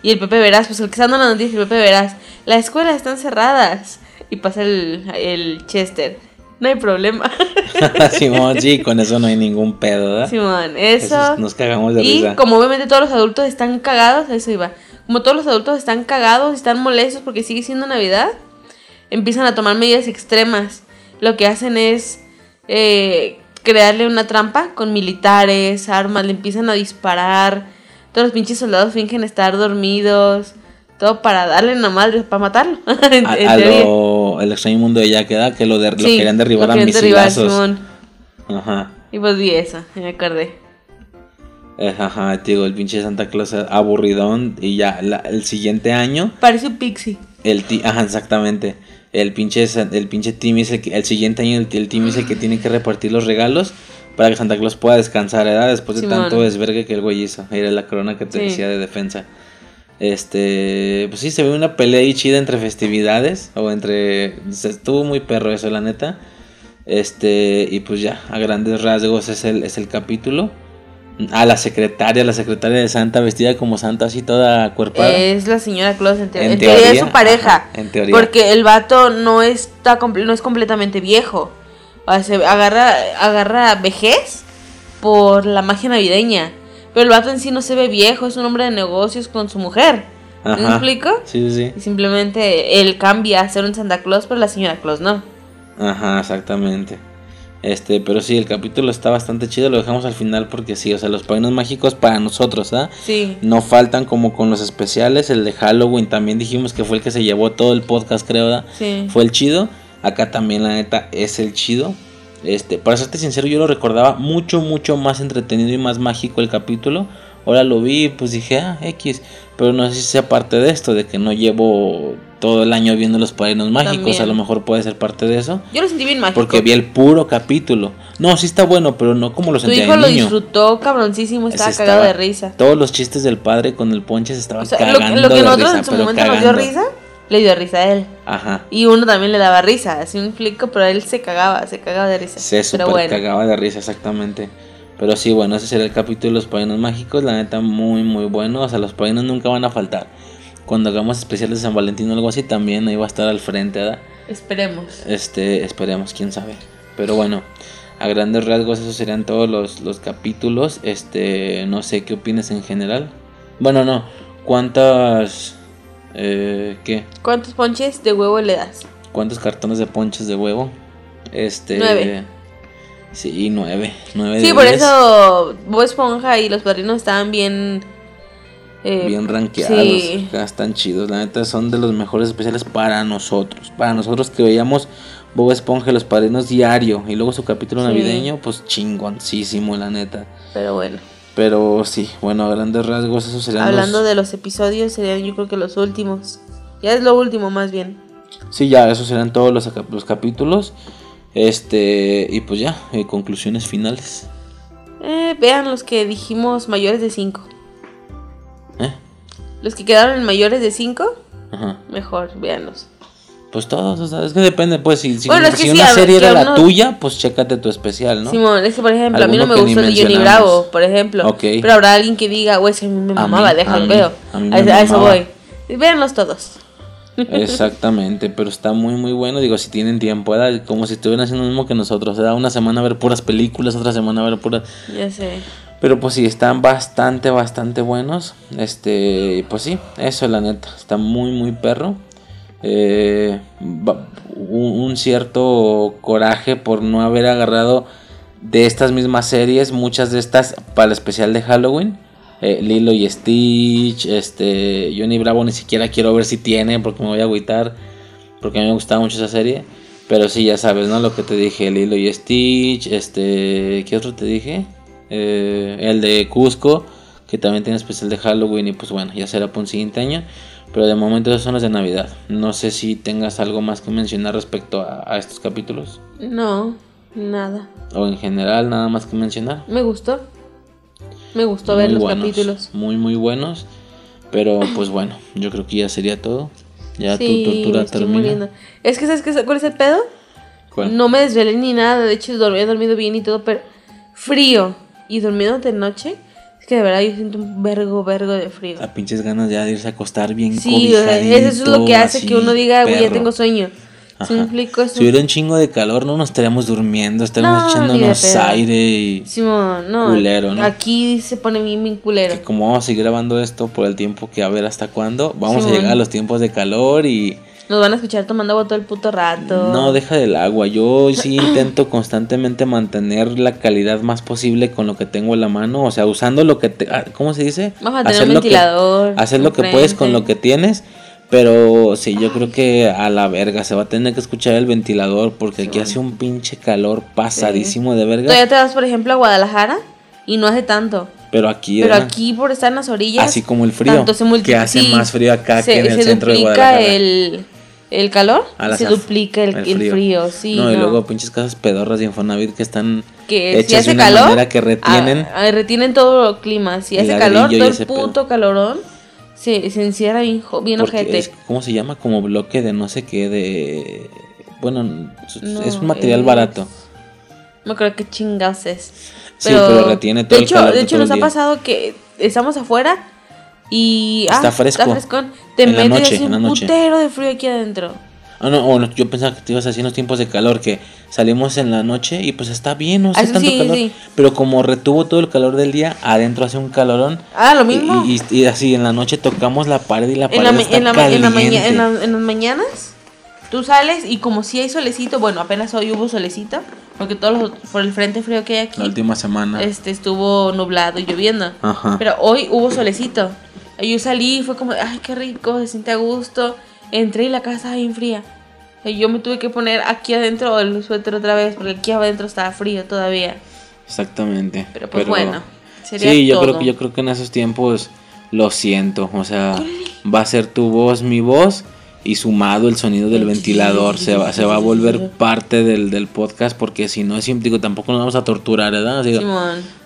Y el Pepe Verás, pues el que está dando la noticia, el Pepe Verás. Las escuelas están cerradas y pasa el, el Chester. No hay problema. (laughs) (laughs) Simón, sí, con eso no hay ningún pedo, ¿verdad? Simón, eso. nos cagamos de y como obviamente todos los adultos están cagados, eso iba. Como todos los adultos están cagados, están molestos porque sigue siendo Navidad, empiezan a tomar medidas extremas. Lo que hacen es eh, crearle una trampa con militares, armas, le empiezan a disparar. Todos los pinches soldados fingen estar dormidos. Todo para darle una madre, para matarlo. (laughs) a, lo, el extraño mundo de Jack, ¿verdad? Que lo, de, lo querían derribar a misilazos. Ajá. Y pues vi eso, me acordé. Eh, ajá, digo, el pinche Santa Claus aburridón y ya el siguiente año. Parece un pixie. El ajá, exactamente. El pinche, el pinche Timmy es el, que, el siguiente año el, el Timmy es el que tiene que repartir los regalos para que Santa Claus pueda descansar, ¿verdad? Después de tanto desvergue que el güey hizo. Era la corona que te decía de defensa. Este, pues sí, se ve una pelea ahí chida entre festividades. O entre. Estuvo muy perro eso, la neta. Este, y pues ya, a grandes rasgos es el, es el capítulo. A la secretaria, la secretaria de Santa vestida como Santa, así toda cuerpada. Es la señora Claus, en, teoría, es su pareja. en teoría. Porque el vato no, está, no es completamente viejo. O sea, agarra, agarra vejez por la magia navideña. Pero el vato en sí no se ve viejo, es un hombre de negocios con su mujer. ¿Me explico? Sí, sí, sí. Y simplemente él cambia a ser un Santa Claus, pero la señora Claus no. Ajá, exactamente. Este, pero sí, el capítulo está bastante chido, lo dejamos al final porque sí, o sea, los padrinos mágicos para nosotros, ¿ah? Sí. No faltan como con los especiales, el de Halloween también dijimos que fue el que se llevó todo el podcast, creo, ¿verdad? Sí. Fue el chido. Acá también la neta es el chido. Este, para serte sincero, yo lo recordaba mucho, mucho más entretenido y más mágico el capítulo. Ahora lo vi pues dije, ah, X. Pero no sé si sea parte de esto, de que no llevo todo el año viendo los padrinos mágicos. A lo mejor puede ser parte de eso. Yo lo sentí bien mágico. Porque vi el puro capítulo. No, sí está bueno, pero no como lo sentí. Tu hijo lo disfrutó cabroncísimo, estaba, cagado de risa. Todos los chistes del padre con el ponche se estaban cagando lo, que nosotros en su momento nos dio risa le dio risa a él. Ajá. Y uno también le daba risa, así un flico, pero él se cagaba, se cagaba de risa. Se super cagaba de risa, exactamente. Pero sí, bueno, ese será el capítulo de los padrinos mágicos, la neta muy, muy bueno. O sea, los padrinos nunca van a faltar. Cuando hagamos especiales de San Valentín o algo así, también ahí va a estar al frente, ¿verdad? Esperemos. Este, esperemos, quién sabe. Pero bueno, a grandes rasgos esos serían todos los, los capítulos. Este, no sé qué opinas en general. Bueno, no, ¿Cuántas... Eh, ¿Qué? ¿Cuántos ponches de huevo le das? ¿Cuántos cartones de ponches de huevo? Este... Nueve. Sí, nueve. nueve Sí, de por diez. eso Bob Esponja y los padrinos estaban bien... eh, Bien rankeados. sí. Están chidos. La neta son de los mejores especiales para nosotros. Para nosotros que veíamos Bob Esponja y los padrinos diario. Y luego su capítulo Sí. navideño, pues chingoncísimo, la neta. Pero bueno. Pero sí, bueno, a grandes rasgos, esos serían Hablando los... de los episodios, serían yo creo que los últimos. Ya es lo último más bien. Sí, ya, esos serán todos los, los capítulos. Este, y pues ya, eh, conclusiones finales. Eh, vean los que dijimos mayores de 5. ¿Eh? Los que quedaron en mayores de 5, Ajá. mejor, véanlos. Pues todos, o sea, es que depende, pues, si, si, Bueno, es que si sí, una ver, serie que era la uno- tuya, pues chécate tu especial, ¿no? Simón, es que por ejemplo, a mí no me que gustó de Johnny. Bravo, por ejemplo. Ok. Pero habrá alguien que diga, güey, si a mí me mamaba, déjalo, a mí, veo. a mí A, me a eso voy. Véanlos todos. Exactamente, pero está muy muy bueno, digo, si tienen tiempo, ¿verdad? como si estuvieran haciendo lo mismo que nosotros, ¿verdad? Una semana a ver puras películas, otra semana a ver puras... Ya sé. Pero pues sí, están bastante, bastante buenos. Este, pues sí, eso la neta, está muy, muy perro. Eh, un cierto coraje por no haber agarrado de estas mismas series, muchas de estas para el especial de Halloween. Eh, Lilo y Stitch, este, Johnny Bravo ni siquiera quiero ver si tiene porque me voy a agüitar, porque a mí me gustaba mucho esa serie. Pero sí, ya sabes, ¿no? Lo que te dije, Lilo y Stitch, este, ¿qué otro te dije? Eh, el de Cusco, que también tiene especial de Halloween y pues bueno, ya será para un siguiente año. Pero de momento esos son los de Navidad. No sé si tengas algo más que mencionar respecto a, a estos capítulos. No, nada. O en general, nada más que mencionar. Me gustó. Me gustó ver los buenos, capítulos. Muy, muy buenos. Pero pues bueno, yo creo que ya sería todo. Ya sí, tu tortura termina. muriendo. Es que, ¿sabes qué? cuál es el pedo? ¿Cuál? No me desvelé ni nada. De hecho, dormí, he dormido bien y todo, pero frío. Y durmiendo de noche, es que de verdad yo siento un vergo, vergo de frío. A pinches ganas ya de irse a acostar bien Sí, eso es lo que hace así, que uno diga, güey, ya perro". tengo sueño. ¿Sí me Ajá. explico eso? Si hubiera un chingo de calor, no nos estaríamos durmiendo, estaríamos No, echándonos aire y Simón, no. Culero, ¿no? Aquí se pone bien, bien culero. que como vamos a seguir grabando esto por el tiempo que a ver hasta cuándo, vamos a Simón. llegar a los tiempos de calor y Nos van a escuchar tomando agua todo el puto rato. no deja del agua. Yo sí (clears throat) intento constantemente mantener la calidad más posible con lo que tengo en la mano, o sea, usando lo que te, ah, ¿cómo se dice? Vamos a tener un lo que- ventilador hacer lo que puedes con lo que tienes. Pero sí, yo creo que a la verga se va a tener que escuchar el ventilador porque aquí hace un pinche calor pasadísimo de verga. Todavía te vas, por ejemplo, a Guadalajara y no hace tanto. Pero aquí, Pero aquí, por estar en las orillas. Así como el frío, tanto se que hace sí, más frío acá se- que en el se centro de duplica Guadalajara. El, el calor A se duplica el, el frío. sí. no, y luego pinches casas pedorras de Infonavit que están que si hechas hace de una calor, manera que retienen. ah, ah, retienen todo el clima. Si hace calor, todo el pedo. puto calorón se, se encierra bien, bien ojete. es- ¿Cómo se llama? Como bloque de no sé qué, de... Bueno, es- No, es un material es- barato. No creo que chingados es. Sí, pero retiene todo de el hecho, calor De de hecho, todo nos ha pasado que estamos afuera y. Está ah, fresco. Está. Te En la metes en la un noche. putero de frío aquí adentro. Ah, no, bueno, yo pensaba que te ibas así en los tiempos de calor, que salimos en la noche y pues está bien, no hace Ah, sí, tanto sí, calor. sí. Pero como retuvo todo el calor del día, adentro hace un calorón. Ah, lo mismo. y- y así en la noche tocamos la pared y la pared en, la, está en, la, la en las mañanas tú sales y como si hay solecito, bueno, apenas hoy hubo solecito, porque todos los- por el frente frío que hay aquí La última semana. este estuvo nublado y lloviendo. Ajá. Pero hoy hubo solecito. Y Yo salí y fue como, ay, qué rico, se siente a gusto. Entré y la casa bien fría. Y yo me tuve que poner aquí adentro el suéter otra vez, porque aquí adentro estaba frío todavía. Exactamente. Pero pues bueno, sería Sí, yo todo. creo que yo creo que en esos tiempos lo siento, o sea, va a ser tu voz, mi voz y sumado el sonido del ventilador se va se va a volver parte del, del podcast porque si no es digo, tampoco nos vamos a torturar, ¿verdad? Digo,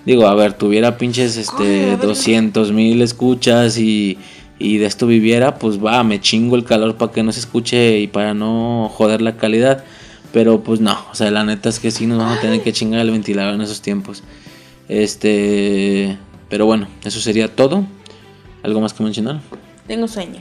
digo, a ver, tuviera pinches este 200 mil escuchas y y de esto viviera, pues va, me chingo el calor para que no se escuche y para no joder la calidad. Pero pues no, o sea, la neta es que sí nos vamos a tener que chingar el ventilador en esos tiempos. Este, pero bueno, eso sería todo. ¿Algo más que mencionar? Tengo sueño.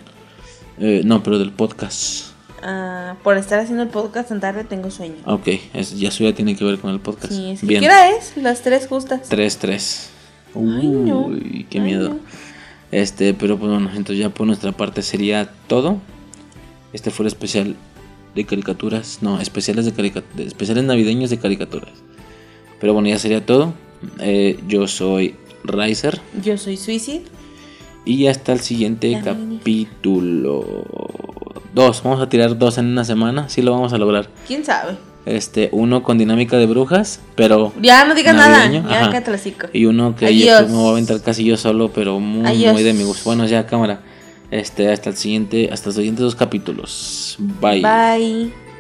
Eh, no, pero del podcast. Ah, por estar haciendo el podcast tan tarde tengo sueño. Ok, es, ya eso ya tiene que ver con el podcast. Sí, es que Bien. ¿qué hora es? Las tres justas. 3-3. Ay, no. Uy, qué Ay, miedo. no. Este, pero pues bueno, entonces ya por nuestra parte sería todo. Este fue el especial de caricaturas, no, especiales de caricaturas, especiales navideños de caricaturas. Pero bueno, ya sería todo. Eh, yo soy Riser. Yo soy Suicide. Y hasta el siguiente La capítulo. Dos, vamos a tirar dos en una semana, sí lo vamos a lograr. ¿Quién sabe? Este, uno con dinámica de brujas, pero Ya no digas Navideño, nada. Ya y uno que yo me voy a aventar casi yo solo, pero muy, Adiós. muy de mi gusto. Bueno, ya cámara. Este, hasta el siguiente, hasta los siguientes dos capítulos. Bye. Bye.